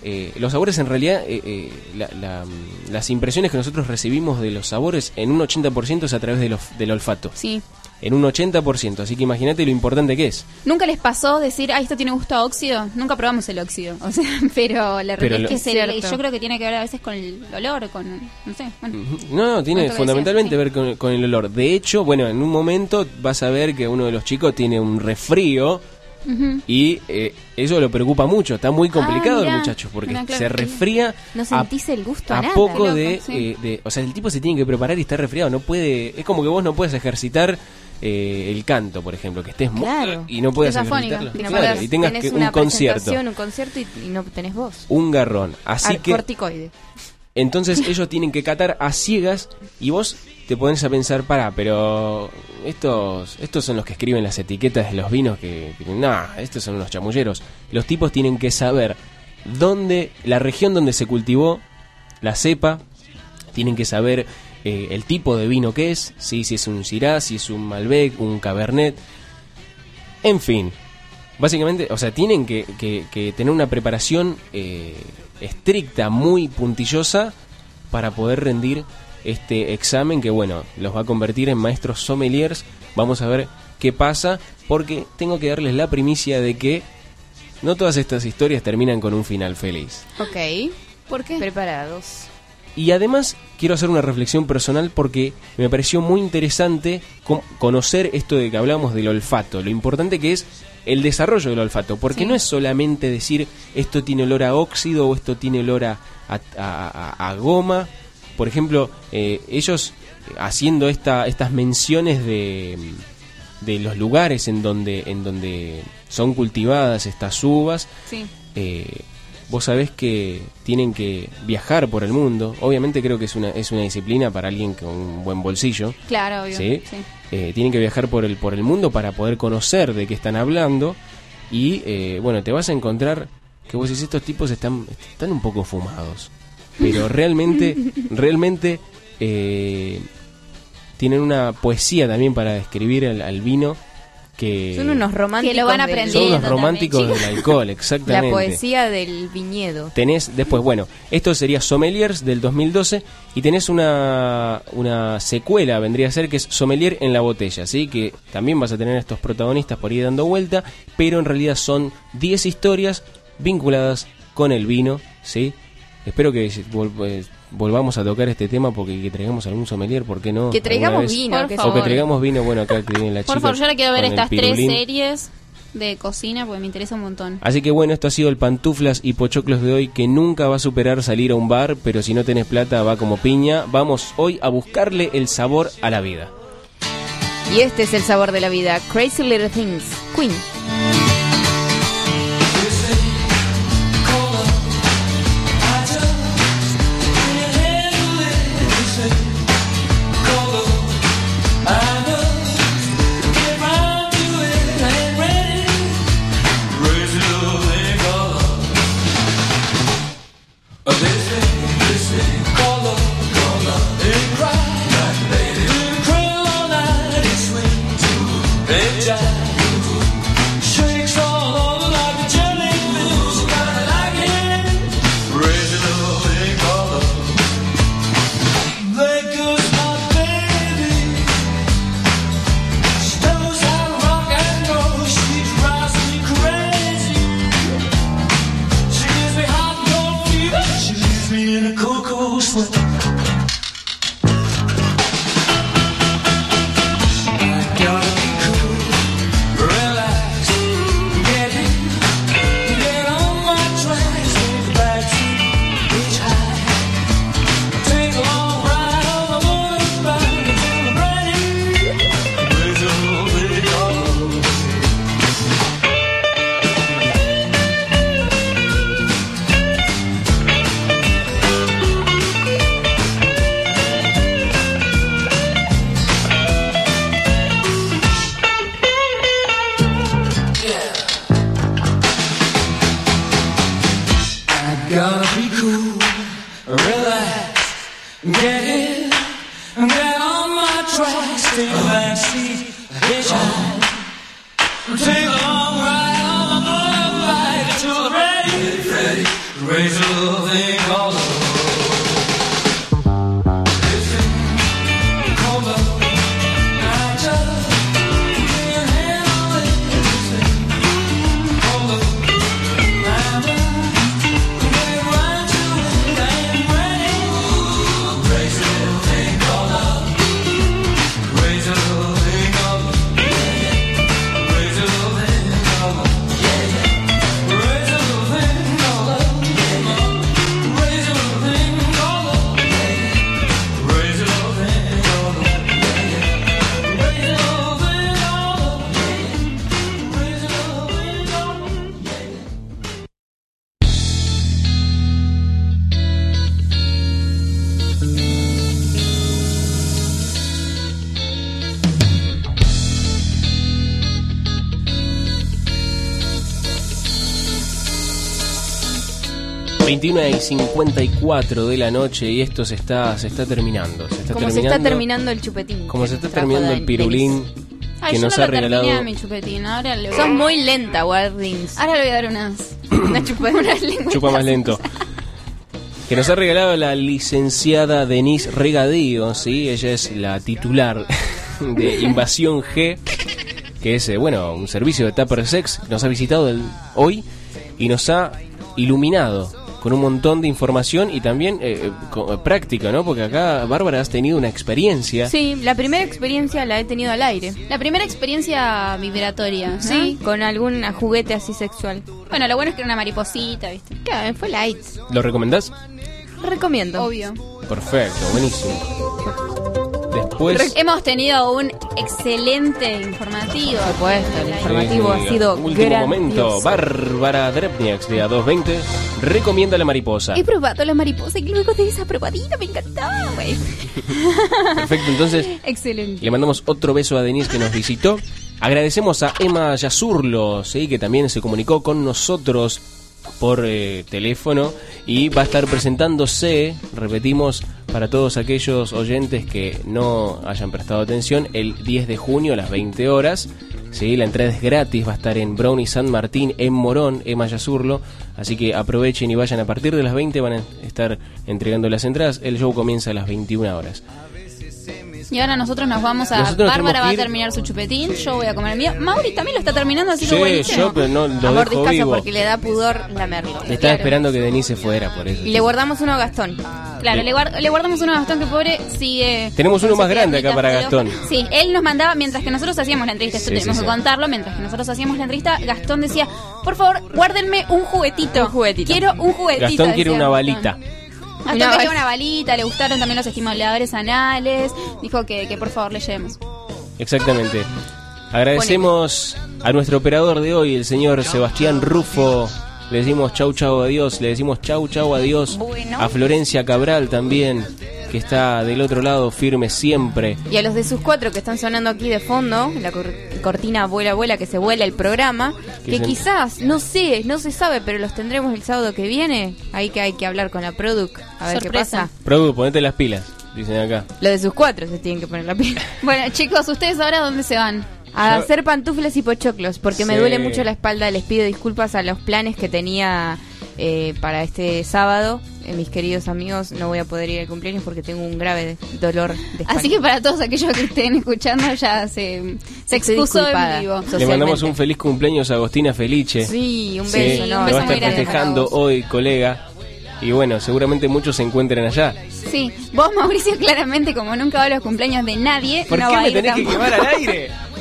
eh, los sabores en realidad, eh, eh, la- la, las impresiones que nosotros recibimos de los sabores en un 80% es a través del, of- del olfato. Sí. En un 80%, así que imagínate lo importante que es. ¿Nunca les pasó decir, ah, esto tiene gusto a óxido? Nunca probamos el óxido. <laughs> O sea, pero la Pero realidad lo- es que yo creo que tiene que ver a veces con el olor, con, no sé, bueno. No, no, tiene fundamentalmente decías, ver con, con el olor. De hecho, bueno, en un momento vas a ver que uno de los chicos tiene un y eh, eso lo preocupa mucho. Está muy complicado Ah, mirá. el muchacho porque Mirá, claro. se resfría No sentís el gusto a, a nada. poco Qué loco, de, sí. eh, de- O sea, el tipo se tiene que preparar y está resfriado. No puede. Es como que vos no puedes ejercitar eh, el canto, por ejemplo, que estés Claro. y no afónico, ejercitarlo. no Claro, y tengas que, una un concierto. un concierto y, y no tenés voz. Un garrón. Así Ar- que. Corticoide. Entonces <laughs> ellos tienen que catar a ciegas y vos te pones a pensar, para, pero estos estos son los que escriben las etiquetas de los vinos que, que nah, estos son unos chamulleros. Los tipos tienen que saber dónde, la región donde se cultivó la cepa, tienen que saber eh, el tipo de vino que es, ¿sí? si es un Syrah, si es un Malbec, un Cabernet, en fin. Básicamente, o sea, tienen que, que- que tener una preparación eh, estricta, muy puntillosa, para poder rendir este examen que, bueno, los va a convertir en maestros sommeliers. Vamos a ver qué pasa, porque tengo que darles la primicia de que no todas estas historias terminan con un final feliz. Ok. ¿Por qué? Preparados. Y además quiero hacer una reflexión personal porque me pareció muy interesante co- conocer esto de que hablamos del olfato, lo importante que es el desarrollo del olfato, porque Sí. no es solamente decir esto tiene olor a óxido o esto tiene olor a, a- a- a- a goma. Por ejemplo, eh, ellos haciendo esta, estas menciones de, de los lugares en donde, en donde son cultivadas estas uvas, Sí. eh, vos sabés que tienen que viajar por el mundo. Obviamente creo que es una, es una disciplina para alguien con un buen bolsillo. Claro, obvio. ¿sí? sí. Eh, tienen que viajar por el, por el mundo para poder conocer de qué están hablando. Y eh, bueno, te vas a encontrar que vos decís, estos tipos están, están un poco fumados. Pero <laughs> realmente, realmente eh, tienen una poesía también para describir al, al vino que... Son unos románticos. Que lo van del- aprendiendo. son unos románticos del alcohol, La exactamente. poesía del viñedo. Tenés después, bueno, esto sería Sommeliers del 2012 y tenés una, una secuela, vendría a ser que es Sommelier en la botella, ¿sí? Que también vas a tener a estos protagonistas por ahí dando vuelta, pero en realidad son 10 historias vinculadas con el vino, ¿sí? Espero que eh, volvamos a tocar este tema porque que traigamos algún sommelier, ¿por qué no? Que traigamos vino, Por que favor. O que traigamos vino, bueno, acá que viene la chica. Por favor, yo ahora quiero ver estas tres series de cocina porque me interesa un montón. Así que bueno, esto ha sido el pantuflas y pochoclos de hoy que nunca va a superar salir a un bar, pero si no tenés plata va como piña. Vamos hoy a buscarle el sabor a la vida. Y este es el sabor de la vida. Crazy Little Things. Queen. 21 y 54 de la noche y esto se está, se está terminando. Se está Como se terminando, está terminando el chupetín. Como se está terminando el pirulín Ay, que yo nos no ha lo terminé regalado. a mi chupetín. Ahora le voy Sos a... muy lenta, Wardings. Ahora le voy a dar unas... Una <coughs> chupa, unas. Chupa más lento. Que nos ha regalado la licenciada Denise Regadío, ¿sí? Ella es la titular <laughs> de Invasión G, que es, eh, bueno, un servicio de Tupper Sex. Nos ha visitado el- hoy y nos ha iluminado con un montón de información y también eh, eh, co- práctica, ¿no? Porque acá, Bárbara, has tenido una experiencia. Sí, la primera experiencia la he tenido al aire. La primera experiencia vibratoria, ¿no? Sí, con algún juguete así sexual. Bueno, lo bueno es que era una mariposita, ¿viste? Claro, fue light. ¿Lo recomendás? Recomiendo. Obvio. Perfecto, buenísimo. Después... Hemos tenido un excelente informativo. Por supuesto, el informativo Sí, ha sido Último grandioso. momento, Bárbara Drepniaks de A220 recomienda la mariposa. He probado la mariposa y luego de esa probadita me encantó, güey. <laughs> Perfecto, entonces Excelente. le mandamos otro beso a Denise que nos visitó. Agradecemos a Emma Yazurlo, ¿sí? que también se comunicó con nosotros por eh, teléfono y va a estar presentándose, repetimos, para todos aquellos oyentes que no hayan prestado atención, el 10 de junio a las 20 horas. ¿Sí? La entrada es gratis, va a estar en Brownie San Martín, en Morón, Emma Yazurlo. Así que aprovechen y vayan a partir de las 20, van a estar entregando las entradas. El show comienza a las 21 horas. Y ahora nosotros nos vamos a... Nosotros Bárbara va a terminar su chupetín, yo voy a comer el mío. Mauri también lo está terminando, así Sí, que buenísimo. yo, pero no lo A dejo vivo. porque le da pudor lamerlo. Estaba esperando que Denise fuera, por eso. Y le guardamos uno a Gastón. Claro, le, guard- le guardamos uno a Gastón que pobre sigue... Tenemos uno más grande acá para. Gastón. Sí, él nos mandaba, mientras que nosotros hacíamos la entrevista, esto Sí, tenemos sí, que sí. contarlo, mientras que nosotros hacíamos la entrevista, Gastón decía, por favor, guárdenme un juguetito. Un juguetito. Quiero un juguetito. Gastón quiere una Gastón. balita. Gastón Una quería una balita, le gustaron también los estimuladores anales, dijo que, que por favor le llevemos. Exactamente. Agradecemos a nuestro operador de hoy, el señor Sebastián Rufo. Le decimos chau chau adiós, le decimos chau chau adiós a Florencia Cabral también, que está del otro lado firme siempre. Y a los de sus cuatro que están sonando aquí de fondo, la cor- cortina vuela vuela que se vuela el programa, Que se- quizás, no sé, no se sabe, pero los tendremos el sábado que viene. Ahí que hay que hablar con la Produc, a ver qué Sorpresa. pasa. Produ, ponete las pilas, dicen acá. Lo de sus cuatro se tienen que poner la pila. <laughs> Bueno, chicos, ¿ustedes ahora dónde se van? A Ya- hacer pantuflas y pochoclos, porque me Sí. duele mucho la espalda. Les pido disculpas a los planes que tenía eh, para este sábado. Eh, mis queridos amigos, no voy a poder ir al cumpleaños porque tengo un grave dolor de espalda. Así que para todos aquellos que estén escuchando ya se, se excusó en vivo. Le mandamos un feliz cumpleaños a Agostina Felice. Sí, un Sí, beso, lo ¿no? va a estar festejando hoy, colega. Y bueno, seguramente muchos se encuentren allá. Sí, vos Mauricio claramente como nunca va a los cumpleaños de nadie, ¿Por no qué va a me ir tenés que quemar al aire? <laughs>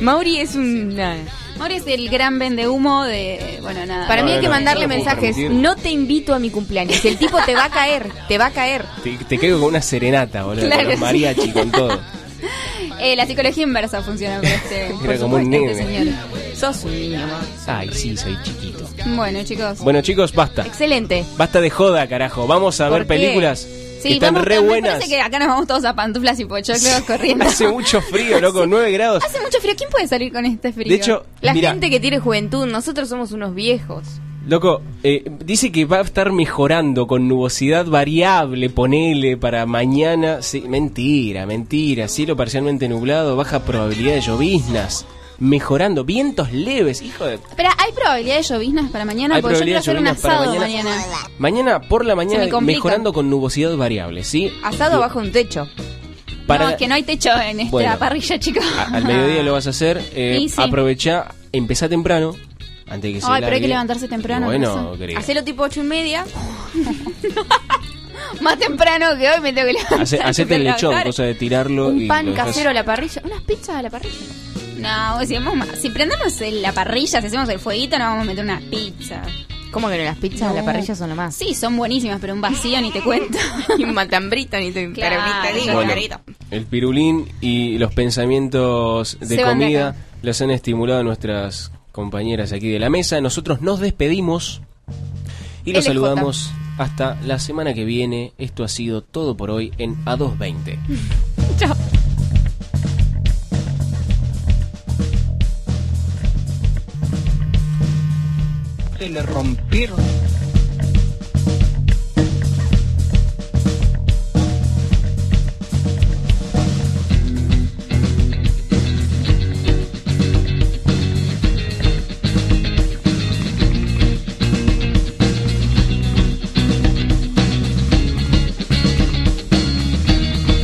Mauri es un... nada. Mauri es el gran vende humo de... Bueno, nada. Para mí hay No, que no, mandarle no lo puedo mensajes. permitir. No te invito a mi cumpleaños. El tipo te va a caer, te va a caer. Te, te caigo con una serenata, boludo. Claro, con los sí. mariachi, con todo. <laughs> Eh, la psicología inversa funciona con este, por Era como un supuesto, este nene. señor. Sos un niño. Ay, sí, soy chiquito. Bueno, chicos. Bueno, chicos, basta. Excelente. Basta de joda, carajo. Vamos a ¿Por ver qué? películas Sí, están vamos, re buenas. parece que acá nos vamos todos a pantuflas y pochoclos corriendo. Hace mucho frío, <laughs> loco, 9 grados. Hace mucho frío. ¿Quién puede salir con este frío? De hecho, La gente que tiene juventud, nosotros somos unos viejos. loco, eh, dice que va a estar mejorando con nubosidad variable, ponele para mañana. Sí, mentira, mentira. Cielo parcialmente nublado, baja probabilidad de lloviznas. Mejorando, vientos leves, hijo de Espera, ¿hay probabilidad de lloviznas para mañana? Hay Porque yo quiero hacer un probabilidad de asado para mañana. Mañana por la mañana me mejorando con nubosidad variable, ¿sí? Asado bajo un techo. Para- No, es que no hay techo en esta Bueno. parrilla, chicos. A- al mediodía lo vas a hacer. eh, sí. Aprovecha, empezá temprano. Antes de que se Ay, pero hay que levantarse temprano. Bueno. Hacelo tipo ocho y media. <laughs> Más temprano que hoy me tengo que levantar. Hace- hacete el lechón, cosa de tirarlo. Un y pan casero a la parrilla. Unas pizzas a la parrilla. No, si, vamos si prendemos el- la parrilla, si hacemos el fueguito, nos vamos a meter una pizza. ¿Cómo que no? Las pizzas a la parrilla son lo más. Sí, son buenísimas, pero un vacío ni te cuento. <laughs> y un matambrito ni te Claro, Bueno, carito. el pirulín y los pensamientos de Se van de comida los han estimulado nuestras compañeras aquí de la mesa. Nosotros nos despedimos y los LJ. saludamos hasta la semana que viene. Esto ha sido todo por hoy en A220. <laughs> Chao. Se le rompieron